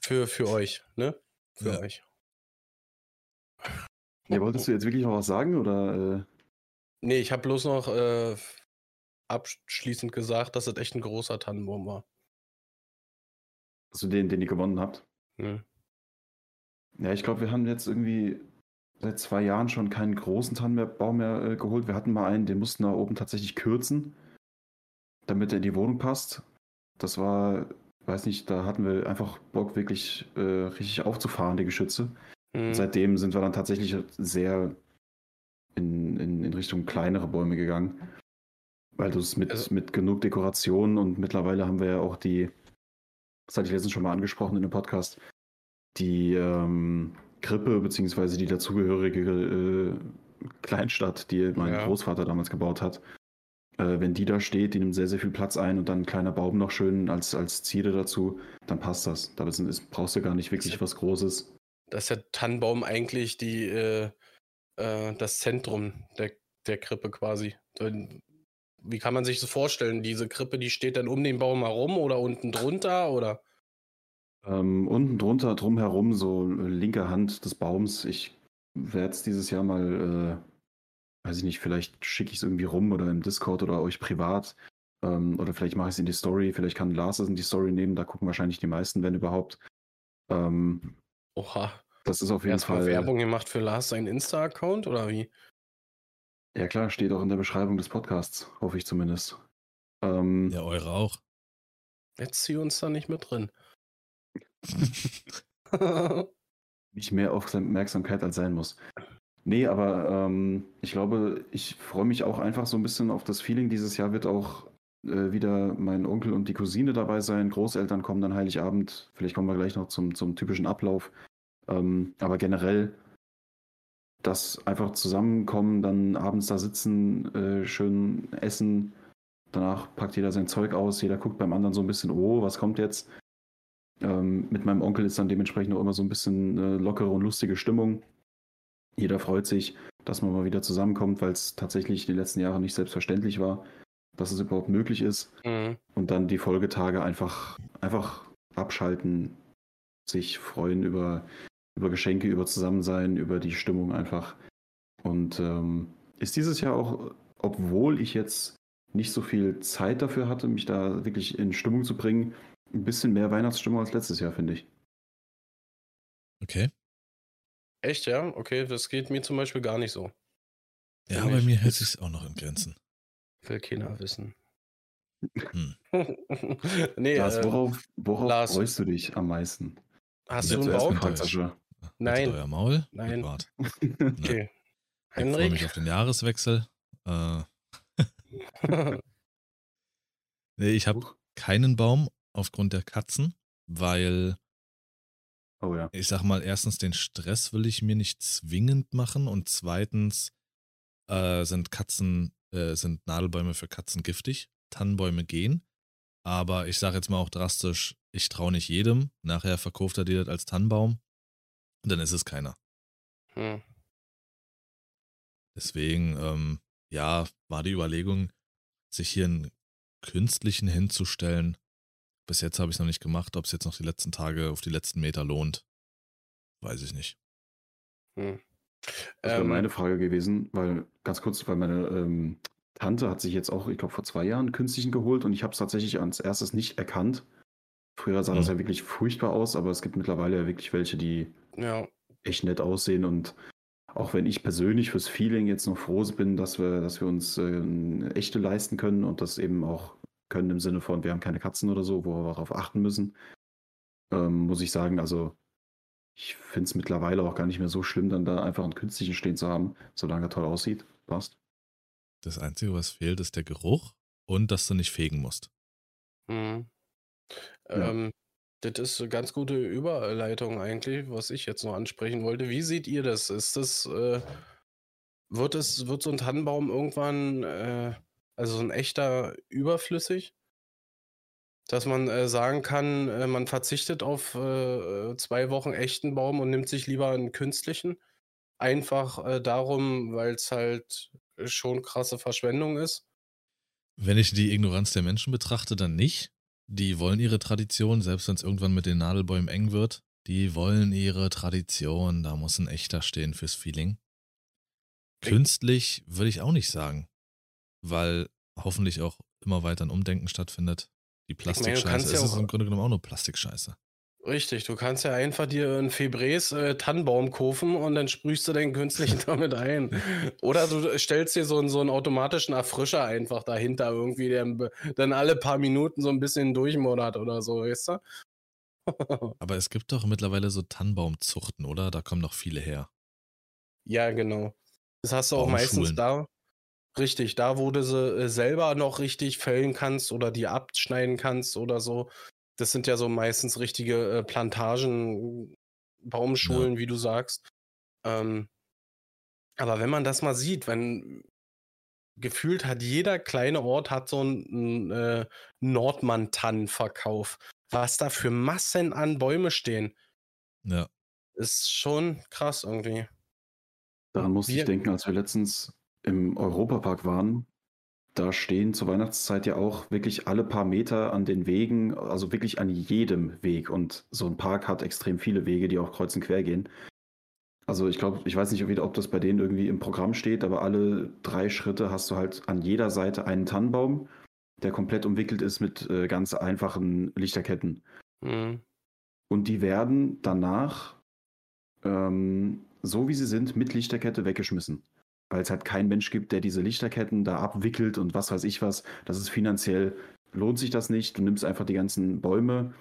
Für, für euch, ne? Für Ja. euch. Ja, wolltest du jetzt wirklich noch was sagen oder? Äh, Nee, ich habe bloß noch äh, abschließend gesagt, dass es echt ein großer Tannenbaum war. also den, den ihr gewonnen habt? Ne? Ja, ich glaube, wir haben jetzt irgendwie seit zwei Jahren schon keinen großen Tannenbaum mehr äh, geholt. Wir hatten mal einen, den mussten wir oben tatsächlich kürzen, damit er in die Wohnung passt. Das war, weiß nicht, da hatten wir einfach Bock, wirklich äh, richtig aufzufahren, die Geschütze. Mhm. Seitdem sind wir dann tatsächlich sehr in, in, in Richtung kleinere Bäume gegangen. Weil du es mit, Also- mit genug Dekoration und mittlerweile haben wir ja auch die, das hatte ich letztens schon mal angesprochen in dem Podcast, die ähm, Krippe beziehungsweise die dazugehörige äh, Kleinstadt, die mein Ja. Großvater damals gebaut hat. Äh, wenn die da steht, die nimmt sehr, sehr viel Platz ein und dann ein kleiner Baum noch schön als, als Ziele dazu, dann passt das. Da ist, ist, brauchst du gar nicht wirklich was Großes. dass der Tannenbaum eigentlich die, äh, äh, das Zentrum der, der Krippe quasi. Wie kann man sich das vorstellen? Diese Krippe, die steht dann um den Baum herum oder unten drunter oder? Ähm, unten drunter, drumherum, so linke Hand des Baums. Ich werde es dieses Jahr mal, äh, weiß ich nicht, vielleicht schicke ich es irgendwie rum oder im Discord oder euch privat. Ähm, oder vielleicht mache ich es in die Story. Vielleicht kann Lars es in die Story nehmen. Da gucken wahrscheinlich die meisten, wenn überhaupt. Ähm, Oha. Das ist auf jeden Erstmal Fall. Werbung gemacht für Lars seinen Insta-Account oder wie? Ja, klar, steht auch in der Beschreibung des Podcasts, hoffe ich zumindest. Ähm, Ja, eure auch. Jetzt zieh uns da nicht mit drin. Nicht mehr Aufmerksamkeit als sein muss. Nee, aber ähm, ich glaube, ich freue mich auch einfach so ein bisschen auf das Feeling. Dieses Jahr wird auch äh, wieder mein Onkel und die Cousine dabei sein. Großeltern kommen dann Heiligabend. Vielleicht kommen wir gleich noch zum, zum typischen Ablauf. Ähm, aber generell das einfach zusammenkommen, dann abends da sitzen, äh, schön essen. Danach packt jeder sein Zeug aus, jeder guckt beim anderen so ein bisschen, oh, was kommt jetzt? Ähm, mit meinem Onkel ist dann dementsprechend auch immer so ein bisschen äh, lockere und lustige Stimmung. Jeder freut sich, dass man mal wieder zusammenkommt, weil es tatsächlich die letzten Jahre nicht selbstverständlich war, dass es überhaupt möglich ist. Mhm. Und dann die Folgetage einfach, einfach abschalten, sich freuen über, über Geschenke, über Zusammensein, über die Stimmung einfach. Und ähm, ist dieses Jahr auch, obwohl ich jetzt nicht so viel Zeit dafür hatte, mich da wirklich in Stimmung zu bringen, ein bisschen mehr Weihnachtsstimmung als letztes Jahr, finde ich. Okay. Echt, ja? Okay, das geht mir zum Beispiel gar nicht so. Ja, bei mir hält sich auch noch in Grenzen. Will keiner wissen. Hm. nee, Lars, äh, worauf, worauf Lars. freust du dich am meisten? hast du einen mit. Sascha. Nein. Haltet euer Maul. Nein. Mit Bart. Okay. Ich freue mich auf den Jahreswechsel. Äh, nee, ich habe keinen Baum aufgrund der Katzen, weil Oh ja. ich sag mal, erstens den Stress will ich mir nicht zwingend machen und zweitens äh, sind Katzen, äh, sind Nadelbäume für Katzen giftig. Tannenbäume gehen. Aber ich sage jetzt mal auch drastisch, ich traue nicht jedem. Nachher verkauft er dir das als Tannenbaum und dann ist es keiner. hm. Deswegen, ähm, ja, war die Überlegung, sich hier einen künstlichen hinzustellen. Bis jetzt habe ich es noch nicht gemacht. Ob es jetzt noch die letzten Tage auf die letzten Meter lohnt, weiß ich nicht. Hm. Das wäre Ähm, meine Frage gewesen, weil ganz kurz, weil meine ähm, Tante hat sich jetzt auch, ich glaube, vor zwei Jahren einen künstlichen geholt und ich habe es tatsächlich als erstes nicht erkannt. Früher sah das Hm. ja wirklich furchtbar aus, aber es gibt mittlerweile ja wirklich welche, die ja, echt nett aussehen und auch wenn ich persönlich fürs Feeling jetzt noch froh bin, dass wir, dass wir uns äh, eine echte leisten können und das eben auch können im Sinne von, wir haben keine Katzen oder so, wo wir darauf achten müssen, ähm, muss ich sagen, also ich finde es mittlerweile auch gar nicht mehr so schlimm, dann da einfach einen künstlichen stehen zu haben, solange er toll aussieht. Passt. Das Einzige, was fehlt, ist der Geruch und dass du nicht fegen musst. hm. Ja. Ähm, das ist eine ganz gute Überleitung eigentlich, was ich jetzt noch ansprechen wollte. Wie seht ihr das? Ist das, äh, wird es, wird so ein Tannenbaum irgendwann, äh, also so ein echter überflüssig? Dass man äh, sagen kann, äh, man verzichtet auf äh, zwei Wochen echten Baum und nimmt sich lieber einen künstlichen. Einfach äh, darum, weil es halt schon krasse Verschwendung ist. Wenn ich die Ignoranz der Menschen betrachte, dann nicht. Die wollen ihre Tradition, selbst wenn es irgendwann mit den Nadelbäumen eng wird. Die wollen ihre Tradition. Da muss ein echter stehen fürs Feeling. Künstlich würde ich auch nicht sagen, weil hoffentlich auch immer weiter ein Umdenken stattfindet. Die Plastikscheiße, kannst ja es ist im Grunde genommen auch nur Plastikscheiße. Richtig, du kannst ja einfach dir einen Febrés äh, Tannenbaum kaufen und dann sprühst du den künstlichen damit ein. Oder du stellst dir so einen, so einen automatischen Erfrischer einfach dahinter irgendwie, der dann alle paar Minuten so ein bisschen durchmodert oder so, weißt du? Aber es gibt doch mittlerweile so Tannenbaumzuchten, oder? Da kommen doch viele her. ja, genau. Das hast du auch meistens da. Richtig, da wo du sie äh, selber noch richtig fällen kannst oder die abschneiden kannst oder so. Das sind ja so meistens richtige äh, Plantagen, Baumschulen, wie du sagst. Ähm, aber wenn man das mal sieht, wenn gefühlt hat jeder kleine Ort hat so einen äh, Nordmann-Tannenverkauf, was da für Massen an Bäume stehen. Ja. ist schon krass irgendwie. Daran musste Wir- ich denken, als wir letztens im Europapark waren. Da stehen zur Weihnachtszeit ja auch wirklich alle paar Meter an den Wegen, also wirklich an jedem Weg. Und so ein Park hat extrem viele Wege, die auch kreuz und quer gehen. Also ich glaube, ich weiß nicht, ob- das bei denen irgendwie im Programm steht, aber alle drei Schritte hast du halt an jeder Seite einen Tannenbaum, der komplett umwickelt ist mit äh, ganz einfachen Lichterketten. Mhm. Und die werden danach, ähm, so wie sie sind, mit Lichterkette weggeschmissen. Weil es halt kein Mensch gibt, der diese Lichterketten da abwickelt und was weiß ich was. Das ist finanziell, lohnt sich das nicht. Du nimmst einfach die ganzen Bäume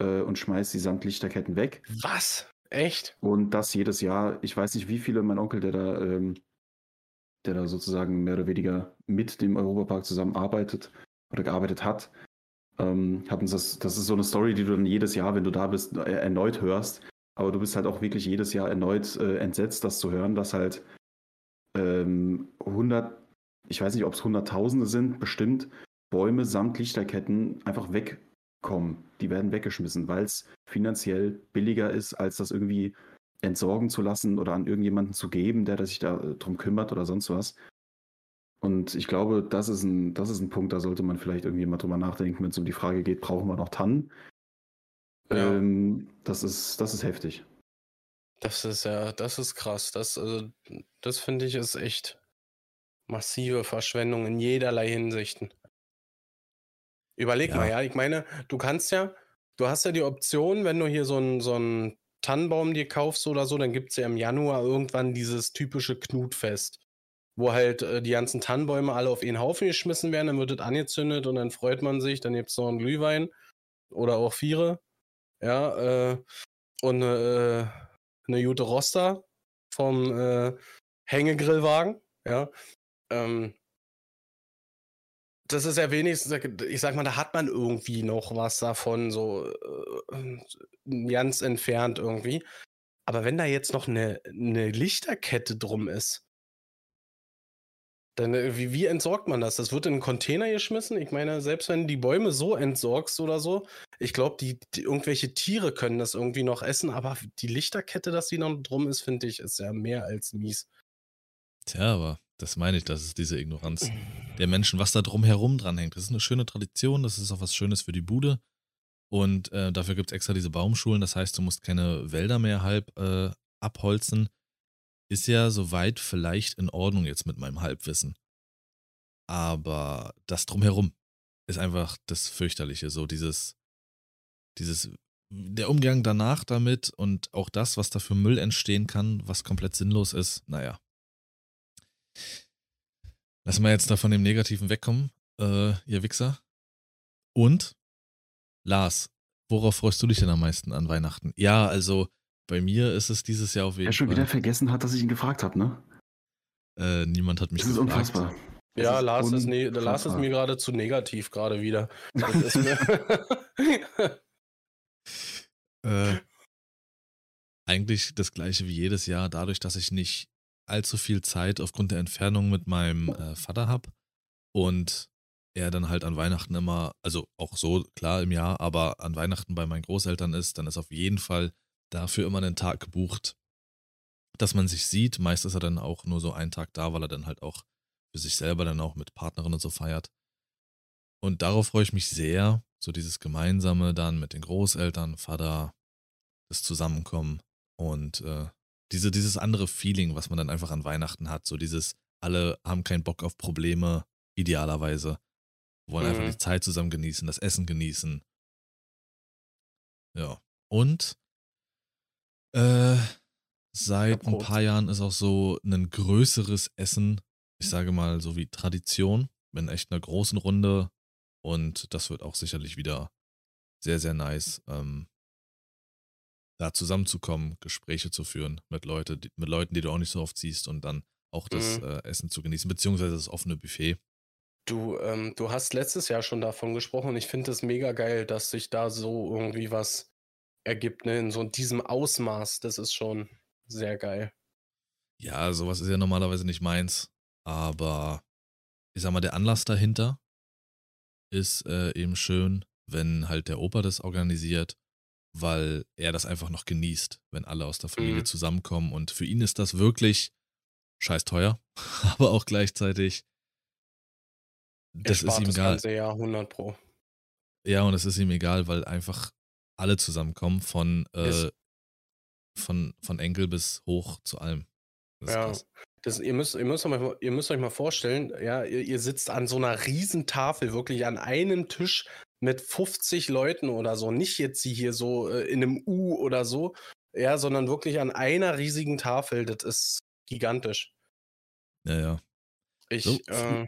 äh, und schmeißt die samt Lichterketten weg. Was? Echt? Und das jedes Jahr. Ich weiß nicht, wie viele, mein Onkel, der da, ähm, der da sozusagen mehr oder weniger mit dem Europapark zusammenarbeitet oder gearbeitet hat, ähm, hat uns das, das ist so eine Story, die du dann jedes Jahr, wenn du da bist, äh, erneut hörst. Aber du bist halt auch wirklich jedes Jahr erneut äh, entsetzt, das zu hören, dass halt ähm, 100, ich weiß nicht, ob es Hunderttausende sind, bestimmt Bäume samt Lichterketten einfach wegkommen. Die werden weggeschmissen, weil es finanziell billiger ist, als das irgendwie entsorgen zu lassen oder an irgendjemanden zu geben, der sich da äh, drum kümmert oder sonst was. Und ich glaube, das ist ein, das ist ein Punkt, da sollte man vielleicht irgendwie mal drüber nachdenken, wenn es um die Frage geht, brauchen wir noch Tannen? Ja. Ähm, das, ist, das ist heftig. Das ist ja, das ist krass. Das, also, das finde ich ist echt massive Verschwendung in jederlei Hinsichten. Überleg Ja. mal, ja, ich meine, du kannst ja, du hast ja die Option, wenn du hier so einen so einen Tannenbaum dir kaufst oder so, dann gibt es ja im Januar irgendwann dieses typische Knutfest, wo halt äh, die ganzen Tannenbäume alle auf einen Haufen geschmissen werden, dann wird es angezündet und dann freut man sich, dann gibt es noch einen Glühwein oder auch Viere, ja, äh, und äh, eine gute Roster vom äh, Hängegrillwagen, ja. Ähm, das ist ja wenigstens, ich sag mal, da hat man irgendwie noch was davon, so äh, ganz entfernt irgendwie. Aber wenn da jetzt noch eine, eine Lichterkette drum ist, dann äh, wie, wie entsorgt man das? Das wird in einen Container geschmissen. Ich meine, selbst wenn die Bäume so entsorgst oder so, ich glaube, die, die irgendwelche Tiere können das irgendwie noch essen, aber die Lichterkette, dass die noch drum ist, finde ich, ist ja mehr als mies. Tja, aber das meine ich, das ist diese Ignoranz der Menschen, was da drumherum dranhängt. Das ist eine schöne Tradition, das ist auch was Schönes für die Bude. Und äh, dafür gibt es extra diese Baumschulen, das heißt, du musst keine Wälder mehr halb äh, abholzen. Ist ja soweit vielleicht in Ordnung jetzt mit meinem Halbwissen. Aber das drumherum ist einfach das Fürchterliche, so dieses, dieses, der Umgang danach damit und auch das, was da für Müll entstehen kann, was komplett sinnlos ist, naja. Lassen wir jetzt da von dem Negativen wegkommen, äh, ihr Wichser. Und, Lars, worauf freust du dich denn am meisten an Weihnachten? Ja, also bei mir ist es dieses Jahr auf jeden Er schon Fall. wieder vergessen hat, dass ich ihn gefragt habe, ne? Äh, niemand hat mich Das ist gefragt. unfassbar. Das Ja, ist Lars ist, ne Lars ist unfassbar. mir gerade zu negativ gerade wieder. Ist Äh, eigentlich das gleiche wie jedes Jahr, dadurch, dass ich nicht allzu viel Zeit aufgrund der Entfernung mit meinem äh, Vater habe und er dann halt an Weihnachten immer, also auch so klar im Jahr, aber an Weihnachten bei meinen Großeltern ist, dann ist auf jeden Fall dafür immer einen Tag gebucht, dass man sich sieht. Meist ist er dann auch nur so einen Tag da, weil er dann halt auch für sich selber dann auch mit Partnerin und so feiert. Und darauf freue ich mich sehr, so dieses Gemeinsame dann mit den Großeltern, Vater, das Zusammenkommen und äh, diese, dieses andere Feeling, was man dann einfach an Weihnachten hat, so dieses, alle haben keinen Bock auf Probleme, idealerweise, wollen einfach Mhm. die Zeit zusammen genießen, das Essen genießen. Ja. Und äh, seit ein paar Jahren ist auch so ein größeres Essen, ich sage mal so wie Tradition, in echt einer großen Runde und das wird auch sicherlich wieder sehr, sehr nice, ähm, da zusammenzukommen, Gespräche zu führen mit, Leute, die, mit Leuten, die du auch nicht so oft siehst und dann auch das Mhm. äh, Essen zu genießen, beziehungsweise das offene Buffet. Du, ähm, du hast letztes Jahr schon davon gesprochen und ich finde es mega geil, dass sich da so irgendwie was ergibt, ne? In so diesem Ausmaß. Das ist schon sehr geil. Ja, sowas ist ja normalerweise nicht meins, aber ich sag mal, der Anlass dahinter ist äh, eben schön, wenn halt der Opa das organisiert weil er das einfach noch genießt, wenn alle aus der Familie Mhm. zusammenkommen. Und für ihn ist das wirklich scheiß teuer, aber auch gleichzeitig, das ist ihm egal. ganze Jahr 100 Pro. Ja, und es ist ihm egal, weil einfach alle zusammenkommen, von, äh, von, von Enkel bis hoch zu allem. Das Ja. Das, ihr, müsst, ihr, müsst euch mal, ihr müsst euch mal vorstellen, ja, ihr, ihr sitzt an so einer riesen Tafel, wirklich an einem Tisch mit 50 Leuten oder so. Nicht jetzt sie hier so äh, in einem U oder so, ja, sondern wirklich an einer riesigen Tafel. Das ist gigantisch. Ja, ja. Ich, So, äh,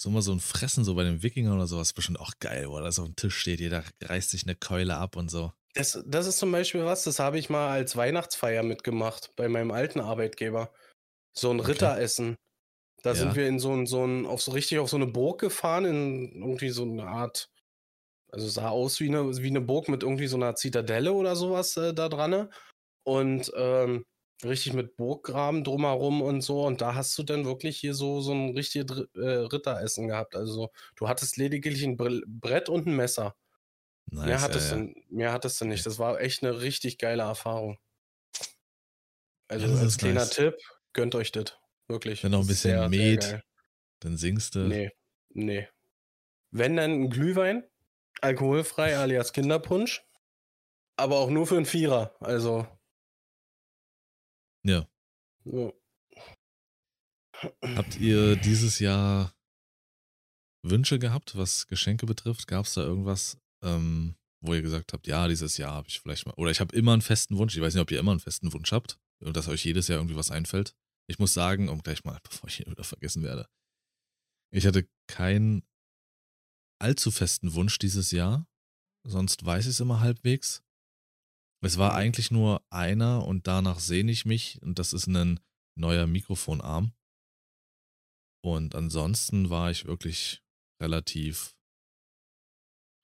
So mal so ein Fressen so bei den Wikingern oder sowas, bestimmt auch geil, wo das auf dem Tisch steht, jeder reißt sich eine Keule ab und so. das, das ist zum Beispiel was, das habe ich mal als Weihnachtsfeier mitgemacht bei meinem alten Arbeitgeber. So ein Okay. Ritteressen. Da Ja. sind wir in so ein, so ein, auf so richtig auf so eine Burg gefahren, in irgendwie so eine Art, also sah aus wie eine, wie eine Burg mit irgendwie so einer Zitadelle oder sowas äh, da dran. Und ähm, richtig mit Burggraben drumherum und so. Und da hast du dann wirklich hier so, so ein richtiges äh, Ritteressen gehabt. Also du hattest lediglich ein Brill- Brett und ein Messer. Nice, mehr, ja, hattest ja. Du, mehr hattest du nicht. Das war echt eine richtig geile Erfahrung. Also das als kleiner nice. Tipp, gönnt euch das. Wirklich. Wenn noch ein bisschen sehr, sehr Met. geil. Dann singst du. Nee, nee. Wenn dann ein Glühwein, alkoholfrei alias Kinderpunsch, aber auch nur für einen Vierer. Also. Ja. So. Habt ihr dieses Jahr Wünsche gehabt, was Geschenke betrifft? Gab es da irgendwas, ähm, wo ihr gesagt habt, ja, dieses Jahr habe ich vielleicht mal, oder ich habe immer einen festen Wunsch. Ich weiß nicht, ob ihr immer einen festen Wunsch habt und dass euch jedes Jahr irgendwie was einfällt. Ich muss sagen, um gleich mal, bevor ich ihn wieder vergessen werde, ich hatte keinen allzu festen Wunsch dieses Jahr, sonst weiß ich es immer halbwegs. Es war Mhm. eigentlich nur einer und danach sehne ich mich und das ist ein neuer Mikrofonarm. Und ansonsten war ich wirklich relativ,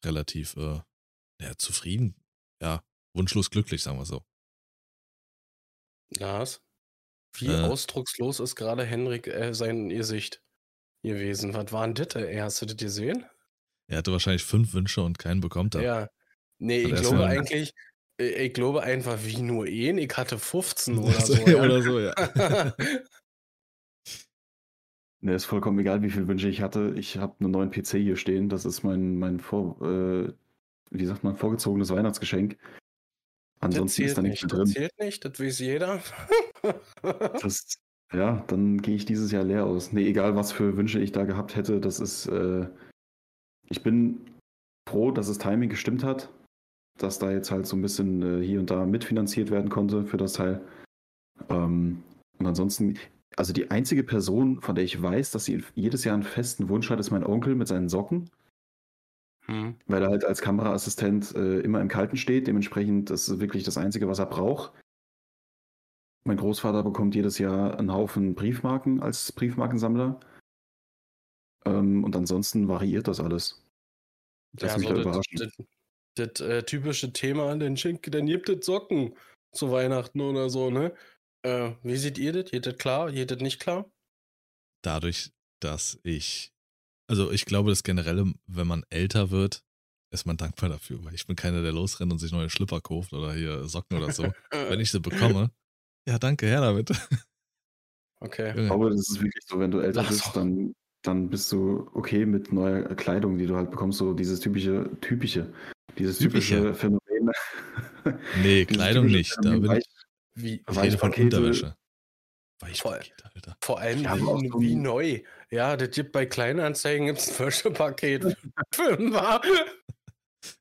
relativ, äh, ja, zufrieden. Ja, wunschlos glücklich, sagen wir so. Lars, wie Äh. ausdruckslos ist gerade Henrik äh, sein Gesicht gewesen? Was war denn das? ey? Hast du das gesehen? Er hatte wahrscheinlich fünf Wünsche und keinen bekommt er. Ja. Nee, Hat ich glaube eigentlich, äh, ich glaube einfach wie nur ihn. Ich hatte 15 oder So, ja. oder so, ja. Mir ist vollkommen egal, wie viele Wünsche ich hatte. Ich habe einen neuen PC hier stehen. Das ist mein, mein Vor, äh, wie sagt man, vorgezogenes Weihnachtsgeschenk. Ansonsten ist da nichts nicht, mehr das drin. zählt nicht, das weiß jeder. Das, ja, dann gehe ich dieses Jahr leer aus. Nee, egal was für Wünsche ich da gehabt hätte, das ist, äh, ich bin froh, dass das Timing gestimmt hat, dass da jetzt halt so ein bisschen äh, hier und da mitfinanziert werden konnte für das Teil. Ähm, und ansonsten, also die einzige Person, von der ich weiß, dass sie jedes Jahr einen festen Wunsch hat, ist mein Onkel mit seinen Socken, hm. weil er halt als Kameraassistent äh, immer im Kalten steht. Dementsprechend, das ist wirklich das Einzige, was er braucht. Mein Großvater bekommt jedes Jahr einen Haufen Briefmarken als Briefmarkensammler. Ähm, und ansonsten variiert das alles. Lass Ja, mich so da das, überraschen. das, das äh, typische Thema, dann schenke, dann gibt es Socken zu Weihnachten oder so, ne? Äh, wie seht ihr das? Geht das klar? Geht das nicht klar? Dadurch, dass ich, also ich glaube, das generelle, wenn man älter wird, ist man dankbar dafür, weil ich bin keiner, der losrennt und sich neue Schlipper kauft oder hier Socken oder so. Wenn ich sie bekomme, ja, danke, her damit. Okay. Glaube, das ist wirklich so, wenn du älter Ach bist, dann, dann bist du okay mit neuer Kleidung, die du halt bekommst, so dieses typische, typische, dieses typische Typische. Phänomen. Nee, Kleidung nicht. Da Phänomen, bin Weich- ich, Wie, ich rede von Weichpakete. Unterwäsche. Voll. Weichpakete, Alter. vor allem wie, so wie neu. Ja, das gibt bei Kleinanzeigen gibt's ein Wäschepaket für Fünfer.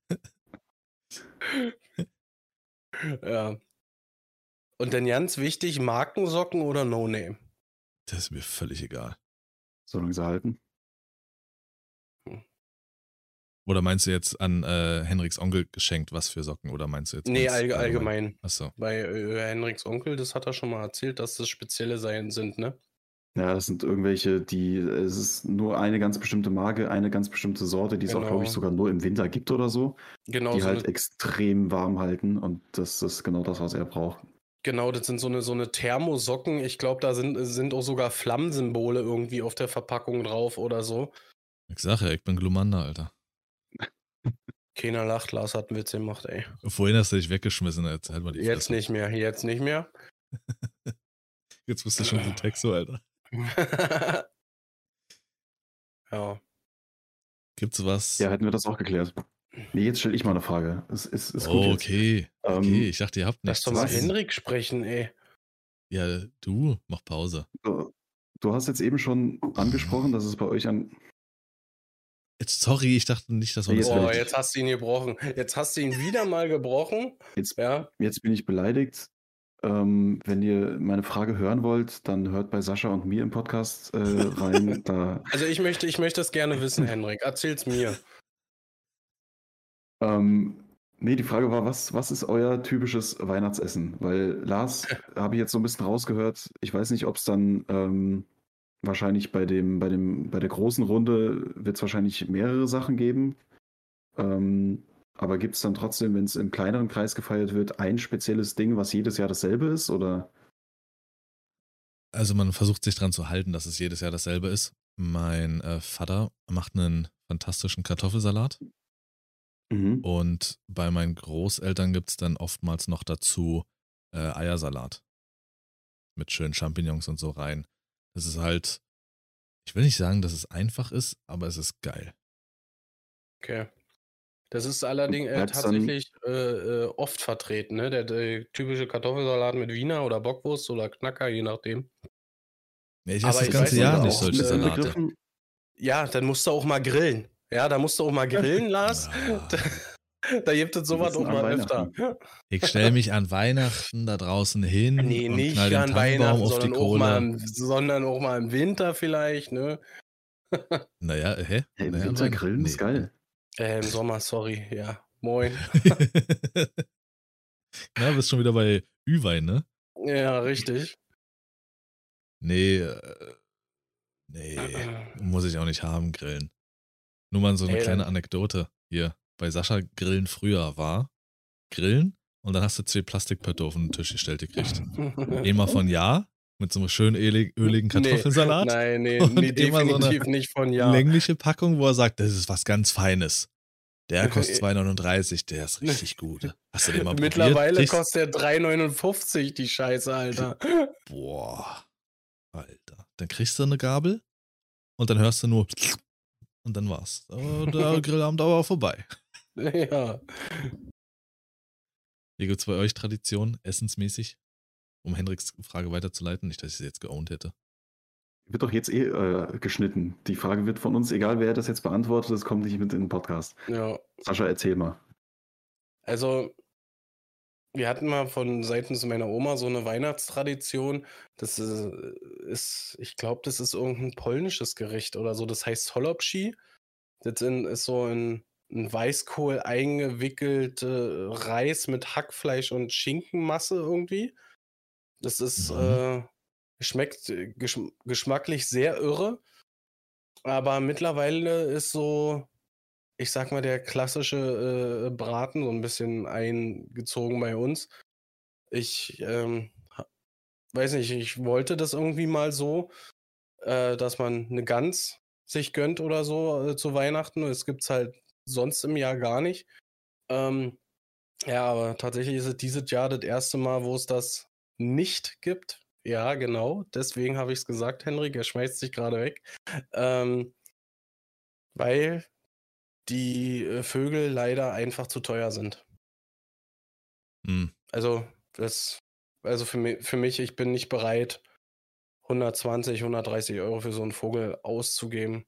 ja. Und dann ganz wichtig, Markensocken oder No-Name? Das ist mir völlig egal. Solange sie halten. Oder meinst du jetzt an äh, Henriks Onkel geschenkt, was für Socken? Oder meinst du jetzt Nee, allg allgemein. Achso. Bei äh, Henriks Onkel, das hat er schon mal erzählt, dass das spezielle sein sind, ne? Ja, das sind irgendwelche, die, es ist nur eine ganz bestimmte Marke, eine ganz bestimmte Sorte, die es auch, glaube ich, Genau. sogar nur im Winter gibt oder so, Genau, die so halt extrem warm halten und das ist genau das, was er braucht. Genau, das sind so eine, so eine Thermosocken. Ich glaube, da sind, sind auch sogar Flammensymbole irgendwie auf der Verpackung drauf oder so. Ich sag ja, ich bin Glumanda, Alter. Keiner lacht, Lars hat einen Witz gemacht, ey. Vorhin hast du dich weggeschmissen, jetzt halt mal die Jetzt Fresse. nicht mehr, jetzt nicht mehr. Jetzt bist du schon so Texo, Alter. ja. Gibt's was? Ja, hätten wir das auch geklärt. Nee, jetzt stelle ich mal eine Frage. Es ist, ist gut oh, okay. Ähm, Okay, ich dachte, ihr habt Lass nichts. doch mal. Henrik sprechen, ey. Ja, du, mach Pause. Du, du hast jetzt eben schon angesprochen, dass es bei euch an. Jetzt, sorry, ich dachte nicht, dass wir Jetzt das Oh, jetzt hast du ihn gebrochen. Jetzt hast du ihn wieder mal gebrochen. Jetzt, Ja. jetzt bin ich beleidigt. Ähm, wenn ihr meine Frage hören wollt, dann hört bei Sascha und mir im Podcast äh, rein. da, Also ich möchte, ich möchte es gerne wissen, Henrik. Erzähl's mir. Ähm, nee, die Frage war, was, was ist euer typisches Weihnachtsessen? Weil Lars habe ich jetzt so ein bisschen rausgehört. Ich weiß nicht, ob es dann ähm, wahrscheinlich bei dem, bei dem, bei der großen Runde wird es wahrscheinlich mehrere Sachen geben. Ähm, aber gibt es dann trotzdem, wenn es im kleineren Kreis gefeiert wird, ein spezielles Ding, was jedes Jahr dasselbe ist? Oder? Also man versucht sich dran zu halten, dass es jedes Jahr dasselbe ist. Mein äh, Vater macht einen fantastischen Kartoffelsalat Mhm. und bei meinen Großeltern gibt's dann oftmals noch dazu äh, Eiersalat. Mit schönen Champignons und so rein. Das ist halt, ich will nicht sagen, dass es einfach ist, aber es ist geil. Okay. Das ist allerdings äh, tatsächlich äh, äh, oft vertreten, ne? Der, der typische Kartoffelsalat mit Wiener oder Bockwurst oder Knacker, je nachdem. Ja, ich esse das ganze Jahr nicht, solche Salate. Begriffen, Ja, dann musst du auch mal grillen. Ja, da musst du auch mal grillen, Lars. Ja. Da, da gibt es sowas auch mal öfter. Ich stelle mich an Weihnachten da draußen hin Nee, und nicht knall den an Weihnachten, auf die sondern auch, mal im, sondern auch mal im Winter vielleicht, ne? Naja, hä? Hey, Naja, Winter grillen ist nee. geil. Äh, Im Sommer, sorry, ja. Moin. Na, bist schon wieder bei Ü-Wein, ne? Ja, richtig. Nee, äh, nee, muss ich auch nicht haben, grillen. Nur mal so eine Ey, kleine Anekdote hier. Bei Sascha Grillen früher war Grillen und dann hast du zwei Plastikpötte auf den Tisch gestellt gekriegt. Immer von Ja, mit so einem schönen ölig, öligen Nee, Kartoffelsalat. Nein, nee, Und nee immer so definitiv nicht von ja. Längliche Packung, wo er sagt, das ist was ganz Feines. Der kostet 2,39, der ist richtig gut. Hast du den mal Mittlerweile probiert? Kostet der 3,59 die Scheiße, Alter. Boah, Alter. Dann kriegst du eine Gabel und dann hörst du nur und dann war's. Aber Der Grillabend aber auch vorbei. ja. Wie gibt's bei euch Tradition, essensmäßig? Um Hendriks Frage weiterzuleiten, nicht, dass ich sie jetzt geowned hätte. Wird doch jetzt eh äh, geschnitten. Die Frage wird von uns, egal wer das jetzt beantwortet, das kommt nicht mit in den Podcast. ja. Sascha, erzähl mal. Also, wir hatten mal von seitens meiner Oma so eine Weihnachtstradition. Das ist, ist ich glaube, das ist irgendein polnisches Gericht oder so. Das heißt Holopschi. Das ist so ein, ein Weißkohl eingewickelte Reis mit Hackfleisch und Schinkenmasse irgendwie. Das ist, Mhm. äh, schmeckt äh, geschm geschmacklich sehr irre. Aber mittlerweile ist so, ich sag mal, der klassische äh, Braten so ein bisschen eingezogen bei uns. Ich ähm, weiß nicht, ich wollte das irgendwie mal so, äh, dass man eine Gans sich gönnt oder so äh, zu Weihnachten. Das gibt's halt sonst im Jahr gar nicht. Ähm, ja, aber tatsächlich ist es dieses Jahr das erste Mal, wo es das nicht gibt. Ja, genau. Deswegen habe ich es gesagt, Henrik. Er schmeißt sich gerade weg. Ähm, weil die äh, Vögel leider einfach zu teuer sind. Hm. Also, das, also für mich, für mich, ich bin nicht bereit, 120, 130 Euro für so einen Vogel auszugeben.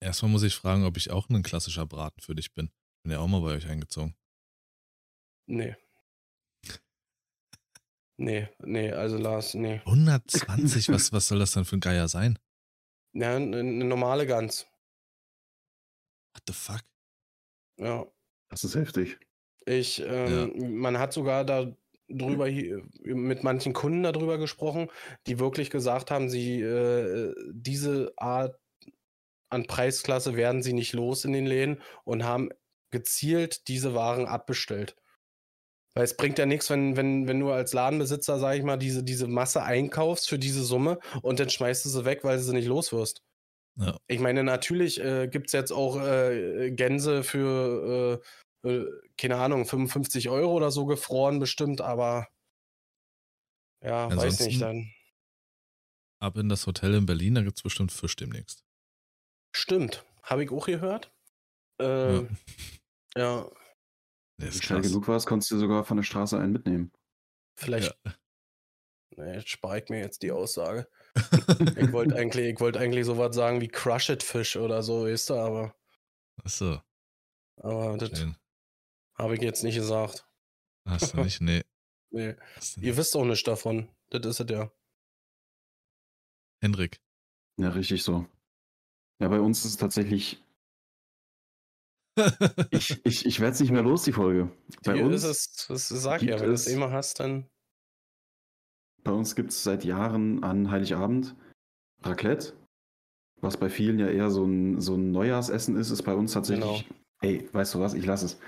Erstmal muss ich fragen, ob ich auch ein klassischer Braten für dich bin. Bin ja auch mal bei euch eingezogen. Nee. Nee, nee, also Lars, nee. 120, was, was soll das dann für ein Geier sein? Ja, eine, eine normale Gans. What the fuck? Ja. Das ist heftig. Ich, ähm, man hat sogar da drüber hier, mit manchen Kunden darüber gesprochen, die wirklich gesagt haben, sie äh, diese Art an Preisklasse werden sie nicht los in den Läden und haben gezielt diese Waren abbestellt. Weil es bringt ja nichts, wenn, wenn, wenn du als Ladenbesitzer, sag ich mal, diese, diese Masse einkaufst für diese Summe und dann schmeißt du sie weg, weil du sie nicht los wirst. Ja. Ich meine, natürlich äh, gibt es jetzt auch äh, Gänse für, äh, äh, keine Ahnung, 55 Euro oder so gefroren bestimmt, aber ja, weiß nicht Ansonsten- dann. Ab in das Hotel in Berlin, da gibt es bestimmt Fisch demnächst. Stimmt, habe ich auch gehört. Äh, Ja. ja. Wenn du schnell genug warst, konntest du sogar von der Straße einen mitnehmen. Vielleicht. Ja. Nee, jetzt spare ich mir jetzt die Aussage. Ich wollte eigentlich, ich wollte eigentlich sowas sagen wie Crush It Fish oder so, weißt du, aber, Achso, aber das habe ich jetzt nicht gesagt. Hast du nicht? Nee. Nee. Ihr wisst auch nicht davon. Das ist es ja. Henrik. Ja, richtig so. Ja, bei uns ist es tatsächlich. Ich, ich, ich werde es nicht mehr los, die Folge. Bei Hier uns, ist es, das sag gibt ja, wenn du es immer hast, dann. Bei uns gibt es seit Jahren an Heiligabend Raclette. Was bei vielen ja eher so ein, so ein Neujahrsessen ist, ist bei uns tatsächlich. Ey, weißt du was? Ich lasse es.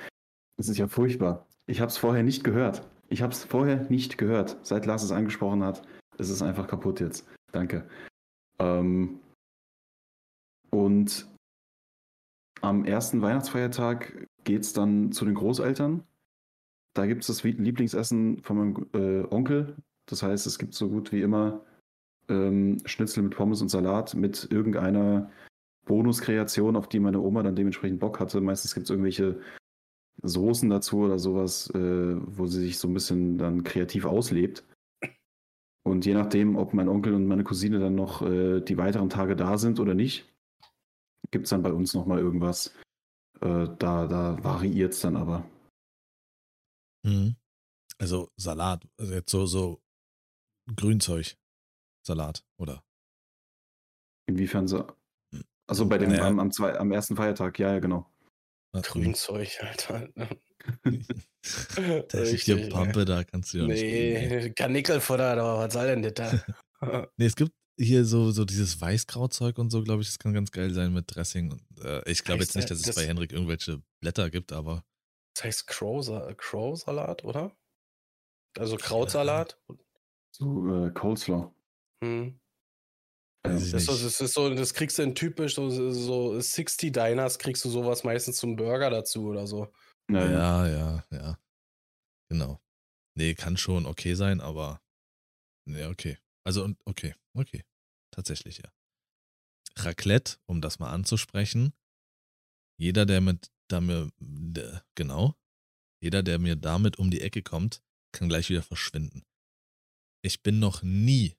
Es ist ja furchtbar. Ich habe es vorher nicht gehört. Ich habe es vorher nicht gehört. Seit Lars es angesprochen hat, ist es einfach kaputt jetzt. Danke. Ähm, und am ersten Weihnachtsfeiertag geht es dann zu den Großeltern. Da gibt es das Lieblingsessen von meinem äh, Onkel. Das heißt, es gibt so gut wie immer ähm, Schnitzel mit Pommes und Salat mit irgendeiner Bonuskreation, auf die meine Oma dann dementsprechend Bock hatte. Meistens gibt es irgendwelche Soßen dazu oder sowas, äh, wo sie sich so ein bisschen dann kreativ auslebt. Und je nachdem, ob mein Onkel und meine Cousine dann noch äh, die weiteren Tage da sind oder nicht, gibt es dann bei uns nochmal irgendwas. Äh, da da variiert es dann aber. Mhm. Also Salat, also jetzt so, so Grünzeug. Salat, oder? Inwiefern so. Also bei dem Naja. am, am, zwei, am ersten Feiertag, ja, ja, genau. Grünzeug, Alter. Da ist die Pampe, da kannst du ja nicht. ey. Nee, Kanickelfutter, aber was soll denn das da? Nee, es gibt hier so, so dieses Weißkrautzeug und so, glaube ich, das kann ganz geil sein mit Dressing. Und, äh, ich glaube jetzt nicht, dass es das- bei Henrik irgendwelche Blätter gibt, aber Das heißt Crow- Crow-Salat, oder? Also Krautsalat? So äh, Coleslaw. Hm. Das, nicht. das ist so, das kriegst du in typisch so, so 60 Diners, kriegst du sowas meistens zum Burger dazu oder so. Ja, ja. Ja, ja. Genau. Nee, kann schon okay sein, aber. Nee, okay. Also, und okay, okay. Tatsächlich, ja. Raclette, um das mal anzusprechen. Jeder, der mit, da mir, genau. Jeder, der mir damit um die Ecke kommt, kann gleich wieder verschwinden. Ich bin noch nie,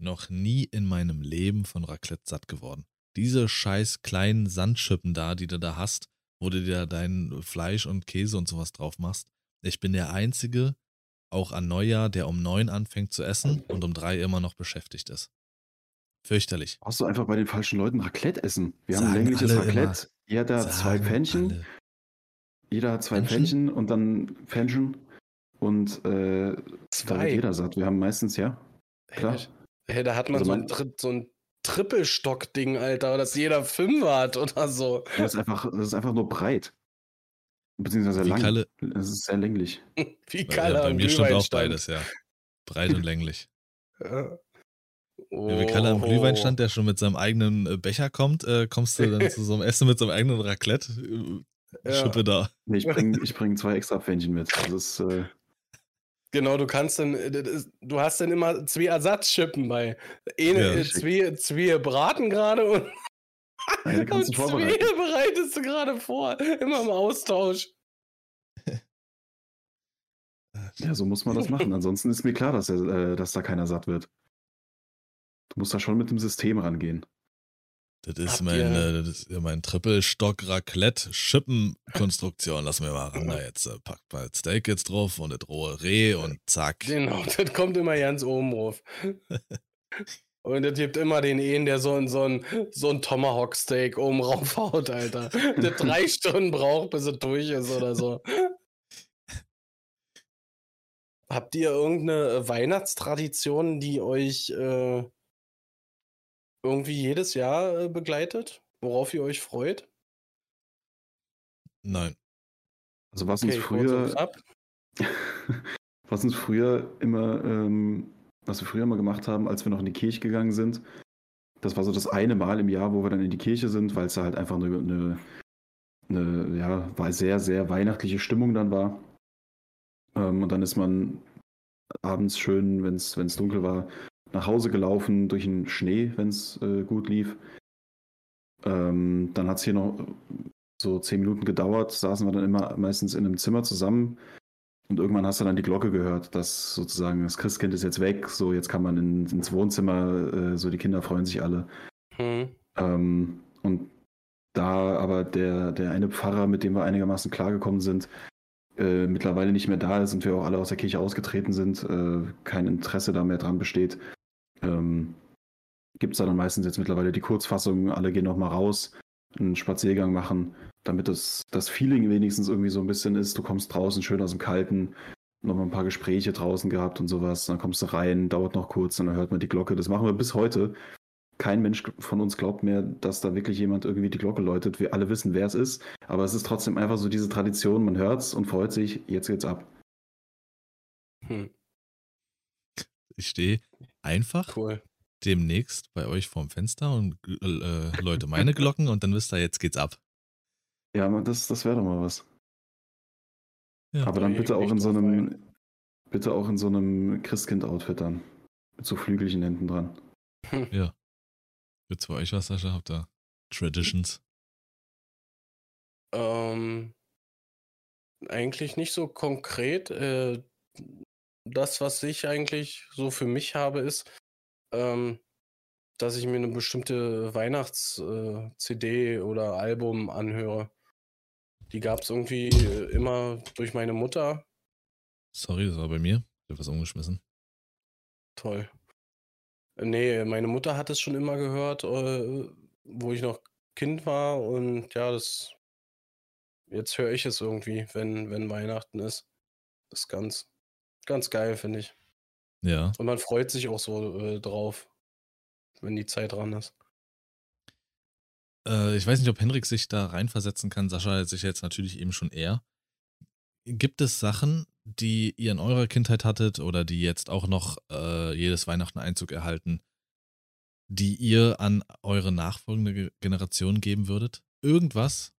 noch nie in meinem Leben von Raclette satt geworden. Diese scheiß kleinen Sandschippen da, die du da hast, wo du dir dein Fleisch und Käse und sowas drauf machst. Ich bin der Einzige, auch an Neujahr, der um neun anfängt zu essen und um drei immer noch beschäftigt ist. Fürchterlich. Brauchst du einfach bei den falschen Leuten Raclette essen. Wir haben Sagen ein längliches Raclette. Jeder hat zwei Pfännchen. alle. Jeder hat zwei? Pfännchen und dann Pfännchen. Und äh, Zwei. jeder satt. Wir haben meistens, ja. Klar. Hey, da hat man Also so, ein, Tri- so ein Trippelstock-Ding, Alter, dass jeder Fünfer hat oder so. Das ist einfach, das ist einfach nur breit. Beziehungsweise Wie lang. Kalle, Es ist sehr länglich. Wie ja, Kalle bei am mir stimmt auch beides, ja. Breit und länglich. Ja. Wie Kalle am Oh. Glühweinstand, der schon mit seinem eigenen äh, Becher kommt, äh, kommst du dann zu so einem Essen mit so einem eigenen Raclette. Äh, Ja. Schippe da. Nee, ich bringe ich bring zwei extra Pfännchen mit. Das ist, äh, Genau, du kannst dann, äh, du hast dann immer zwei Ersatzschippen bei. Eine, Ja, äh, zwei, zwei braten gerade und, eine und zwei bereitest du gerade vor. Immer im Austausch. Ja, so muss man das machen. Ansonsten ist mir klar, dass, er, äh, dass da keiner satt wird. Du musst da schon mit dem System rangehen. Das ist mein, äh, das ist mein Trippelstock-Raclette-Schippenkonstruktion. Lass mir mal ran. Da jetzt äh, packt mal das Steak jetzt drauf und das rohe Reh und zack. Genau, das kommt immer ganz oben drauf. Und es gibt immer den einen, der so ein, so ein, so ein Tomahawk-Steak oben raufhaut, Alter. Der drei Stunden braucht, bis es durch ist oder so. Habt ihr irgendeine Weihnachtstradition, die euch äh, irgendwie jedes Jahr äh, begleitet? Worauf ihr euch freut? Nein. Also was uns hol sowas früher, ab. was uns früher immer, ähm, was wir früher immer gemacht haben, als wir noch in die Kirche gegangen sind, Das war so das eine Mal im Jahr, wo wir dann in die Kirche sind, weil es da halt einfach eine, eine, eine, ja, war sehr, sehr weihnachtliche Stimmung dann war. Ähm, und dann ist man abends schön, wenn es dunkel war, nach Hause gelaufen durch den Schnee, wenn es äh, gut lief. Ähm, dann hat es hier noch so zehn Minuten gedauert, saßen wir dann immer meistens in einem Zimmer zusammen und irgendwann hast du dann die Glocke gehört, dass sozusagen das Christkind ist jetzt weg, so jetzt kann man in, ins Wohnzimmer, äh, so die Kinder freuen sich alle. Mhm. Ähm, und da aber der, der eine Pfarrer, mit dem wir einigermaßen klargekommen sind, äh, mittlerweile nicht mehr da ist und wir auch alle aus der Kirche ausgetreten sind, äh, kein Interesse da mehr dran besteht, ähm, gibt es da dann meistens jetzt mittlerweile die Kurzfassung, alle gehen nochmal raus, einen Spaziergang machen, damit das, das Feeling wenigstens irgendwie so ein bisschen ist, du kommst draußen schön aus dem Kalten, nochmal ein paar Gespräche draußen gehabt und sowas, dann kommst du rein, dauert noch kurz und dann hört man die Glocke. Das machen wir bis heute. Kein Mensch von uns glaubt mehr, dass da wirklich jemand irgendwie die Glocke läutet. Wir alle wissen, wer es ist, aber es ist trotzdem einfach so diese Tradition, man hört es und freut sich, jetzt geht's ab. Hm. Ich stehe einfach cool demnächst bei euch vorm Fenster und äh, Leute meine Glocken und dann wisst ihr, jetzt geht's ab. Ja, das, das wäre doch mal was. Ja, Aber dann bitte auch in so einem, bitte auch in so einem Christkind-Outfit dann. Mit so Flügelchen hinten dran. Ja. Wird's bei euch was, Sascha? Habt ihr Traditions? Ähm, eigentlich nicht so konkret. Äh, das, was ich eigentlich so für mich habe, ist, ähm, dass ich mir eine bestimmte Weihnachts-CD äh, oder Album anhöre. Die gab es irgendwie äh, immer durch meine Mutter. Sorry, das war bei mir. Ich habe was umgeschmissen. Toll. Nee, meine Mutter hat es schon immer gehört, äh, wo ich noch Kind war und ja, das jetzt höre ich es irgendwie, wenn, wenn Weihnachten ist. Das ist ganz, ganz geil, finde ich. Ja. Und man freut sich auch so äh, drauf, wenn die Zeit dran ist. Äh, ich weiß nicht, ob Henrik sich da reinversetzen kann. Sascha sich jetzt natürlich eben schon eher. Gibt es Sachen, die ihr in eurer Kindheit hattet oder die jetzt auch noch äh, jedes Weihnachten Einzug erhalten, die ihr an eure nachfolgende Generation geben würdet? Irgendwas,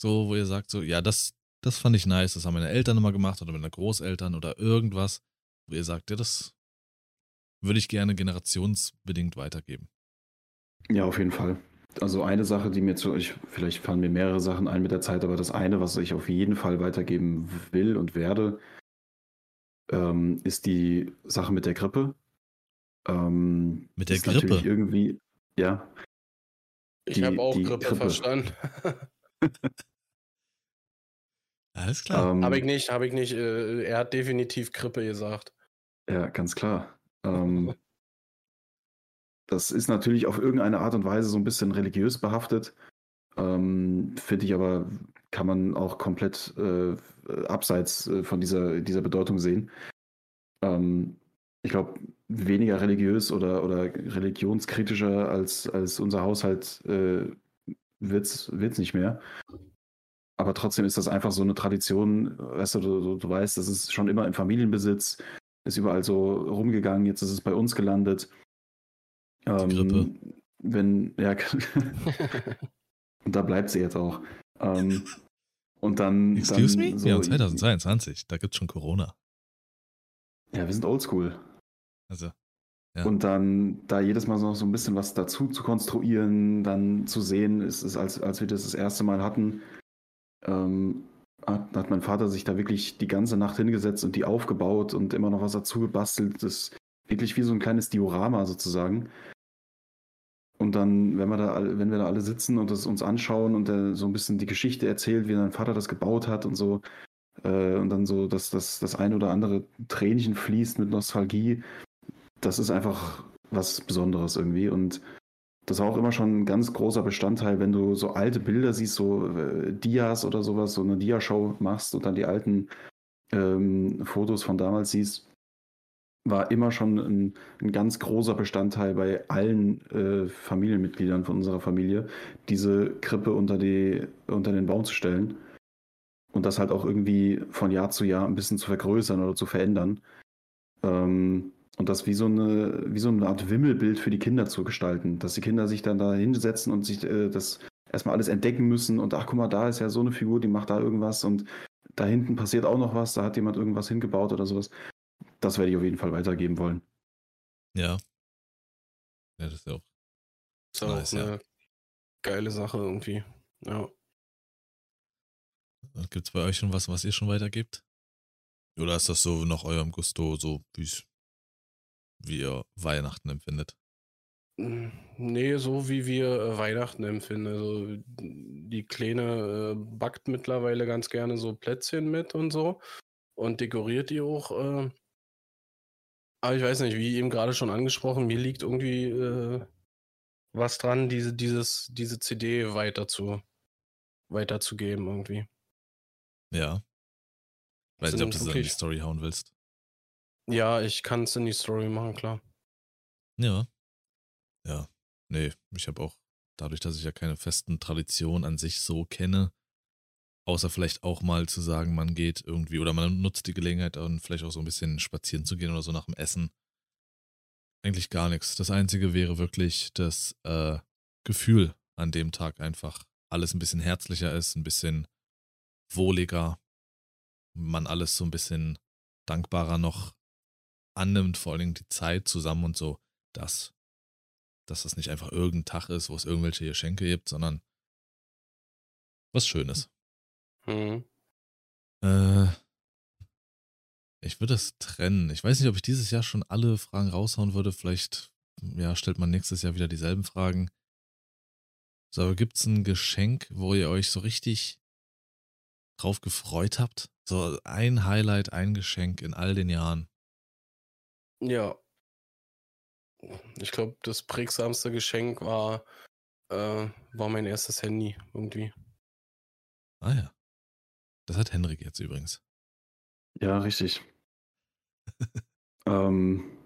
so wo ihr sagt, so, ja, das, das fand ich nice, das haben meine Eltern immer gemacht oder meine Großeltern oder irgendwas, wo ihr sagt, ja, das würde ich gerne generationsbedingt weitergeben. Ja, auf jeden Fall. Also eine Sache, die mir zu, ich, vielleicht fallen mir mehrere Sachen ein mit der Zeit, aber das eine, was ich auf jeden Fall weitergeben will und werde, ähm, ist die Sache mit der Grippe. Ähm, mit der Grippe? Irgendwie, ja. Ich habe auch Grippe, Grippe, verstanden. Alles klar. Ähm, habe ich nicht, habe ich nicht. Äh, er hat definitiv Grippe gesagt. Ja, ganz klar. Ähm, das ist natürlich auf irgendeine Art und Weise so ein bisschen religiös behaftet. Ähm, Finde ich aber, kann man auch komplett äh, abseits äh, von dieser, dieser Bedeutung sehen. Ähm, ich glaube, weniger religiös oder, oder religionskritischer als, als unser Haushalt äh, wird es nicht mehr. Aber trotzdem ist das einfach so eine Tradition, weißt du, du, du weißt, das ist schon immer im Familienbesitz ist überall so rumgegangen, jetzt ist es bei uns gelandet. Ähm, Grippe. Wenn, ja, und da bleibt sie jetzt auch. Ähm, und dann. Excuse dann me? So, ja, 2022, da gibt es schon Corona. Ja, wir sind oldschool. Also. Ja. Und dann da jedes Mal noch so ein bisschen was dazu zu konstruieren, dann zu sehen, ist es, als, als wir das das erste Mal hatten, ähm, hat, hat mein Vater sich da wirklich die ganze Nacht hingesetzt und die aufgebaut und immer noch was dazu gebastelt. Das ist wirklich wie so ein kleines Diorama sozusagen. Und dann, wenn wir da, wenn wir da alle sitzen und das uns anschauen und er so ein bisschen die Geschichte erzählt, wie sein Vater das gebaut hat und so, äh, und dann so, dass das, das ein oder andere Tränchen fließt mit Nostalgie, das ist einfach was Besonderes irgendwie. Und das war auch immer schon ein ganz großer Bestandteil, wenn du so alte Bilder siehst, so äh, Dias oder sowas, so eine Dia-Show machst und dann die alten ähm, Fotos von damals siehst, war immer schon ein, ein ganz großer Bestandteil bei allen äh, Familienmitgliedern von unserer Familie, diese Krippe unter, die, unter den Baum zu stellen und das halt auch irgendwie von Jahr zu Jahr ein bisschen zu vergrößern oder zu verändern. Ähm, und das wie so eine, wie so eine Art Wimmelbild für die Kinder zu gestalten. Dass die Kinder sich dann da hinsetzen und sich äh, das erstmal alles entdecken müssen und ach guck mal, da ist ja so eine Figur, die macht da irgendwas und da hinten passiert auch noch was, da hat jemand irgendwas hingebaut oder sowas. Das werde ich auf jeden Fall weitergeben wollen. Ja. Ja, das ist ja auch. Ist auch Nice, ja. eine geile Sache irgendwie. Ja. Gibt es bei euch schon was, was ihr schon weitergebt? Oder ist das so nach eurem Gusto, so wie's, wie ihr Weihnachten empfindet? Mm, Nee, so wie wir äh, Weihnachten empfinden. Also die Kleine äh, backt mittlerweile ganz gerne so Plätzchen mit und so und dekoriert die auch. Äh. Aber ich weiß nicht, wie eben gerade schon angesprochen, mir liegt irgendwie was dran, diese, dieses, diese CD weiter zu, weiterzugeben irgendwie. Ja. Weiß nicht, ob du das in die Story hauen willst. Ja, ich kann es in die Story machen, klar. Ja. Ja. Nee, ich habe auch, dadurch, dass ich ja keine festen Traditionen an sich so kenne, außer vielleicht auch mal zu sagen, man geht irgendwie oder man nutzt die Gelegenheit und vielleicht auch so ein bisschen spazieren zu gehen oder so nach dem Essen. Eigentlich gar nichts. Das Einzige wäre wirklich das äh, Gefühl an dem Tag einfach. Alles ein bisschen herzlicher ist, ein bisschen wohliger, man alles so ein bisschen dankbarer noch annimmt, vor allen Dingen die Zeit zusammen und so, das, dass das nicht einfach irgendein Tag ist, wo es irgendwelche Geschenke gibt, sondern was Schönes. Mhm. Äh, ich würde das trennen. Ich weiß nicht, ob ich dieses Jahr schon alle Fragen raushauen würde. Vielleicht, ja, stellt man nächstes Jahr wieder dieselben Fragen. So, aber gibt es ein Geschenk, wo ihr euch so richtig drauf gefreut habt? So ein Highlight, ein Geschenk in all den Jahren. Ja. Ich glaube, das prägsamste Geschenk war, äh, war mein erstes Handy irgendwie. Ah ja. Das hat Henrik jetzt übrigens. Ja, richtig. ähm,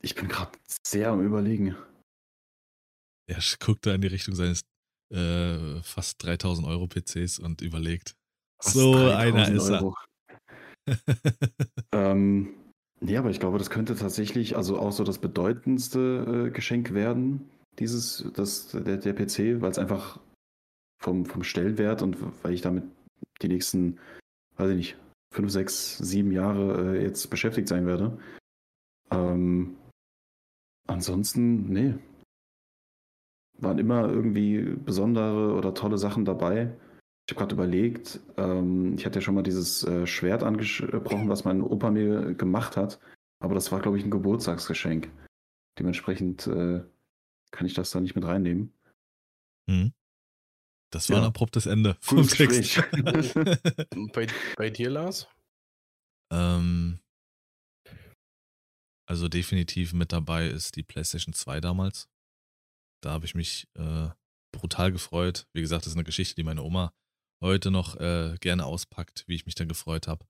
ich bin gerade sehr am Überlegen. Er guckt da in die Richtung seines äh, fast 3000 Euro PCs und überlegt. Was, So 3000 einer ist er. Ähm, nee, aber ich glaube, das könnte tatsächlich also auch so das bedeutendste äh, Geschenk werden, dieses, das, der, der PC, weil es einfach vom, vom Stellenwert und weil ich damit die nächsten, weiß ich nicht, fünf, sechs, sieben Jahre äh, jetzt beschäftigt sein werde. Ähm, ansonsten, nee. Waren immer irgendwie besondere oder tolle Sachen dabei. Ich habe gerade überlegt, ähm, ich hatte ja schon mal dieses äh, Schwert angesprochen, was mein Opa mir gemacht hat. Aber das war, glaube ich, ein Geburtstagsgeschenk. Dementsprechend äh, kann ich das da nicht mit reinnehmen. Hm. Das war ein Ja. abruptes Ende vom Gutes Text. Bei, bei dir, Lars? ähm, also definitiv mit dabei ist die PlayStation 2 damals. Da habe ich mich äh, brutal gefreut. Wie gesagt, das ist eine Geschichte, die meine Oma heute noch äh, gerne auspackt, wie ich mich da gefreut habe.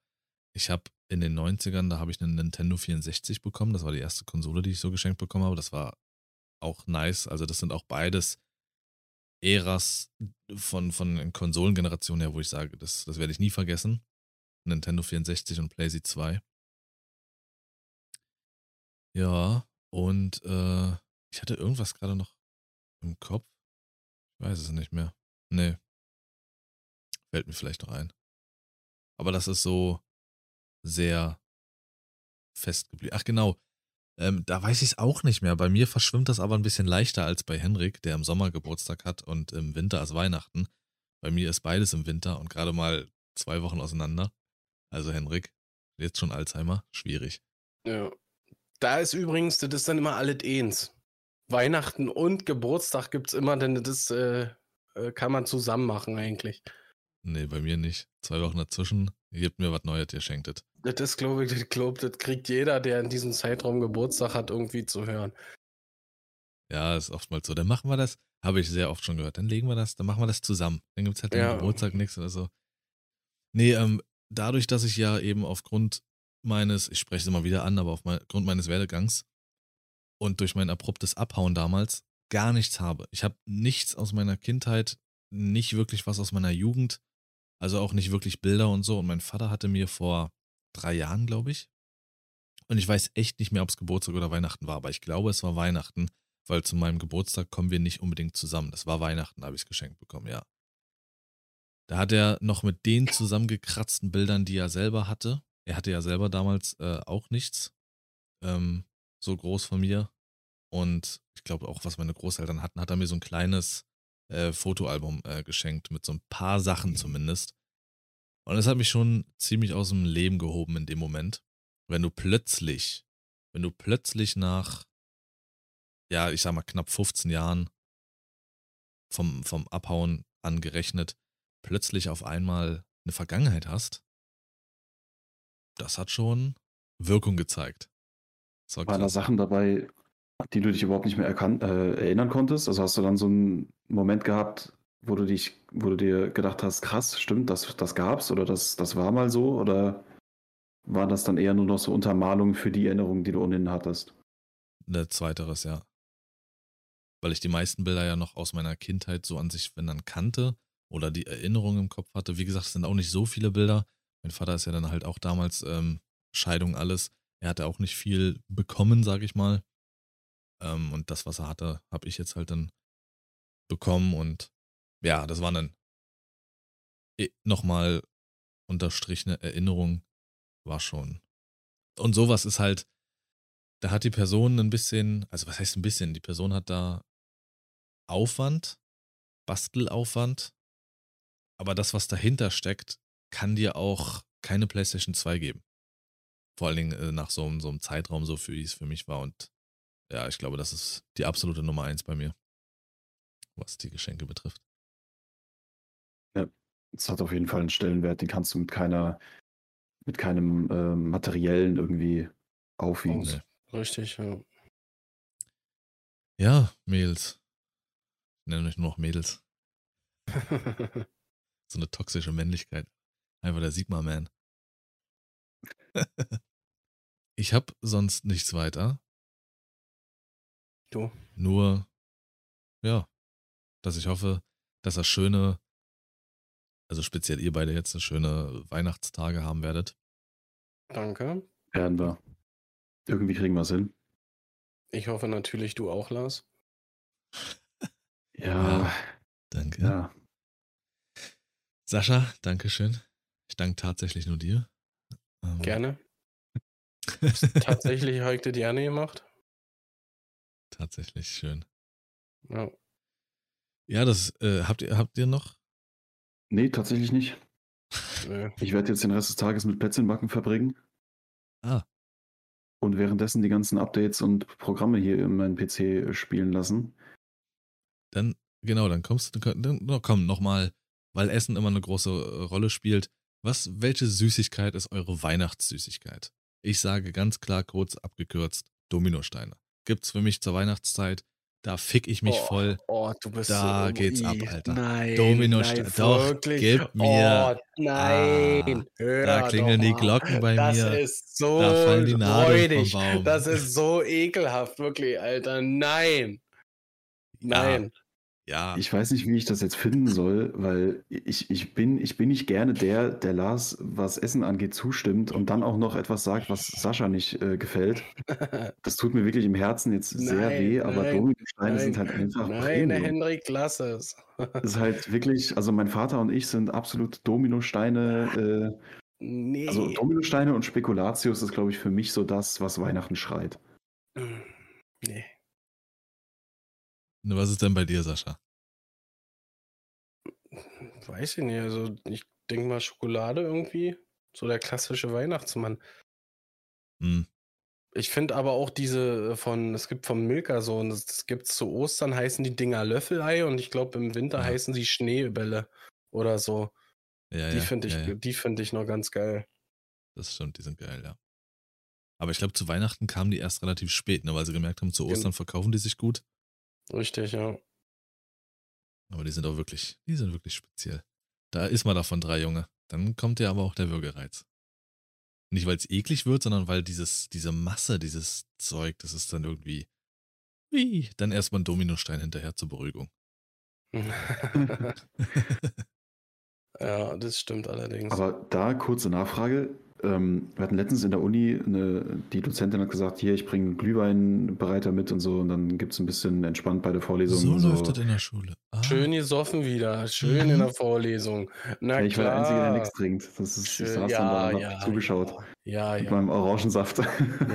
Ich habe in den 90ern, da habe ich einen Nintendo 64 bekommen. Das war die erste Konsole, die ich so geschenkt bekommen habe. Das war auch nice. Also das sind auch beides Äras von, von Konsolengenerationen her, wo ich sage, das, das werde ich nie vergessen. Nintendo 64 und PlayStation 2. Ja, und äh, ich hatte irgendwas gerade noch im Kopf. Ich weiß es nicht mehr. Nee. Fällt mir vielleicht noch ein. Aber das ist so sehr festgeblieben. Ach genau. Ähm, da weiß ich es auch nicht mehr. Bei mir verschwimmt das aber ein bisschen leichter als bei Henrik, der im Sommer Geburtstag hat und im Winter ist Weihnachten. Bei mir ist beides im Winter und gerade mal zwei Wochen auseinander. Also Henrik, jetzt schon Alzheimer, schwierig. Ja. Da ist übrigens, das ist dann immer alles eins. Weihnachten und Geburtstag gibt es immer, denn das äh, äh, kann man zusammen machen eigentlich. Nee, bei mir nicht. Zwei Wochen dazwischen, ihr gebt mir was Neues, ihr schenktet. Das ist, glaube ich, das, glaub, das kriegt jeder, der in diesem Zeitraum Geburtstag hat, irgendwie zu hören. Ja, ist oftmals so. Dann machen wir das, habe ich sehr oft schon gehört. Dann legen wir das, dann machen wir das zusammen. Dann gibt es halt Ja. den Geburtstag nichts oder so. Nee, ähm, dadurch, dass ich ja eben aufgrund meines, ich spreche es immer wieder an, aber aufgrund meines Werdegangs und durch mein abruptes Abhauen damals gar nichts habe. Ich habe nichts aus meiner Kindheit, nicht wirklich was aus meiner Jugend, also auch nicht wirklich Bilder und so. Und mein Vater hatte mir vor drei Jahren, glaube ich, Und ich weiß echt nicht mehr, ob es Geburtstag oder Weihnachten war, aber ich glaube, es war Weihnachten, weil zu meinem Geburtstag kommen wir nicht unbedingt zusammen. Das war Weihnachten, habe ich es geschenkt bekommen, ja. Da hat er noch mit den zusammengekratzten Bildern, die er selber hatte. Er hatte ja selber damals äh, auch nichts ähm, so groß von mir. Und ich glaube auch, was meine Großeltern hatten, hat er mir so ein kleines äh, Fotoalbum äh, geschenkt, mit so ein paar Sachen zumindest. Und es hat mich schon ziemlich aus dem Leben gehoben in dem Moment. Wenn du plötzlich, wenn du plötzlich nach, ja, ich sag mal knapp 15 Jahren vom, vom Abhauen angerechnet, plötzlich auf einmal eine Vergangenheit hast, das hat schon Wirkung gezeigt. War da Sachen dabei, die du dich überhaupt nicht mehr erkan äh, erinnern konntest? Also hast du dann so einen Moment gehabt, wo du dich, wo du dir gedacht hast, krass, stimmt, das, das gab's oder das, das war mal so? Oder war das dann eher nur noch so Untermalung für die Erinnerungen, die du ohnehin hattest? Ne, zweiteres, ja. Weil ich die meisten Bilder ja noch aus meiner Kindheit so an sich, wenn dann kannte oder die Erinnerung im Kopf hatte. Wie gesagt, es sind auch nicht so viele Bilder. Mein Vater ist ja dann halt auch damals ähm, Scheidung alles. Er hatte auch nicht viel bekommen, sage ich mal. Ähm, und das, was er hatte, habe ich jetzt halt dann bekommen. Und ja, das war dann nochmal unterstrichene Erinnerung. War schon. Und sowas ist halt, da hat die Person ein bisschen, also was heißt ein bisschen? Die Person hat da Aufwand, Bastelaufwand, aber das, was dahinter steckt, kann dir auch keine PlayStation 2 geben. Vor allen Dingen äh, nach so, so einem Zeitraum, so wie es für mich war. Und ja, ich glaube, das ist die absolute Nummer eins bei mir, was die Geschenke betrifft. Ja, es hat auf jeden Fall einen Stellenwert, den kannst du mit keiner, mit keinem äh, materiellen irgendwie aufwiegen. Nee. Richtig, ja. Ja, Mädels. Ich nenne mich nur noch Mädels. so eine toxische Männlichkeit. Einfach der Sigma-Man. ich habe sonst nichts weiter. Du. Nur, ja, dass ich hoffe, dass das schöne, also speziell ihr beide jetzt, schöne Weihnachtstage haben werdet. Danke. Werden wir. Irgendwie kriegen wir es hin. Ich hoffe natürlich, du auch, Lars. ja, ja. Danke. Ja. Sascha, danke schön. Ich danke tatsächlich nur dir. Ähm, Gerne. tatsächlich heute gerne gemacht. Tatsächlich schön. Ja. Ja, das äh, habt ihr habt ihr noch? Nee, tatsächlich nicht. Ich werde jetzt den Rest des Tages mit Plätzchenbacken verbringen. Ah. Und währenddessen die ganzen Updates und Programme hier in meinem PC spielen lassen. Dann, genau, dann kommst du, dann, komm, nochmal weil Essen immer eine große äh, Rolle spielt. Was, welche Süßigkeit ist eure Weihnachtssüßigkeit? Ich sage ganz klar, kurz abgekürzt, Dominosteine. Gibt's für mich zur Weihnachtszeit. Da fick ich mich oh, voll. Oh, du bist da so geht's ab, Alter. Nein, Dominosteine. Doch, wirklich? gib mir. Oh, nein. Ah, da klingeln die Glocken bei das mir. Das ist so da fallen die Nadeln vom Baum. Das ist so ekelhaft, wirklich, Alter. Nein. Nein. Ja. Ja. Ich weiß nicht, wie ich das jetzt finden soll, weil ich, ich, bin, ich bin nicht gerne der, der Lars, was Essen angeht, zustimmt und dann auch noch etwas sagt, was Sascha nicht äh, gefällt. Das tut mir wirklich im Herzen jetzt sehr Nein, weh, aber nein, Dominosteine nein. sind halt einfach Nein, Premium. Henrik, lass es. Das ist halt wirklich, also mein Vater und ich sind absolut Dominosteine. Äh, Nee. also Dominosteine und Spekulatius ist, glaube ich, für mich so das, was Weihnachten schreit. nee. Ne, Was ist denn bei dir, Sascha? Weiß ich nicht. Also, ich denke mal Schokolade irgendwie. So der klassische Weihnachtsmann. Hm. Ich finde aber auch diese von, es gibt vom Milka so, und das gibt es zu Ostern, heißen die Dinger Löffelei und ich glaube im Winter Ja. heißen sie Schneebälle oder so. Ja, Die ja, finde ich, ja, die finde ich noch ganz geil. Das stimmt, die sind geil, ja. Aber ich glaube, zu Weihnachten kamen die erst relativ spät, ne, weil sie gemerkt haben, zu Ostern verkaufen die sich gut. Richtig, ja. Aber die sind auch wirklich, die sind wirklich speziell. Da ist man davon drei Junge. Dann kommt ja aber auch der Würgereiz. Nicht, weil es eklig wird, sondern weil dieses, diese Masse, dieses Zeug, das ist dann irgendwie. Wie? Dann erstmal ein Dominostein hinterher zur Beruhigung. ja, das stimmt allerdings. Aber da kurze Nachfrage. Ähm, wir hatten letztens in der Uni, eine, die Dozentin hat gesagt, hier, ich bringe Glühweinbereiter mit und so und dann gibt es ein bisschen entspannt bei der Vorlesung. So, läuft das in der Schule. Ah. Schön gesoffen wieder, schön mhm. in der Vorlesung. Na ja, ich klar. war der Einzige, der nichts trinkt. Das ist, ich saß ja, dann da ja, zugeschaut. Ja, ja. Mit meinem Orangensaft.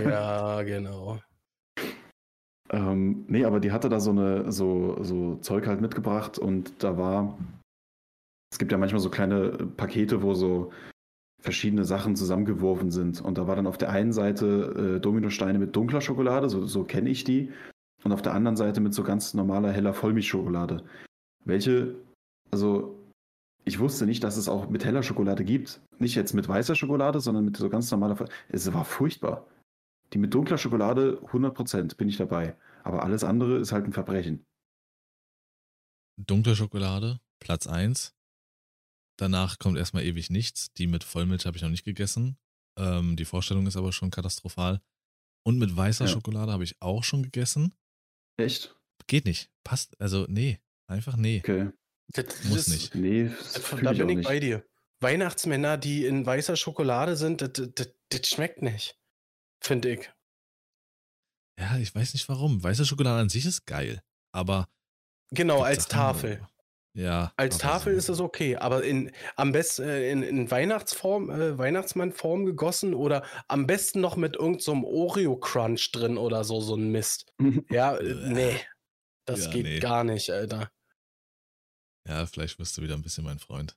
Ja, genau. ähm, nee, aber die hatte da so eine so, so Zeug halt mitgebracht und da war es gibt ja manchmal so kleine Pakete, wo so verschiedene Sachen zusammengeworfen sind. Und da war dann auf der einen Seite äh, Dominosteine mit dunkler Schokolade, so, so kenne ich die. Und auf der anderen Seite mit so ganz normaler heller Vollmilchschokolade. Welche, also ich wusste nicht, dass es auch mit heller Schokolade gibt. Nicht jetzt mit weißer Schokolade, sondern mit so ganz normaler. Es war furchtbar. Die mit dunkler Schokolade 100% bin ich dabei. Aber alles andere ist halt ein Verbrechen. Dunkle Schokolade, Platz 1. Danach kommt erstmal ewig nichts. Die mit Vollmilch habe ich noch nicht gegessen. Ähm, die Vorstellung ist aber schon katastrophal. Und mit weißer ja. Schokolade habe ich auch schon gegessen. Echt? Geht nicht. Passt. Also, nee. Einfach nee. Okay. Das, Muss das, nicht. Nee, da bin ich nicht. bei dir. Weihnachtsmänner, die in weißer Schokolade sind, das, das, das schmeckt nicht. Finde ich. Ja, ich weiß nicht warum. Weiße Schokolade an sich ist geil. Aber. Genau, als Tafel. Ja. Als Tafel so. ist es okay, aber in, am besten äh, in, in Weihnachtsform, äh, Weihnachtsmannform gegossen oder am besten noch mit irgendeinem so Oreo-Crunch drin oder so, so ein Mist. ja, äh, nee. Das ja, geht nee. gar nicht, Alter. Ja, vielleicht wirst du wieder ein bisschen mein Freund.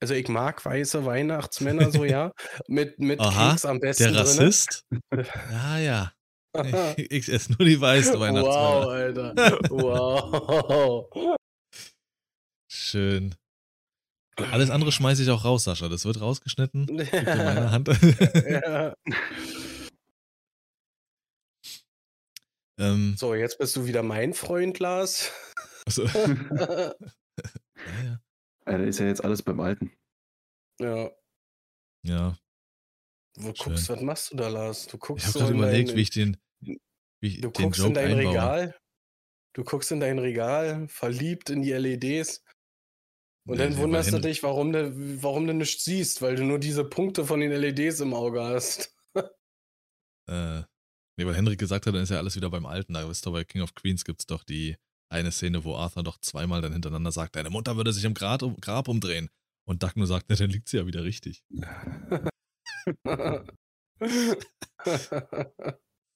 Also ich mag weiße Weihnachtsmänner so, ja. Mit, mit Aha, Keks am besten. Der Rassist? ja, ja. Ich, ich esse nur die weißen Weihnachtsmänner. Wow, Alter. Wow. Schön. Alles andere schmeiße ich auch raus, Sascha. Das wird rausgeschnitten. Gib in meine Hand. ja. ähm, so, jetzt bist du wieder mein Freund, Lars. Also. ja, ja. ja, ist ja jetzt alles beim Alten. Ja. Ja. Wo Schön. guckst, was machst du da, Lars? Du guckst ich habe so gerade überlegt, dein, wie ich den. Wie ich du den guckst Joke in dein einbaue. Regal. Du guckst in dein Regal, verliebt in die LEDs. Und nee, dann wunderst du dich, warum du, warum du nichts siehst, weil du nur diese Punkte von den LEDs im Auge hast. äh, nee, weil Henrik gesagt hat, dann ist ja alles wieder beim Alten. Da wisst ihr, bei King of Queens gibt es doch die eine Szene, wo Arthur doch zweimal dann hintereinander sagt, deine Mutter würde sich im Grab, Grab umdrehen. Und Duck nur sagt, na, dann liegt sie ja wieder richtig.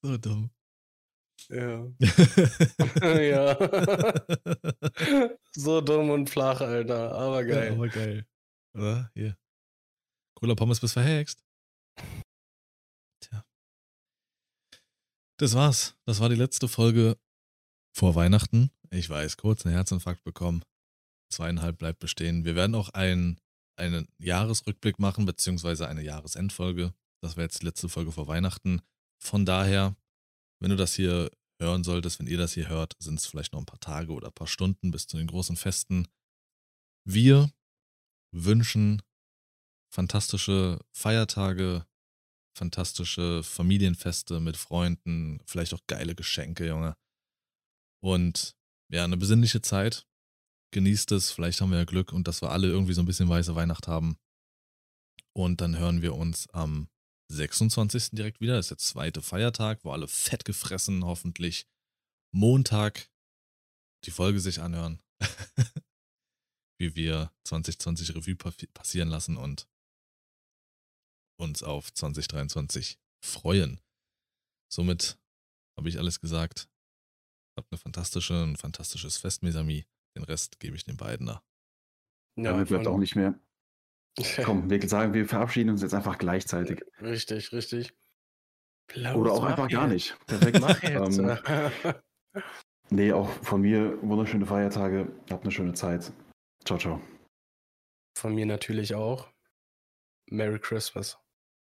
so dumm. Ja. ja. so dumm und flach, Alter. Aber geil. Ja, aber geil. Oder? Hier. Cola Pommes bis verhext. Tja. Das war's. Das war die letzte Folge vor Weihnachten. Ich weiß, kurz einen Herzinfarkt bekommen. Zweieinhalb bleibt bestehen. Wir werden auch ein, einen Jahresrückblick machen, beziehungsweise eine Jahresendfolge. Das wäre jetzt die letzte Folge vor Weihnachten. Von daher wenn du das hier hören solltest, wenn ihr das hier hört, sind es vielleicht noch ein paar Tage oder ein paar Stunden bis zu den großen Festen. Wir wünschen fantastische Feiertage, fantastische Familienfeste mit Freunden, vielleicht auch geile Geschenke, Junge. Und ja, eine besinnliche Zeit. Genießt es, vielleicht haben wir ja Glück und dass wir alle irgendwie so ein bisschen weiße Weihnacht haben. Und dann hören wir uns am 26. direkt wieder. Das ist der zweite Feiertag, wo alle fett gefressen hoffentlich Montag die Folge sich anhören. Wie wir 2020 Revue passieren lassen und uns auf 2023 freuen. Somit habe ich alles gesagt. Habt eine fantastische, ein fantastisches Fest, Mesami. Den Rest gebe ich den beiden da. Ja, Damit bleibt auch nicht mehr. Komm, wir sagen, wir verabschieden uns jetzt einfach gleichzeitig. Richtig, richtig. Klaus, Oder auch einfach gar nicht. Perfekt. Mach jetzt. ähm, nee, auch von mir wunderschöne Feiertage. Habt eine schöne Zeit. Ciao, ciao. Von mir natürlich auch. Merry Christmas.